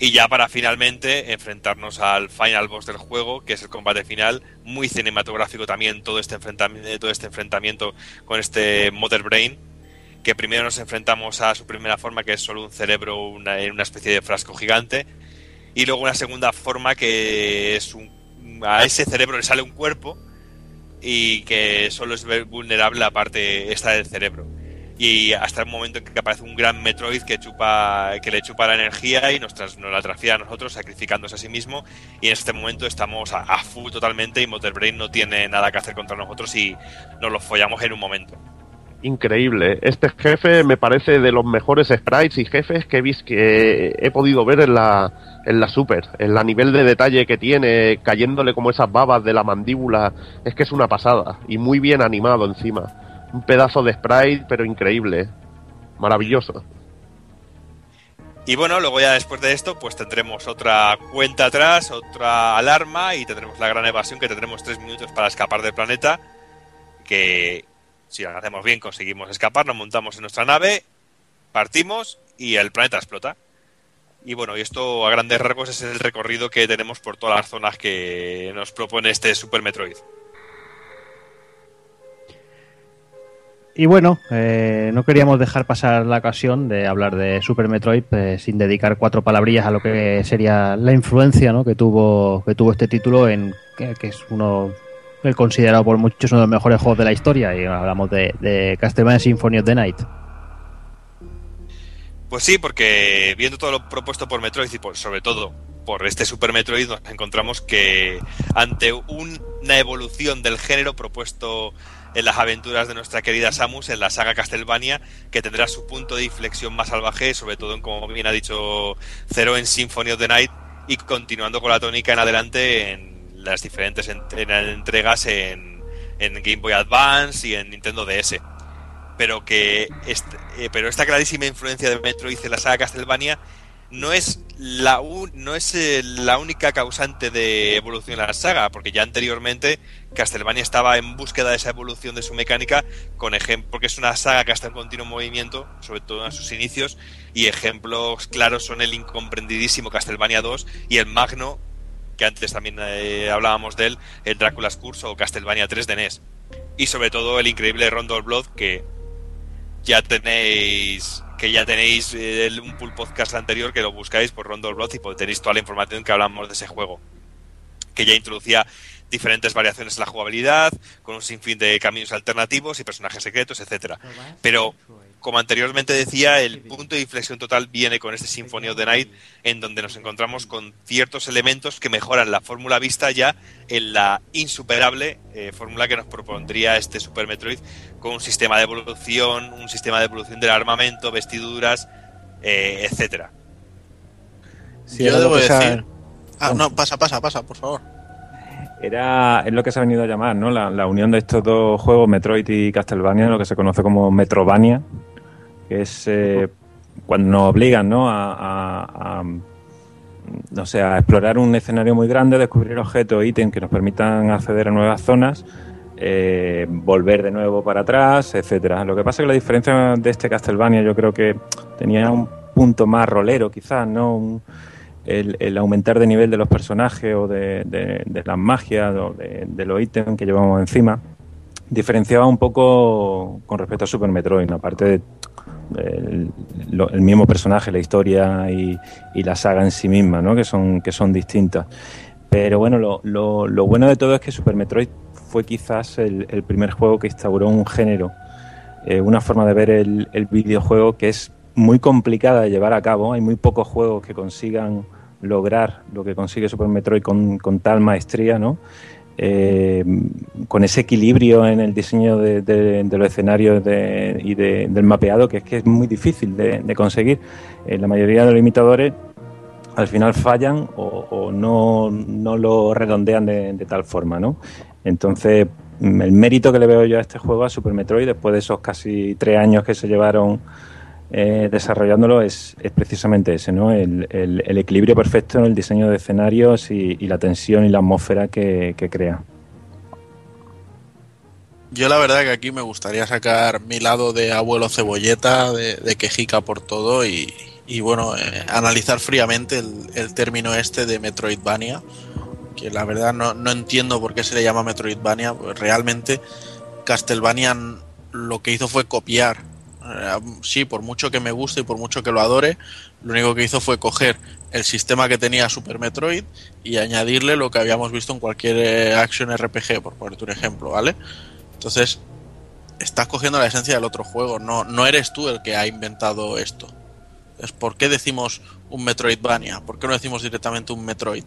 Speaker 3: Y ya para finalmente enfrentarnos al final boss del juego, que es el combate final, muy cinematográfico también todo este enfrentamiento, todo este enfrentamiento con este Mother Brain, que primero nos enfrentamos a su primera forma, que es solo un cerebro en una especie de frasco gigante, y luego una segunda forma que es un, a ese cerebro le sale un cuerpo y que solo es vulnerable la parte esta del cerebro y hasta el momento en que aparece un gran Metroid que chupa que le chupa la energía y nos, tras- nos la transfiere a nosotros sacrificándose a sí mismo y en este momento estamos a, full totalmente y Mother Brain no tiene nada que hacer contra nosotros y nos lo follamos en un momento
Speaker 2: Increíble. Este jefe me parece de los mejores sprites y jefes que he visto que he podido ver en la, en la Super. En la nivel de detalle que tiene, cayéndole como esas babas de la mandíbula. Es que es una pasada. Y muy bien animado encima. Un pedazo de sprite, pero increíble. Maravilloso.
Speaker 3: y bueno luego ya después de esto pues tendremos otra cuenta atrás otra alarma y tendremos la gran evasión que tendremos tres minutos para escapar del planeta que si lo hacemos bien conseguimos escapar nos montamos en nuestra nave partimos y el planeta explota y bueno, y esto a grandes rasgos es el recorrido que tenemos por todas las zonas que nos propone este Super Metroid.
Speaker 9: Y bueno, eh, no queríamos dejar pasar la ocasión de hablar de Super Metroid eh, sin dedicar cuatro palabrillas a lo que sería la influencia ¿no? que tuvo que tuvo este título en que, es uno el considerado por muchos uno de los mejores juegos de la historia y hablamos de, de Castlevania Symphony of the Night.
Speaker 3: Pues sí, porque viendo todo lo propuesto por Metroid y sobre todo por este Super Metroid encontramos que ante un- una evolución del género propuesto en las aventuras de nuestra querida Samus en la saga Castlevania, que tendrá su punto de inflexión más salvaje, sobre todo en, como bien ha dicho Zero en Symphony of the Night, y continuando con la tónica en adelante en las diferentes en- en entregas en, Game Boy Advance y en Nintendo DS pero que eh, pero esta clarísima influencia de Metroid en la saga Castlevania no es la no es eh, la única causante de evolución en la saga, porque ya anteriormente Castlevania estaba en búsqueda de esa evolución de su mecánica, con ejemplo, porque es una saga que está en continuo movimiento, sobre todo en sus inicios, y ejemplos claros son el incomprendidísimo Castlevania 2 y el magno que antes también eh, hablábamos de él, el Drácula's Curse o Castlevania 3 de NES. Y sobre todo el increíble Rondo Blood que ya tenéis que ya tenéis eh, un pull podcast anterior que lo buscáis por Rondo Blood y tenéis toda la información que hablamos de ese juego. Que ya introducía diferentes variaciones en la jugabilidad, con un sinfín de caminos alternativos y personajes secretos, etcétera. Pero como anteriormente decía, el punto de inflexión total viene con este Symphony of the Night, en donde nos encontramos con ciertos elementos que mejoran la fórmula vista ya en la insuperable eh, fórmula que nos propondría este Super Metroid, con un sistema de evolución, un sistema de evolución del armamento, vestiduras, eh, etcétera.
Speaker 5: Sí,
Speaker 4: Yo debo decir. Ah, no, pasa, pasa, pasa, por favor.
Speaker 5: Era, es lo que se ha venido a llamar, ¿no? La, la unión de estos dos juegos, Metroid y Castlevania, lo que se conoce como Metrovania, que es eh, cuando nos obligan, ¿no? A, a- a, no sé, a explorar un escenario muy grande, descubrir objetos, ítems que nos permitan acceder a nuevas zonas, eh, volver de nuevo para atrás, etcétera. Lo que pasa es que la diferencia de este Castlevania, yo creo que tenía un punto más rolero, quizás, ¿no? Un- el, aumentar de nivel de los personajes o de, de- de las magias o de, de los ítems que llevamos encima, diferenciaba un poco con respecto a Super Metroid, aparte de el, mismo personaje, la historia y, y la saga en sí misma, ¿no? que, son, que son distintas. Pero bueno, lo, lo- lo bueno de todo es que Super Metroid fue quizás el, el primer juego que instauró un género, eh, una forma de ver el, el videojuego que es muy complicada de llevar a cabo. Hay muy pocos juegos que consigan lograr lo que consigue Super Metroid con, con tal maestría, ¿no? Eh, con ese equilibrio en el diseño de, los escenarios de- y de- del mapeado que es que es muy difícil de, conseguir. Eh, la mayoría de los imitadores al final fallan o, no, no lo redondean de, tal forma, ¿no? Entonces, el mérito que le veo yo a este juego, a Super Metroid, después de esos casi tres años que se llevaron eh, desarrollándolo, es, es precisamente ese, ¿no? El, equilibrio perfecto en el diseño de escenarios y, la tensión y la atmósfera que, crea.
Speaker 4: Yo la verdad que aquí me gustaría sacar mi lado de abuelo cebolleta, de, quejica por todo y, y bueno, eh, analizar fríamente el, el término este de Metroidvania, que la verdad no, no entiendo por qué se le llama Metroidvania, pues realmente Castlevania lo que hizo fue copiar. Eh, Sí, por mucho que me guste y por mucho que lo adore, lo único que hizo fue coger el sistema que tenía Super Metroid y añadirle lo que habíamos visto en cualquier eh, action RPG, por ponerte un ejemplo, ¿vale? Entonces, estás cogiendo la esencia del otro juego, no, no eres tú el que ha inventado esto. Es ¿Por qué decimos un Metroidvania? ¿Por qué no decimos directamente un Metroid?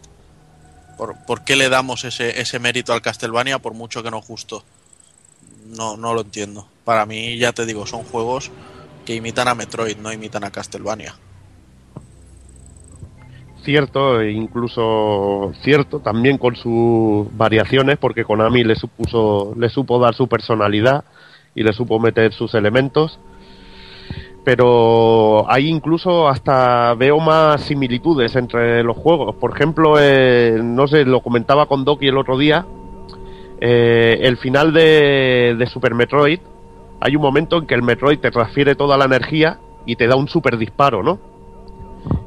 Speaker 4: ¿Por, qué le damos ese, ese mérito al Castlevania por mucho que nos gustó? No, no lo entiendo. Para mí, ya te digo, son juegos que imitan a Metroid, no imitan a Castlevania.
Speaker 2: Cierto, e incluso cierto, también con sus variaciones, porque Konami le supuso, le supo dar su personalidad y le supo meter sus elementos. Pero hay incluso hasta veo más similitudes entre los juegos. Por ejemplo, eh, no sé, lo comentaba con Doki el otro día. Eh, el final de, Super Metroid, hay un momento en que el Metroid te transfiere toda la energía y te da un super disparo, ¿no?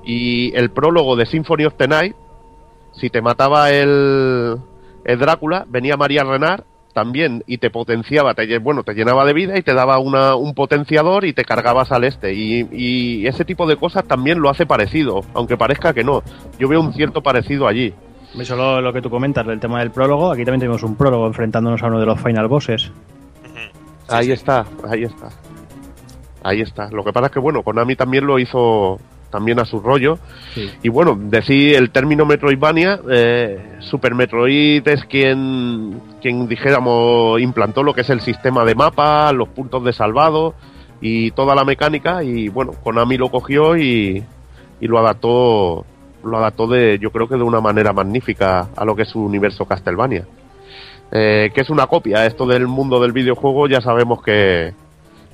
Speaker 2: Y el prólogo de Symphony of the Night, si te mataba el, Drácula, venía María Renard también y te potenciaba, te, bueno, te llenaba de vida y te daba un potenciador y te cargabas al este. Y, y ese tipo de cosas también lo hace parecido, aunque parezca que no. Yo veo un cierto parecido allí.
Speaker 1: Eso lo, lo que tú comentas del tema del prólogo. Aquí también tenemos un prólogo enfrentándonos a uno de los final bosses.
Speaker 2: Ahí está, ahí está. Ahí está. Lo que pasa es que, bueno, Konami también lo hizo también a su rollo.
Speaker 1: Sí.
Speaker 2: Y bueno, decir el término Metroidvania, eh, Super Metroid es quien, quien, dijéramos, implantó lo que es el sistema de mapa, los puntos de salvado y toda la mecánica. Y bueno, Konami lo cogió y, y lo adaptó, lo adaptó de, yo creo que de una manera magnífica a lo que es su universo Castlevania. Eh, que es una copia. Esto del mundo del videojuego ya sabemos que,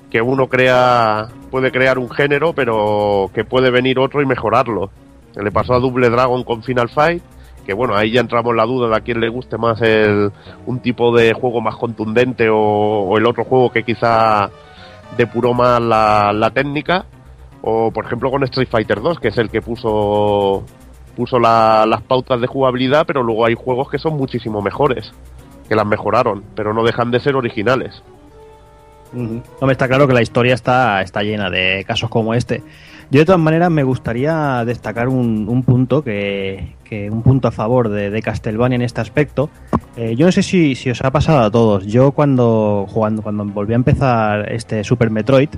Speaker 2: que uno crea puede crear un género, pero que puede venir otro y mejorarlo. Le pasó a Double Dragon con Final Fight, que bueno, ahí ya entramos en la duda de a quién le guste más el, un tipo de juego más contundente o, el otro juego que quizá depuró más la, la técnica. O por ejemplo con Street Fighter 2, que es el que puso puso la- las pautas de jugabilidad, pero luego hay juegos que son muchísimo mejores, que las mejoraron, pero no dejan de ser originales.
Speaker 1: Hombre, está claro que la historia está, está llena de casos como este. Yo de todas maneras me gustaría destacar un, un punto que, que un punto a favor de, de Castlevania en este aspecto. Eh, yo no sé si, si os ha pasado a todos. Yo cuando jugando, cuando volví a empezar este Super Metroid,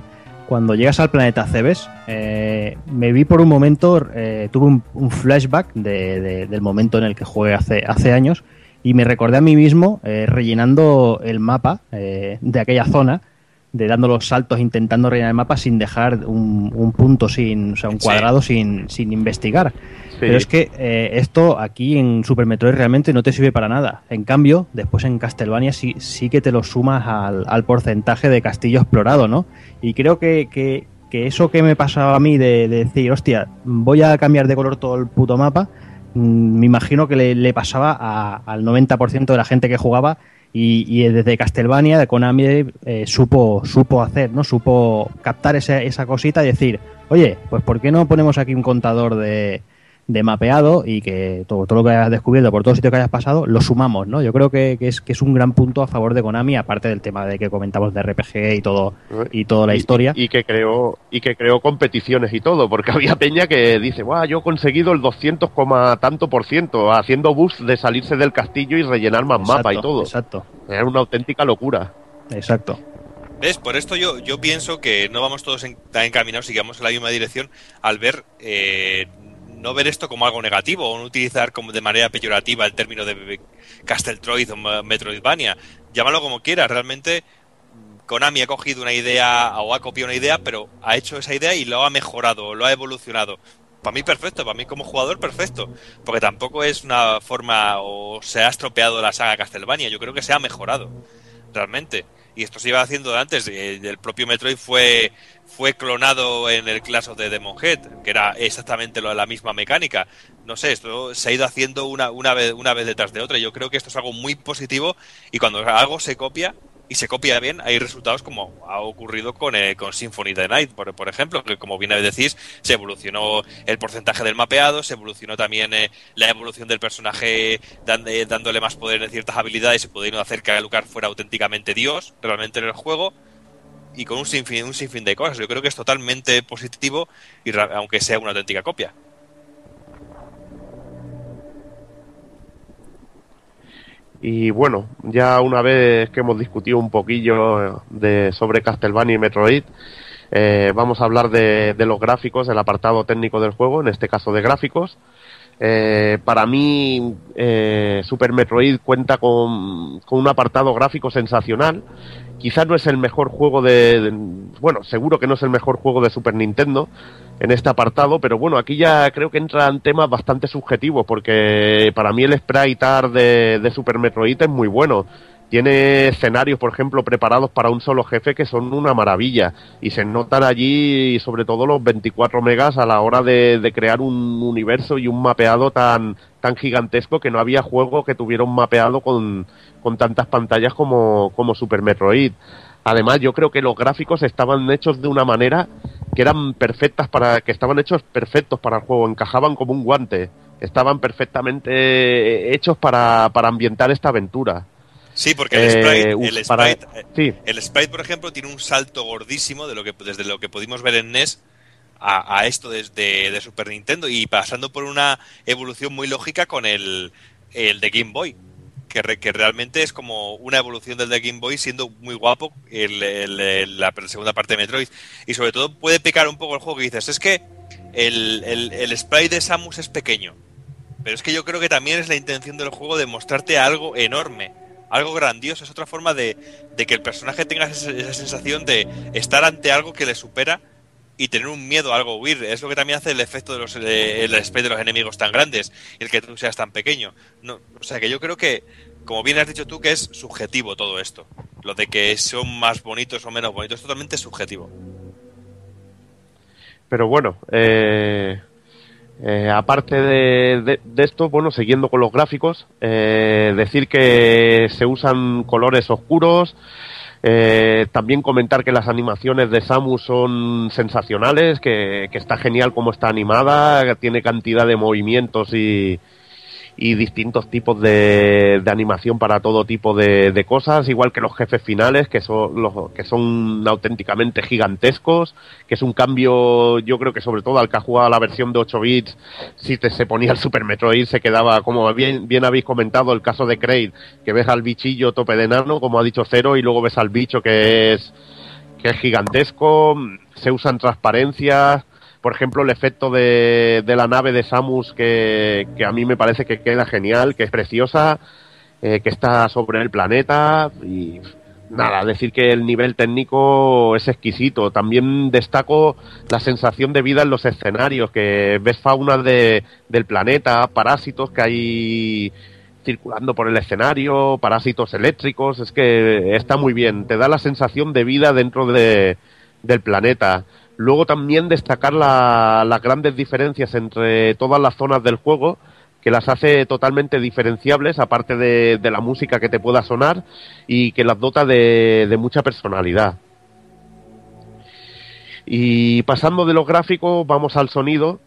Speaker 1: cuando llegas al planeta Cebes, eh, me vi por un momento, eh, tuve un, un flashback de- de- del momento en el que jugué hace, hace años y me recordé a mí mismo eh, rellenando el mapa eh, de aquella zona, de dando los saltos intentando rellenar el mapa sin dejar un, un punto sin, o sea, un
Speaker 3: Sí.
Speaker 1: cuadrado sin, sin investigar.
Speaker 2: Sí.
Speaker 1: Pero es que eh, esto aquí en Super Metroid realmente no te sirve para nada. En cambio, después en Castlevania sí, sí que te lo sumas al, al porcentaje de castillo explorado, ¿no? Y creo que, que- que eso que me pasaba a mí de, de decir, hostia, voy a cambiar de color todo el puto mapa, mm, me imagino que le, le pasaba a- al 90% de la gente que jugaba y, y desde Castlevania, de Konami, eh, supo, supo hacer, ¿no? Supo captar esa, esa cosita y decir, oye, pues ¿por qué no ponemos aquí un contador de, de mapeado y que todo, todo lo que hayas descubierto por todos los sitios que hayas pasado lo sumamos, ¿no? Yo creo que, que es, que es un gran punto a favor de Konami, aparte del tema de que comentamos de RPG y todo y toda la
Speaker 2: Y-
Speaker 1: historia.
Speaker 2: Y, que creó y que creó competiciones y todo, porque había peña que dice, "Buah, yo he conseguido el 200, coma tanto por ciento haciendo bus de salirse del castillo y rellenar más mapa y todo."
Speaker 1: Exacto,
Speaker 2: Era una auténtica locura.
Speaker 1: exacto.
Speaker 3: ¿Ves? Por esto yo, yo pienso que no vamos todos en- tan encaminados y que vamos en la misma dirección al ver, eh, no ver esto como algo negativo o no utilizar como de manera peyorativa el término de Casteltroid o Metroidvania. Llámalo como quieras, realmente mm, Konami ha cogido una idea o ha copiado una idea, pero ha hecho esa idea y lo ha mejorado, lo ha evolucionado. Para mí perfecto, para mí como jugador perfecto, porque tampoco es una forma o se ha estropeado la saga Castlevania, yo creo que se ha mejorado realmente. Y esto se iba haciendo antes. El propio Metroid fue, fue clonado en el Clash of the Demon Head, que era exactamente la misma mecánica. No sé, esto se ha ido haciendo una, una, vez, una vez detrás de otra. Yo creo que esto es algo muy positivo y cuando algo se copia y se copia bien, hay resultados como ha ocurrido con, eh, con Symphony the Night, por, ejemplo, que como bien decís, se evolucionó el porcentaje del mapeado, se evolucionó también eh, la evolución del personaje dándole más poder en ciertas habilidades y pudiendo hacer que Alucard fuera auténticamente Dios realmente en el juego y con un sinfín, un sinfín de cosas. Yo creo que es totalmente positivo y aunque sea una auténtica copia.
Speaker 2: Y bueno, ya una vez que hemos discutido un poquillo de, sobre Castlevania y Metroid, eh, vamos a hablar de, los gráficos, el apartado técnico del juego, en este caso de gráficos. Eh, para mí, eh, Super Metroid cuenta con, con un apartado gráfico sensacional. Quizás no es el mejor juego de- Bueno, seguro que no es el mejor juego de Super Nintendo en este apartado, pero bueno, aquí ya creo que entran temas bastante subjetivos, porque para mí el sprite art de, Super Metroid es muy bueno. Tiene escenarios, por ejemplo, preparados para un solo jefe que son una maravilla. Y se notan allí, sobre todo, los 24 megas a la hora de, de crear un universo y un mapeado tan, tan gigantesco que no había juego que tuviera un mapeado con, con tantas pantallas como, como Super Metroid. Además, yo creo que los gráficos estaban hechos de una manera que eran perfectas para, que estaban hechos perfectos para el juego, encajaban como un guante, estaban perfectamente hechos para, para ambientar esta aventura.
Speaker 3: Sí, porque el
Speaker 2: Eh,
Speaker 3: sprite, el sprite, eh,
Speaker 2: sí.
Speaker 3: el sprite, por ejemplo, tiene un salto gordísimo de lo que desde lo que pudimos ver en NES a, a esto desde de Super Nintendo y pasando por una evolución muy lógica con el, el de Game Boy. Que, que realmente es como una evolución del de Game Boy siendo muy guapo el, el- el- la segunda parte de Metroid. Y sobre todo puede pecar un poco el juego que dices, es que el, el, el sprite de Samus es pequeño. Pero es que yo creo que también es la intención del juego de mostrarte algo enorme, algo grandioso. Es otra forma de, de que el personaje tenga esa, sensación de estar ante algo que le supera y tener un miedo a algo, huir. Es lo que también hace el efecto de los, eh, el sprite de los enemigos tan grandes y el que tú seas tan pequeño. No, o sea que yo creo que, como bien has dicho tú, que es subjetivo todo esto. Lo de que son más bonitos o menos bonitos es totalmente subjetivo.
Speaker 2: Pero bueno, eh, eh, aparte de, de- esto, bueno, siguiendo con los gráficos, eh, decir que se usan colores oscuros, Eh, también comentar que las animaciones de Samus son sensacionales, que, que está genial como está animada, que tiene cantidad de movimientos y, y distintos tipos de, de animación para todo tipo de, de cosas, igual que los jefes finales, que son, los, que son auténticamente gigantescos, que es un cambio, yo creo que sobre todo al que ha jugado la versión de 8 bits, si te, se ponía el Super Metroid se quedaba, como bien, bien habéis comentado, el caso de Kraid, que ves al bichillo tope de nano, como ha dicho Cero, y luego ves al bicho que es, que es gigantesco, se usan transparencias, por ejemplo, el efecto de, la nave de Samus que, que, a mí me parece que queda genial, que es preciosa, eh, que está sobre el planeta y nada, decir que el nivel técnico es exquisito. También destaco la sensación de vida en los escenarios, que ves fauna de, del planeta, parásitos que hay circulando por el escenario, parásitos eléctricos, es que está muy bien, te da la sensación de vida dentro de, del planeta. Luego también destacar la, las grandes diferencias entre todas las zonas del juego, que las hace totalmente diferenciables, aparte de, la música que te pueda sonar, y que las dota de, de, mucha personalidad. Y pasando de los gráficos, vamos al sonido.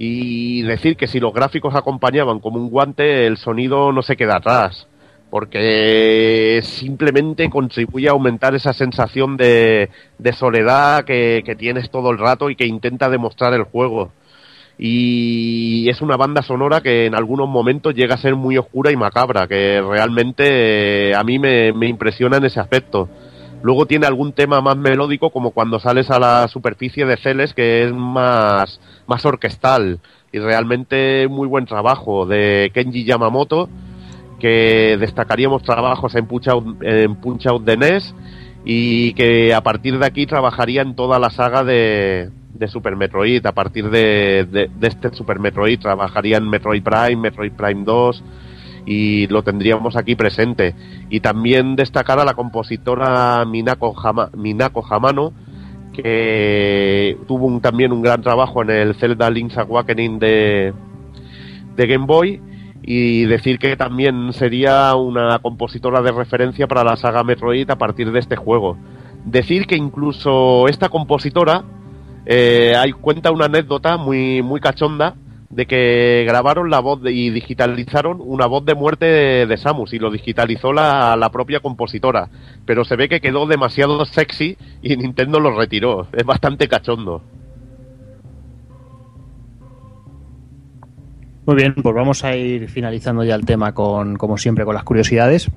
Speaker 2: Y decir que si los gráficos acompañaban como un guante, el sonido no se queda atrás porque simplemente contribuye a aumentar esa sensación de, soledad que, tienes todo el rato y que intenta demostrar el juego. Y es una banda sonora que en algunos momentos llega a ser muy oscura y macabra, que realmente eh, a mí me, me impresiona en ese aspecto. Luego tiene algún tema más melódico, como cuando sales a la superficie de Celes, que es más, más orquestal. Y realmente muy buen trabajo de Kenji Yamamoto que destacaríamos trabajos en Punch Out, en Punch de NES y que a partir de aquí trabajaría en toda la saga de, de Super Metroid. A partir de, de, este Super Metroid trabajaría en Metroid Prime, Metroid Prime 2 y lo tendríamos aquí presente. Y también destacar a la compositora Minako, Minako Hamano, que tuvo un, también un gran trabajo en el Zelda Link's Awakening de, de Game Boy y decir que también sería una compositora de referencia para la saga Metroid a partir de este juego. Decir que incluso esta compositora eh, hay, cuenta una anécdota muy, muy cachonda de que grabaron la voz de, y digitalizaron una voz de muerte de, de Samus y lo digitalizó la, la, propia compositora. Pero se ve que quedó demasiado sexy y Nintendo lo retiró. Es bastante cachondo.
Speaker 1: Muy bien, pues vamos a ir finalizando ya el tema con, como siempre, con las curiosidades.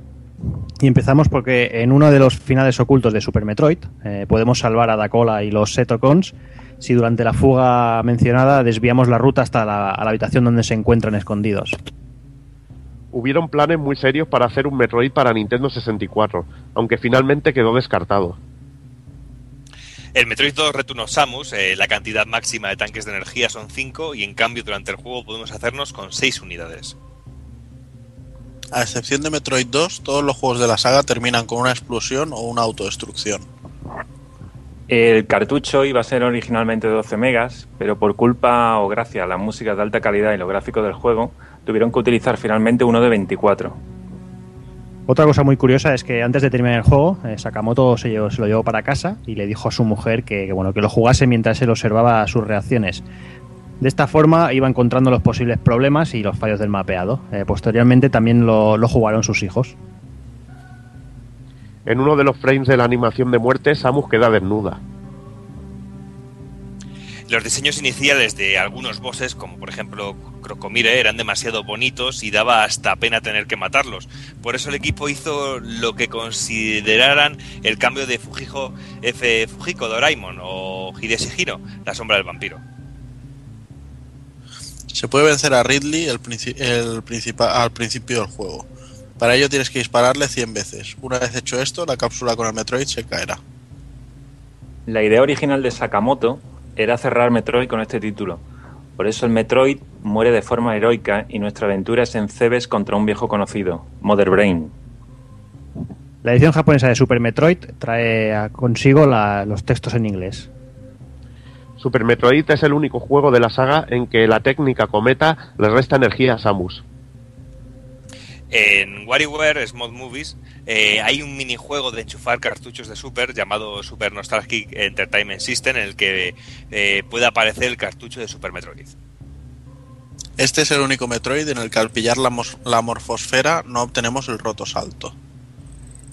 Speaker 1: Y empezamos porque en uno de los finales ocultos de Super Metroid eh, podemos salvar a Dacola y los Setocons si durante la fuga mencionada desviamos la ruta hasta la habitación donde se encuentran escondidos.
Speaker 2: Hubieron planes muy serios para hacer un Metroid para Nintendo 64, aunque finalmente quedó descartado.
Speaker 3: El Metroid 2 Return of Samus, eh, la cantidad máxima de tanques de energía son 5 y en cambio durante el juego podemos hacernos con 6 unidades.
Speaker 4: A excepción de Metroid 2, todos los juegos de la saga terminan con una explosión o una autodestrucción.
Speaker 5: El cartucho iba a ser originalmente de 12 megas, pero por culpa o gracias a las músicas de alta calidad y los gráficos del juego, tuvieron que utilizar finalmente uno de 24.
Speaker 1: Otra cosa muy curiosa es que antes de terminar el juego, eh, Sakamoto se, lo llevó para casa y le dijo a su mujer que, bueno, que lo jugase mientras él observaba sus reacciones. De esta forma iba encontrando los posibles problemas y los fallos del mapeado. Eh, posteriormente también lo, jugaron sus hijos.
Speaker 2: En uno de los frames de la animación de muerte, Samus queda desnuda.
Speaker 3: Los diseños iniciales de algunos bosses, como por ejemplo Crocomire, eran demasiado bonitos y daba hasta pena tener que matarlos. Por eso el equipo hizo lo que consideraran el cambio de Fujijo F. Fujiko Doraemon o Hideshi Hiro, la sombra del vampiro.
Speaker 4: Se puede vencer a Ridley el princi el principal, al principio del juego. Para ello tienes que dispararle 100 veces. Una vez hecho esto, la cápsula con el Metroid se caerá.
Speaker 5: La idea original de Sakamoto era cerrar Metroid con este título. Por eso el Metroid muere de forma heroica y nuestra aventura es en Cebes contra un viejo conocido, Mother Brain.
Speaker 1: La edición japonesa de Super Metroid trae consigo la, los textos en inglés.
Speaker 2: Super Metroid es el único juego de la saga en que la técnica cometa le resta energía a Samus.
Speaker 3: En WarioWare Small Movies eh, hay un minijuego de enchufar cartuchos de Super llamado Super Nostalgic Entertainment System en el que eh, puede aparecer el cartucho de Super Metroid.
Speaker 4: Este es el único Metroid en el que al pillar la, la morfosfera no obtenemos el roto salto.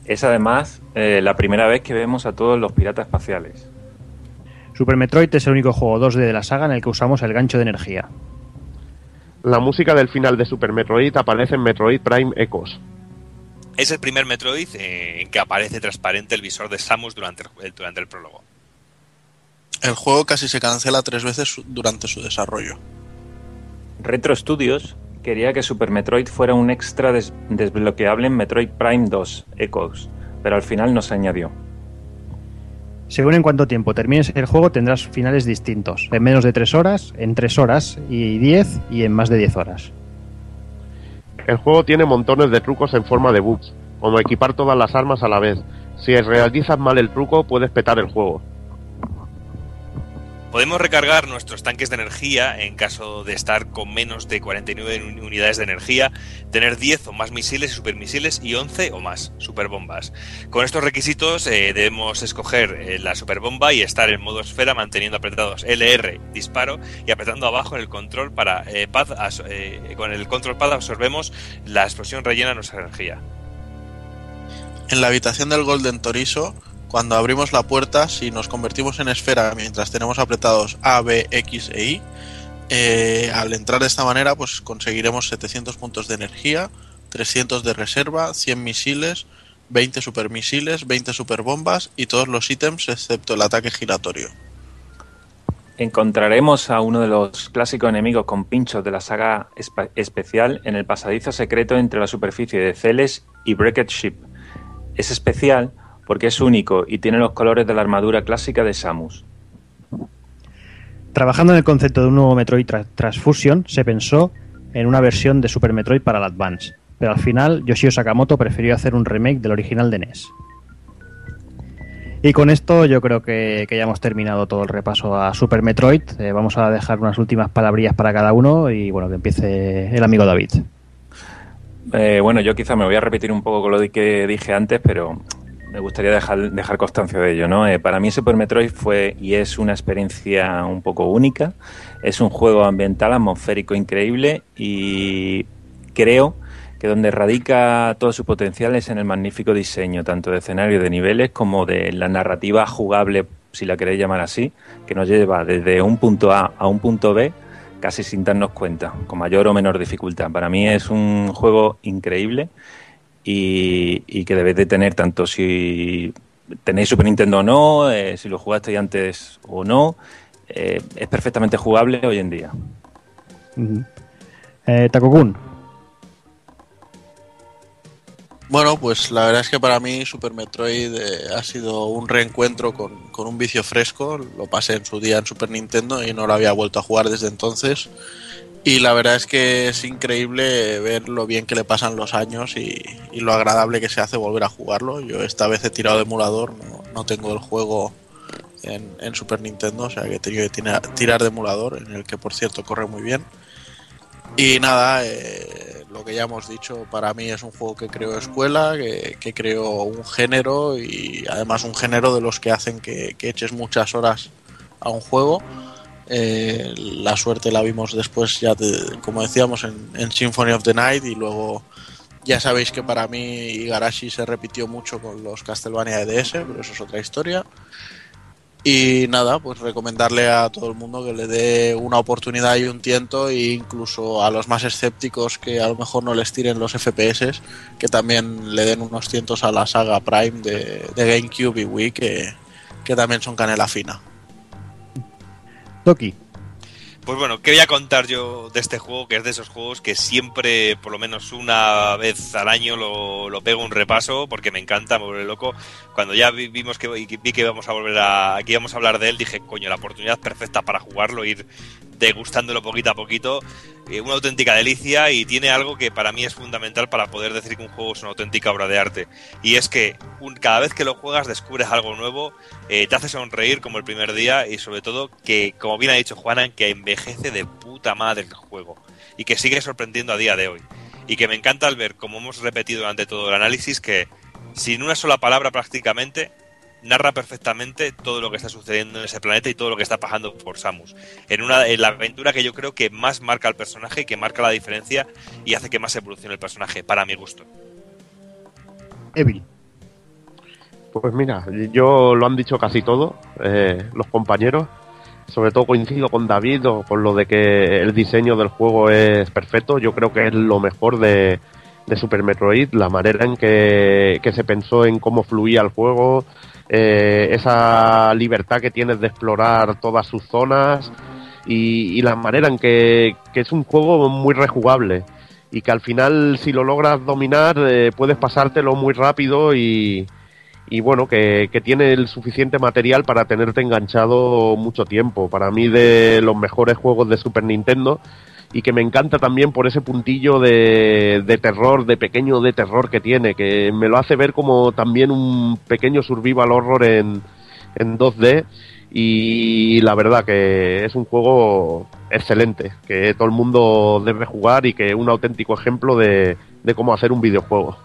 Speaker 5: Es además eh, la primera vez que vemos a todos los piratas espaciales.
Speaker 1: Super Metroid es el único juego 2D de la saga en el que usamos el gancho de energía.
Speaker 2: La música del final de Super Metroid aparece en Metroid Prime Echoes.
Speaker 3: Es el primer Metroid eh, en que aparece transparente el visor de Samus durante el, durante el prólogo.
Speaker 4: El juego casi se cancela tres veces durante su desarrollo.
Speaker 5: Retro Studios quería que Super Metroid fuera un extra des- desbloqueable en Metroid Prime 2 Echoes, pero al final no se añadió.
Speaker 1: Según en cuánto tiempo termines el juego tendrás finales distintos, en menos de 3 horas, en 3 horas y 10 y en más de 10 horas.
Speaker 2: El juego tiene montones de trucos en forma de bugs, como equipar todas las armas a la vez. Si realizas mal el truco, puedes petar el juego.
Speaker 3: Podemos recargar nuestros tanques de energía en caso de estar con menos de 49 uni- unidades de energía, tener 10 o más misiles y supermisiles y 11 o más superbombas. Con estos requisitos eh, debemos escoger eh, la superbomba y estar en modo esfera manteniendo apretados LR, disparo, y apretando abajo en el control para eh, pad, con el control pad absorbemos la explosión rellena nuestra energía.
Speaker 4: En la habitación del Golden Toriso, cuando abrimos la puerta, si nos convertimos en esfera mientras tenemos apretados A, B, X e Y, eh, al entrar de esta manera, pues conseguiremos 700 puntos de energía, 300 de reserva, 100 misiles, 20 supermisiles, 20 superbombas y todos los ítems excepto el ataque giratorio.
Speaker 5: Encontraremos a uno de los clásicos enemigos con pinchos de la saga especial en el pasadizo secreto entre la superficie de Celes y Breaked Ship. Es especial porque es único y tiene los colores de la armadura clásica de Samus.
Speaker 1: Trabajando en el concepto de un nuevo Metroid tra- Transfusion, se pensó en una versión de Super Metroid para el Advance, pero al final Yoshio Sakamoto prefirió hacer un remake del original de NES. Y con esto yo creo que, que ya hemos terminado todo el repaso a Super Metroid. Eh, vamos a dejar unas últimas palabrillas para cada uno y bueno, que empiece el amigo David.
Speaker 5: Eh, bueno, yo quizá me voy a repetir un poco con lo que dije antes, pero me gustaría dejar, dejar constancia de ello, ¿no? Eh, para mí Super Metroid fue y es una experiencia un poco única. Es un juego ambiental, atmosférico increíble y creo que donde radica todo su potencial es en el magnífico diseño, tanto de escenario de niveles como de la narrativa jugable, si la queréis llamar así, que nos lleva desde un punto A a un punto B casi sin darnos cuenta, con mayor o menor dificultad. Para mí es un juego increíble y, y que debéis de tener tanto si tenéis Super Nintendo o no, eh, si lo jugasteis antes o no, eh, es perfectamente jugable hoy en día.
Speaker 1: Ujú. Eh, Takokun,
Speaker 4: Bueno, pues la verdad es que para mí Super Metroid eh, ha sido un reencuentro con, con un vicio fresco. Lo pasé en su día en Super Nintendo y no lo había vuelto a jugar desde entonces. Y la verdad es que es increíble ver lo bien que le pasan los años y, lo agradable que se hace volver a jugarlo. Yo esta vez he tirado de emulador, no, tengo el juego en, Super Nintendo, o sea que he tenido que tirar de emulador, en el que por cierto corre muy bien. Y nada, eh, lo que ya hemos dicho, para mí es un juego que creó escuela, que, que creó un género y además un género de los que hacen que eches muchas horas a un juego. Eh, la suerte la vimos después, ya como decíamos, en, Symphony of the Night y luego ya sabéis que para mí Igarashi se repitió mucho con los Castlevania EDS, pero eso es otra historia. Y nada, pues recomendarle a todo el mundo que le dé una oportunidad y un tiento, e incluso a los más escépticos que a lo mejor no les tiren los FPS, que también le den unos cientos a la saga Prime de, de GameCube y Wii, que, que también son canela fina.
Speaker 1: Toki.
Speaker 3: Pues bueno, ¿qué voy a contar yo de este juego? Que es de esos juegos que siempre, por lo menos una vez al año, lo, pego un repaso porque me encanta, me vuelve loco. Cuando ya vi- vimos que vi que íbamos a volver a, que íbamos a hablar de él, dije, coño, la oportunidad perfecta para jugarlo, ir degustándolo poquito a poquito. Eh, una auténtica delicia y tiene algo que para mí es fundamental para poder decir que un juego es una auténtica obra de arte. Y es que cada vez que lo juegas descubres algo nuevo, eh, te hace sonreír como el primer día y sobre todo que, como bien ha dicho Juana, que envejece de puta madre el juego y que sigue sorprendiendo a día de hoy. y que me encanta al ver, como hemos repetido durante todo el análisis, que sin una sola palabra prácticamente narra perfectamente todo lo que está sucediendo en ese planeta y todo lo que está pasando por Samus. En una en la aventura que yo creo que más marca al personaje, que marca la diferencia y hace que más evolucione el personaje, para mi gusto.
Speaker 1: Evil.
Speaker 2: Pues mira, yo lo han dicho casi todo, eh, los compañeros. Sobre todo coincido con David o con lo de que el diseño del juego es perfecto. Yo creo que es lo mejor de, de Super Metroid, la manera en que, que se pensó en cómo fluía el juego, eh, esa libertad que tienes de explorar todas sus zonas y, la manera en que, que es un juego muy rejugable y que al final si lo logras dominar eh, puedes pasártelo muy rápido y, y bueno, que, que tiene el suficiente material para tenerte enganchado mucho tiempo. Para mí de los mejores juegos de Super Nintendo y que me encanta también por ese puntillo de, de terror, de pequeño de terror que tiene, que me lo hace ver como también un pequeño survival horror en, en 2D y la verdad que es un juego excelente, que todo el mundo debe jugar y que es un auténtico ejemplo de, de cómo hacer un videojuego.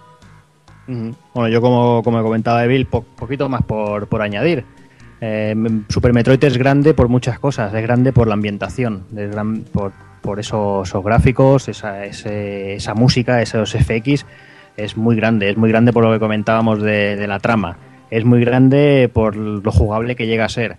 Speaker 1: Bueno, yo como, como comentaba Evil, po- poquito más por, por añadir. Eh, Super Metroid es grande por muchas cosas, es grande por la ambientación, es gran- por, por esos, gráficos, esa, ese- esa música, esos FX, es muy grande, es muy grande por lo que comentábamos de, de la trama, es muy grande por lo jugable que llega a ser.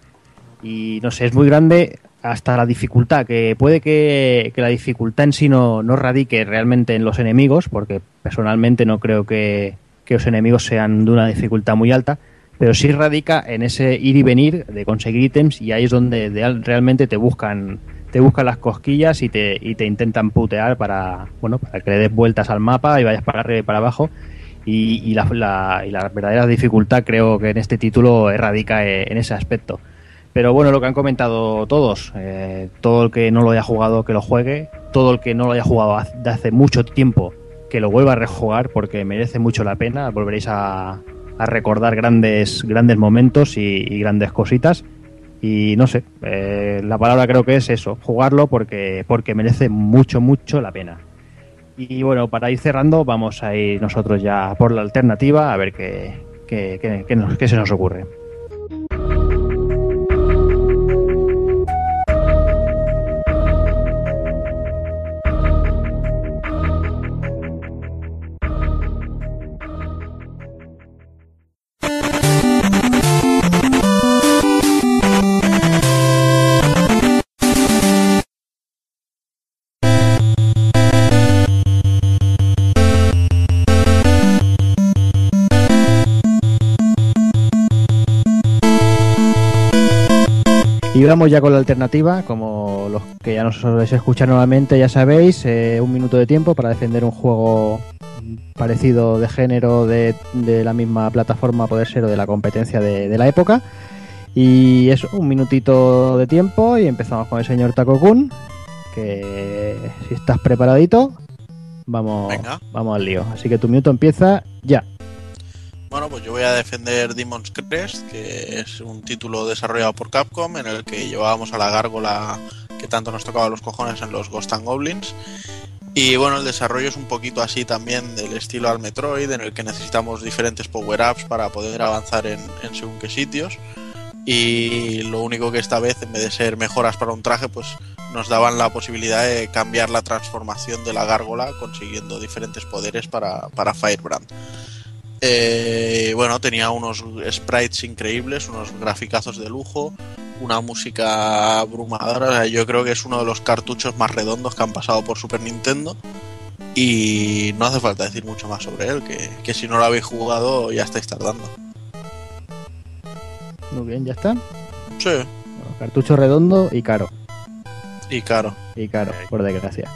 Speaker 1: Y no sé, es muy grande hasta la dificultad, que puede que, la dificultad en sí no, no radique realmente en los enemigos, porque personalmente no creo que, que los enemigos sean de una dificultad muy alta, pero sí radica en ese ir y venir de conseguir ítems y ahí es donde de- realmente te buscan te buscan las cosquillas y te, y te intentan putear para bueno para que le des vueltas al mapa y vayas para arriba y para abajo. Y, la, la- y la verdadera dificultad creo que en este título radica eh, en ese aspecto. Pero bueno, lo que han comentado todos, eh, todo el que no lo haya jugado que lo juegue, todo el que no lo haya jugado de hace mucho tiempo que lo vuelva a rejugar porque merece mucho la pena, volveréis a, a recordar grandes, grandes momentos y, y grandes cositas. Y no sé, eh, la palabra creo que es eso, jugarlo porque, porque merece mucho, mucho la pena. Y bueno, para ir cerrando, vamos a ir nosotros ya por la alternativa a ver qué, qué, qué- qué se nos ocurre. Y vamos ya con la alternativa, como los que ya nos soléis escuchar nuevamente, ya sabéis, eh, un minuto de tiempo para defender un juego parecido de género de, de la misma plataforma, poder ser o de la competencia de, de la época. Y eso, un minutito de tiempo y empezamos con el señor Takokun, que si estás preparadito, vamos,
Speaker 4: Venga.
Speaker 1: vamos al lío. Así que tu minuto empieza ya.
Speaker 4: Bueno, pues yo voy a defender Demon's Crest, que es un título desarrollado por Capcom en el que llevábamos a la gárgola que tanto nos tocaba los cojones en los Ghost and Goblins. Y bueno, el desarrollo es un poquito así también del estilo al Metroid, en el que necesitamos diferentes power-ups para poder avanzar en, según qué sitios. Y lo único que esta vez, en vez de ser mejoras para un traje, pues nos daban la posibilidad de cambiar la transformación de la gárgola consiguiendo diferentes poderes para, para Firebrand. Eh, bueno, tenía unos sprites increíbles, unos graficazos de lujo, una música abrumadora. o sea, yo creo que es uno de los cartuchos más redondos que han pasado por Super Nintendo. Y no hace falta decir mucho más sobre él, que, que si no lo habéis jugado ya estáis tardando.
Speaker 1: Muy bien, ya está.
Speaker 4: Sí,
Speaker 1: Bueno, cartucho redondo y caro.
Speaker 4: y caro.
Speaker 1: Y caro, por desgracia.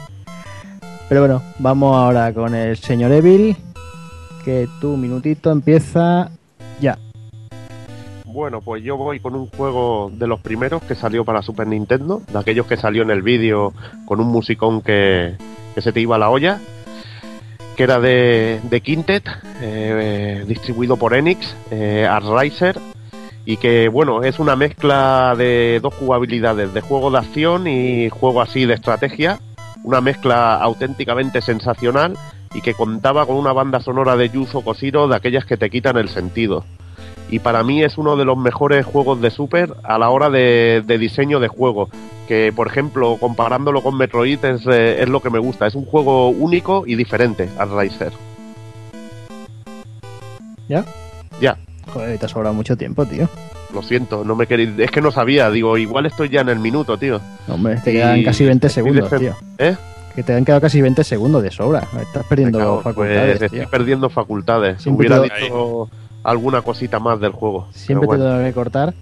Speaker 1: Pero bueno, vamos ahora con el señor Evil. Que tu minutito empieza ya.
Speaker 2: Bueno, pues yo voy con un juego de los primeros que salió para Super Nintendo, de aquellos que salió en el vídeo con un musicón que, se te iba a la olla, que era de, Quintet, eh, distribuido por Enix, eh, Riser, y que bueno, es una mezcla de dos jugabilidades, de juego de acción y juego así de estrategia, una mezcla auténticamente sensacional y que contaba con una banda sonora de Yuzo Koshiro de aquellas que te quitan el sentido. Y para mí es uno de los mejores juegos de Super a la hora de, de diseño de juego. Que, por ejemplo, comparándolo con Metroid es, eh, es lo que me gusta. Es un juego único y diferente al Riser.
Speaker 1: ¿Ya?
Speaker 2: Ya,
Speaker 1: Joder, te ha sobrado mucho tiempo, tío.
Speaker 2: lo siento, no me queréis. Es que no sabía, digo, igual estoy ya en el minuto, tío.
Speaker 1: Hombre, te
Speaker 2: Y
Speaker 1: quedan casi 20
Speaker 2: estoy
Speaker 1: segundos, tío.
Speaker 2: ¿Eh?
Speaker 1: Que te han quedado casi 20 segundos de sobra. Estás perdiendo
Speaker 2: cago,
Speaker 1: facultades,
Speaker 2: pues estoy perdiendo facultades.
Speaker 1: Siempre
Speaker 2: Hubiera
Speaker 1: te-
Speaker 2: dicho alguna cosita más del juego.
Speaker 1: Siempre
Speaker 2: pero
Speaker 1: te
Speaker 2: bueno.
Speaker 1: tengo que cortar.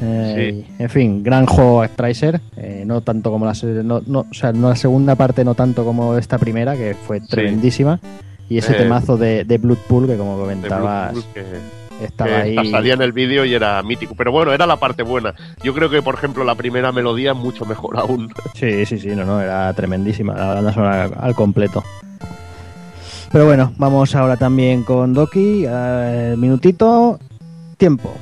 Speaker 1: Eh, En fin, gran juego Tracer, eh, no tanto como la, no, no, o sea, no la segunda parte, no tanto como esta primera, que fue tremendísima. Y ese
Speaker 2: Eh,
Speaker 1: temazo de, de Blood Pool, que como comentabas,
Speaker 2: que-
Speaker 1: estaba ahí.
Speaker 2: salía en el vídeo y era mítico. Pero bueno, era la parte buena. Yo creo que, por ejemplo, la primera melodía es mucho mejor aún.
Speaker 1: Sí, sí, sí, no, no, era tremendísima la banda sonora al completo. Pero bueno, vamos ahora también con Doki. eh, minutito, tiempo.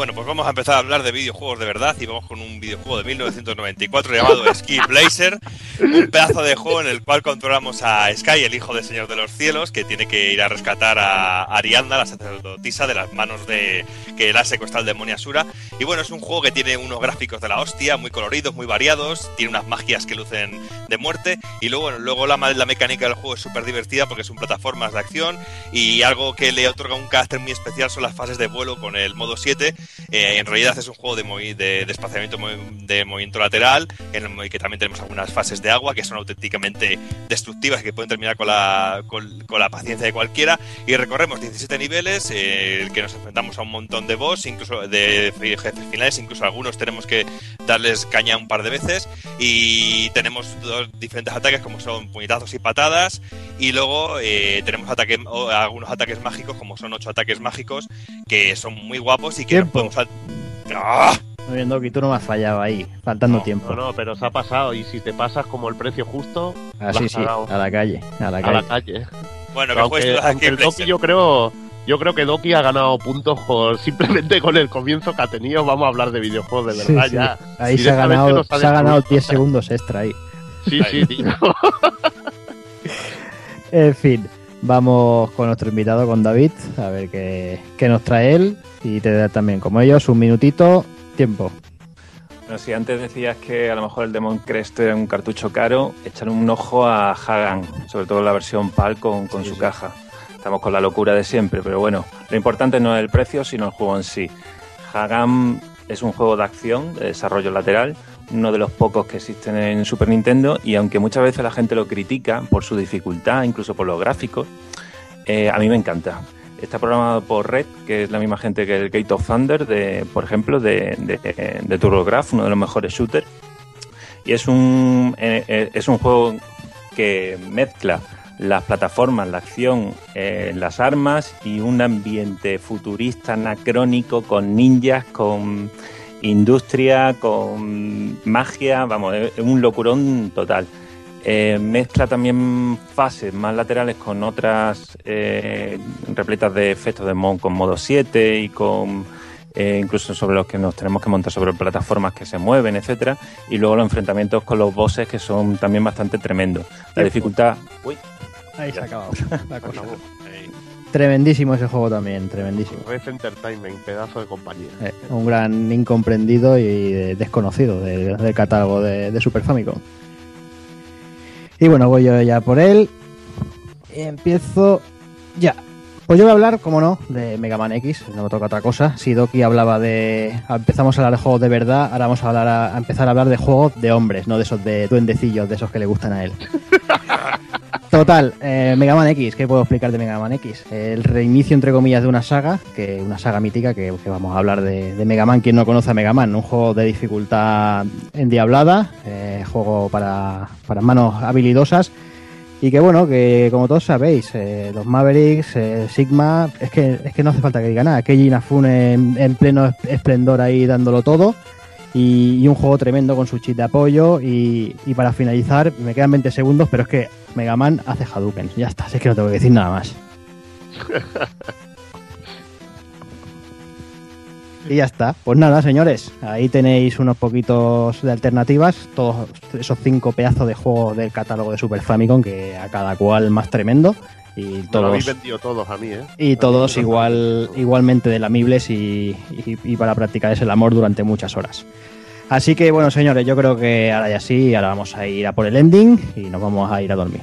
Speaker 3: Bueno, pues vamos a empezar a hablar de videojuegos de verdad y vamos con un videojuego de 1994 llamado Ski Blazer, un pedazo de juego en el cual controlamos a Sky, el hijo del Señor de los Cielos, que tiene que ir a rescatar a Ariadna, la sacerdotisa, de las manos de que la ha secuestrado el demonio Asura. Y bueno, es un juego que tiene unos gráficos de la hostia, muy coloridos, muy variados, tiene unas magias que lucen de muerte y luego, luego la, la mecánica del juego es súper divertida porque son plataformas de acción y algo que le otorga un carácter muy especial son las fases de vuelo con el modo 7 eh, en realidad es un juego de, movi- de movi- de movimiento lateral, en el que también tenemos algunas fases de agua que son auténticamente destructivas y que pueden terminar con la, con la paciencia de cualquiera. Y recorremos 17 niveles, eh, que nos enfrentamos a un montón de boss, incluso de jefes finales, incluso algunos tenemos que darles caña un par de veces. Y tenemos dos diferentes ataques como son puñetazos y patadas. Y luego eh, tenemos ataque, o algunos ataques mágicos, como son ocho ataques mágicos, que son muy guapos y que nos podemos... ¡Ah!
Speaker 1: Muy bien, Doki, tú no me has fallado ahí, faltando tiempo.
Speaker 2: No, no, pero se ha pasado. Y si te pasas como el precio justo,
Speaker 1: Ah, sí, sí, a la calle, a la
Speaker 2: a
Speaker 1: calle.
Speaker 2: la calle.
Speaker 3: Bueno, que
Speaker 2: aunque, el Doki yo creo, yo creo que Doki ha ganado puntos por- simplemente con el comienzo que ha tenido. Vamos a hablar de videojuegos de verdad
Speaker 1: sí.
Speaker 2: ya.
Speaker 1: Ahí se ha ganado,
Speaker 2: nos
Speaker 1: se ha ganado
Speaker 2: destruido.
Speaker 1: 10 segundos extra ahí.
Speaker 2: Sí, sí, tío.
Speaker 1: En fin, vamos con nuestro invitado, con David, a ver qué, qué nos trae él. Y te da también, como ellos, un minutito, tiempo.
Speaker 5: Bueno, si antes decías que a lo mejor el Demon Crest era un cartucho caro, echar un ojo a Hagan, sobre todo la versión PAL con, con su caja. Estamos con la locura de siempre, pero bueno, lo importante no es el precio, sino el juego en sí. Hagan es un juego de acción, de desarrollo lateral, uno de los pocos que existen en Super Nintendo, y aunque muchas veces la gente lo critica por su dificultad, incluso por los gráficos, eh, a mí me encanta. Está programado por Red, que es la misma gente que el Gate of Thunder, de, por ejemplo, de, de, de uno de los mejores shooters. Y es un, eh, eh, es un juego que mezcla las plataformas, la acción, las armas y un ambiente futurista, anacrónico, con ninjas, con industria, con magia, vamos, es un locurón total. Eh, mezcla también fases más laterales con otras eh, repletas de efectos de mod con modo 7 y con eh, incluso sobre los que nos tenemos que montar sobre plataformas que se mueven, etcétera, y luego los enfrentamientos con los bosses que son también bastante tremendos. La dificultad, uy,
Speaker 1: Ahí se ha acabado la cosa. Tremendísimo ese juego también, tremendísimo.
Speaker 2: Red Entertainment, pedazo de compañía.
Speaker 1: Eh, un gran incomprendido y desconocido del, del catálogo de, de Super Famicom. Y bueno, voy yo ya por él. Empiezo ya. Pues yo voy a hablar, como no, de Mega Man X, no me toca otra cosa. Si Doki hablaba de. Empezamos a hablar de juegos de verdad, ahora vamos a, hablar a, a empezar a hablar de juegos de hombres, no de esos de duendecillos, de esos que le gustan a él. Total, eh, Mega Man X, ¿qué puedo explicar de Mega Man X? El reinicio, entre comillas, de una saga, que una saga mítica, que, vamos a hablar de, de Mega Man, quien no conoce a Mega Man, un juego de dificultad endiablada, eh, juego para, para manos habilidosas, y que bueno, que como todos sabéis, eh, los Mavericks, eh, Sigma, es que, es que no hace falta que diga nada, Keiji Inafune en, en pleno es- esplendor ahí dándolo todo, y, y un juego tremendo con su chip de apoyo, y, y para finalizar, me quedan 20 segundos, pero es que Mega Man hace Hadouken, ya está, es que no tengo que decir nada más.
Speaker 9: Y ya está. Pues nada, señores, ahí tenéis unos poquitos de alternativas, todos esos cinco pedazos de juegos del catálogo de Super Famicom, que a cada cual más tremendo. Y
Speaker 2: Me lo
Speaker 9: todos,
Speaker 2: habéis vendido todos a mí, ¿eh?
Speaker 9: y todos igual, igualmente delamibles y, y, y para practicar ese amor durante muchas horas. Así que bueno, señores, yo creo que ahora ya sí, ahora vamos a ir a por el ending y nos vamos a ir a dormir.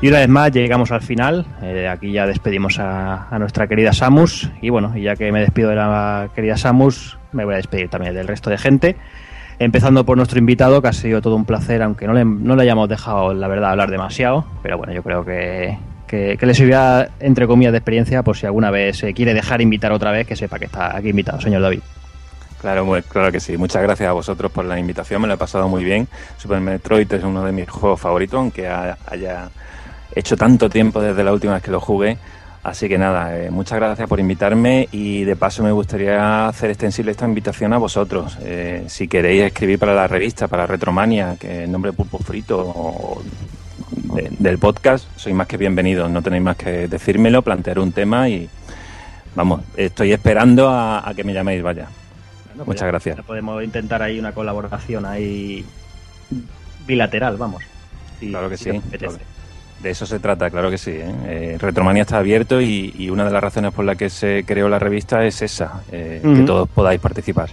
Speaker 1: Y una vez más llegamos al final. Eh, aquí ya despedimos a, nuestra querida Samus. Y bueno, ya que me despido de la querida Samus, me voy a despedir también del resto de gente. Empezando por nuestro invitado, que ha sido todo un placer, aunque no le, no le hayamos dejado, la verdad, hablar demasiado. Pero bueno, yo creo que, que, que le servirá, entre comillas, de experiencia, por si alguna vez se quiere dejar invitar otra vez, que sepa que está aquí invitado, señor David.
Speaker 5: Claro, muy- claro que sí. Muchas gracias a vosotros por la invitación, me lo he pasado muy bien. Super Metroid es uno de mis juegos favoritos, aunque ha- haya hecho tanto tiempo desde la última vez que lo jugué. Así que nada, eh, muchas gracias por invitarme y de paso me gustaría hacer extensible esta invitación a vosotros. Eh, si queréis escribir para la revista, para Retromania, que el nombre Pulpo Frito o de- del podcast, sois más que bienvenidos. No tenéis más que decírmelo, plantear un tema y vamos, estoy esperando a, a que me llaméis, vaya.
Speaker 1: Bueno,
Speaker 5: Muchas
Speaker 1: ya-
Speaker 5: gracias.
Speaker 1: ya podemos intentar ahí una colaboración ahí bilateral, vamos. Si-
Speaker 5: Claro que
Speaker 1: si
Speaker 5: sí. De eso se trata, claro que sí. ¿eh? Eh, Retromania está abierto y, y una de las razones por las que se creó la revista es esa, eh, que todos podáis participar.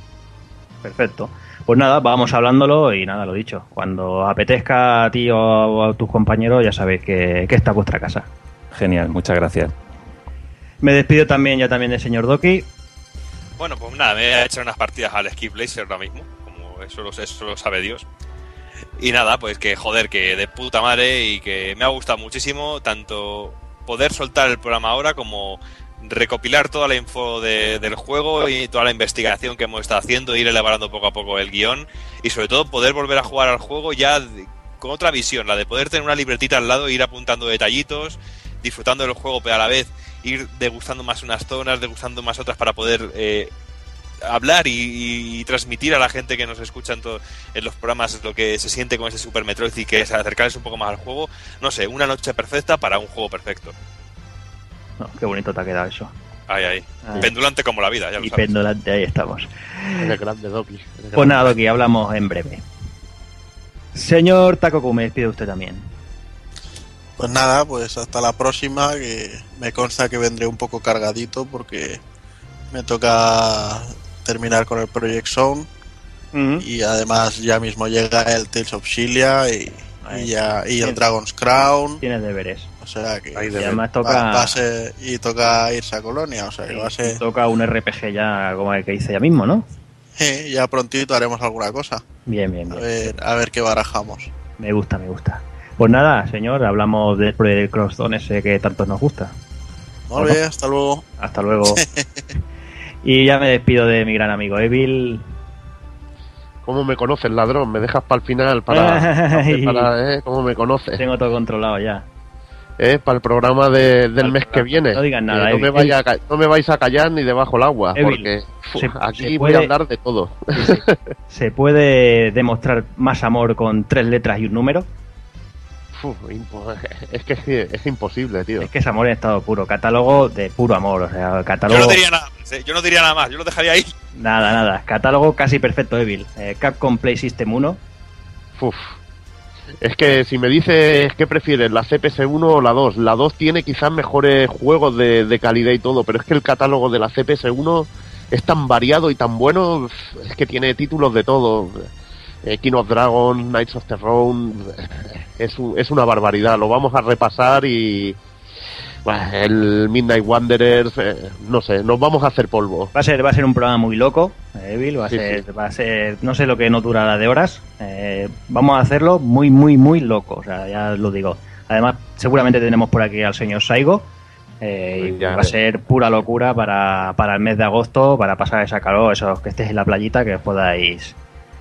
Speaker 1: Perfecto. Pues nada, vamos hablándolo y nada, lo dicho. Cuando apetezca a ti o a tus compañeros, ya sabéis que, que esta es vuestra casa.
Speaker 5: Genial, muchas gracias.
Speaker 1: Me despido también ya también del señor Doki.
Speaker 3: Bueno, pues nada, me voy a echar unas partidas al Ski Blazer ahora mismo, como eso lo, eso lo sabe Dios. Y nada, pues que joder, que de puta madre y que me ha gustado muchísimo tanto poder soltar el programa ahora como recopilar toda la info de- del juego y toda la investigación que hemos estado haciendo, ir elaborando poco a poco el guion y sobre todo poder volver a jugar al juego ya con otra visión, la de poder tener una libretita al lado ir apuntando detallitos, disfrutando del juego, pero a la vez ir degustando más unas zonas, degustando más otras para poder eh, hablar y, transmitir a la gente que nos escucha en, los programas lo que se siente con ese Super Metroid y que es acercarles un poco más al juego. No sé, una noche perfecta para un juego perfecto.
Speaker 1: No, qué bonito te ha quedado eso.
Speaker 3: Ahí, ahí.
Speaker 1: Ahí.
Speaker 3: Pendulante como la vida, ya lo
Speaker 1: Y
Speaker 3: sabes.
Speaker 1: pendulante, ahí estamos.
Speaker 2: Eres grande, Doki.
Speaker 1: Pues nada, Doki, hablamos en breve. Señor Takoku, me despido de usted también.
Speaker 4: Pues nada, pues hasta la próxima, que me consta que vendré un poco cargadito porque me toca terminar con el Project Zone y además ya mismo llega el Tales of Xillia y,
Speaker 1: Ahí.
Speaker 4: y ya, y el. Dragon's Crown,
Speaker 1: Tienes deberes.
Speaker 4: o sea que
Speaker 1: Y además toca,
Speaker 4: va a ser- y toca irse a Colonia, o sea que va a ser
Speaker 1: toca un RPG ya como el que hice ya mismo, ¿no?
Speaker 4: eh, ya prontito haremos alguna cosa,
Speaker 1: Bien, bien,
Speaker 4: a
Speaker 1: bien.
Speaker 4: ver, a ver qué barajamos.
Speaker 1: Me gusta, me gusta. Pues nada, señor, hablamos del Project Crosszone ese que tanto nos gusta.
Speaker 4: Muy bien, hasta luego.
Speaker 1: Hasta luego. y ya me despido de mi gran amigo Evil.
Speaker 2: ¿Cómo me conoces, ladrón? Me dejas para el final para... ¿eh? ¿Cómo me conoces?
Speaker 1: Tengo todo controlado ya.
Speaker 2: ¿Eh? Para el programa de- del mes que viene.
Speaker 1: No digan nada,
Speaker 2: Que no, me vaya a no me vais a callar ni debajo el agua,
Speaker 1: Evil,
Speaker 2: porque
Speaker 1: se-
Speaker 2: aquí
Speaker 1: se
Speaker 2: voy
Speaker 1: puede-
Speaker 2: a hablar de todo.
Speaker 1: ¿Se puede demostrar más amor con tres letras y un número?
Speaker 2: Es que es, es imposible, tío.
Speaker 1: Es que es amor en estado puro. Catálogo de puro amor. O sea,
Speaker 3: Yo
Speaker 1: catálogo.
Speaker 3: no diría nada ¿eh? yo no diría nada más, yo lo dejaría ahí.
Speaker 1: Nada, nada. Catálogo casi perfecto, Evil. Eh, Capcom Play System 1.
Speaker 2: Uf. Es que si me dices qué prefieres, la CPS1 o la 2, la 2 tiene quizás mejores juegos de, de calidad y todo, pero es que el catálogo de la CPS1 es tan variado y tan bueno, es que tiene títulos de todo. Eh, King of Dragon, Knights of the Throne, es, un- es una barbaridad. Lo vamos a repasar y el Midnight Wanderers, eh, no sé, nos vamos a hacer polvo.
Speaker 1: Va a ser, va a ser un programa muy loco, eh, Evil, va a
Speaker 2: Sí,
Speaker 1: ser,
Speaker 2: sí.
Speaker 1: va a ser, no sé lo que nos durará de horas. eh, vamos a hacerlo muy, muy, muy loco, o sea, ya lo digo. Además, seguramente tenemos por aquí al señor Saigo. eh, y
Speaker 2: Pues
Speaker 1: va a ser pura locura para, para el mes de agosto, para pasar esa calor, esos que estéis en la playita, que os podáis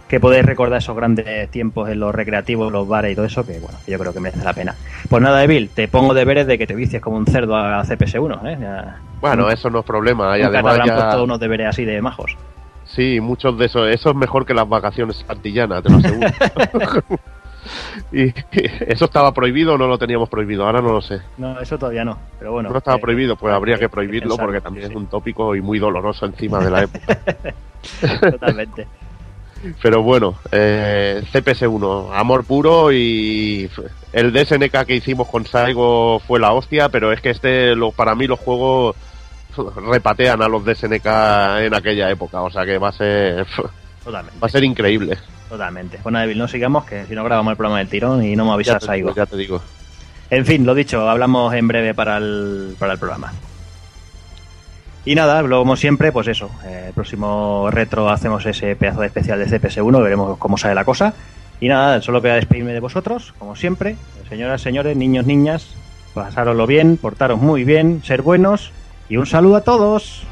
Speaker 1: que podéis recordar esos grandes tiempos en los recreativos, los bares y todo eso, que bueno, yo creo que merece la pena. Pues nada, Evil, te pongo deberes de que te vicies como un cerdo a CPS1, ¿eh? Ya-
Speaker 2: Bueno, eso no es problema. Y
Speaker 1: te
Speaker 2: además
Speaker 1: habrán
Speaker 2: ya...
Speaker 1: puesto unos deberes así de majos.
Speaker 2: Sí, muchos de esos. Eso es mejor que las vacaciones antillanas, te lo aseguro. y eso estaba prohibido o no lo teníamos prohibido, ahora no lo sé.
Speaker 1: No, eso todavía no, pero bueno.
Speaker 2: no estaba
Speaker 1: eh,
Speaker 2: prohibido, pues habría que prohibirlo
Speaker 1: pensarlo,
Speaker 2: porque también
Speaker 1: sí,
Speaker 2: es un tópico y muy doloroso encima de la época.
Speaker 1: Totalmente.
Speaker 2: Pero bueno, eh, CPS1, amor puro y el DSNK que hicimos con Saigo fue la hostia, pero es que este, lo, para mí los juegos repatean a los DSNK en aquella época, o sea que va a ser,
Speaker 1: Totalmente.
Speaker 2: va a ser increíble.
Speaker 1: Totalmente. Bueno, Evil, no sigamos, que si no grabamos el programa del tirón y no me avisas Saigo.
Speaker 2: ya te digo.
Speaker 1: En fin, lo dicho, hablamos en breve para el, para el programa. Y nada, luego como siempre, pues eso, eh, el próximo retro hacemos ese pedazo de especial de CPS1, veremos cómo sale la cosa. Y nada, solo queda despedirme de vosotros, como siempre. Señoras, señores, niños, niñas, pasároslo bien, portaros muy bien, ser buenos y un saludo a todos.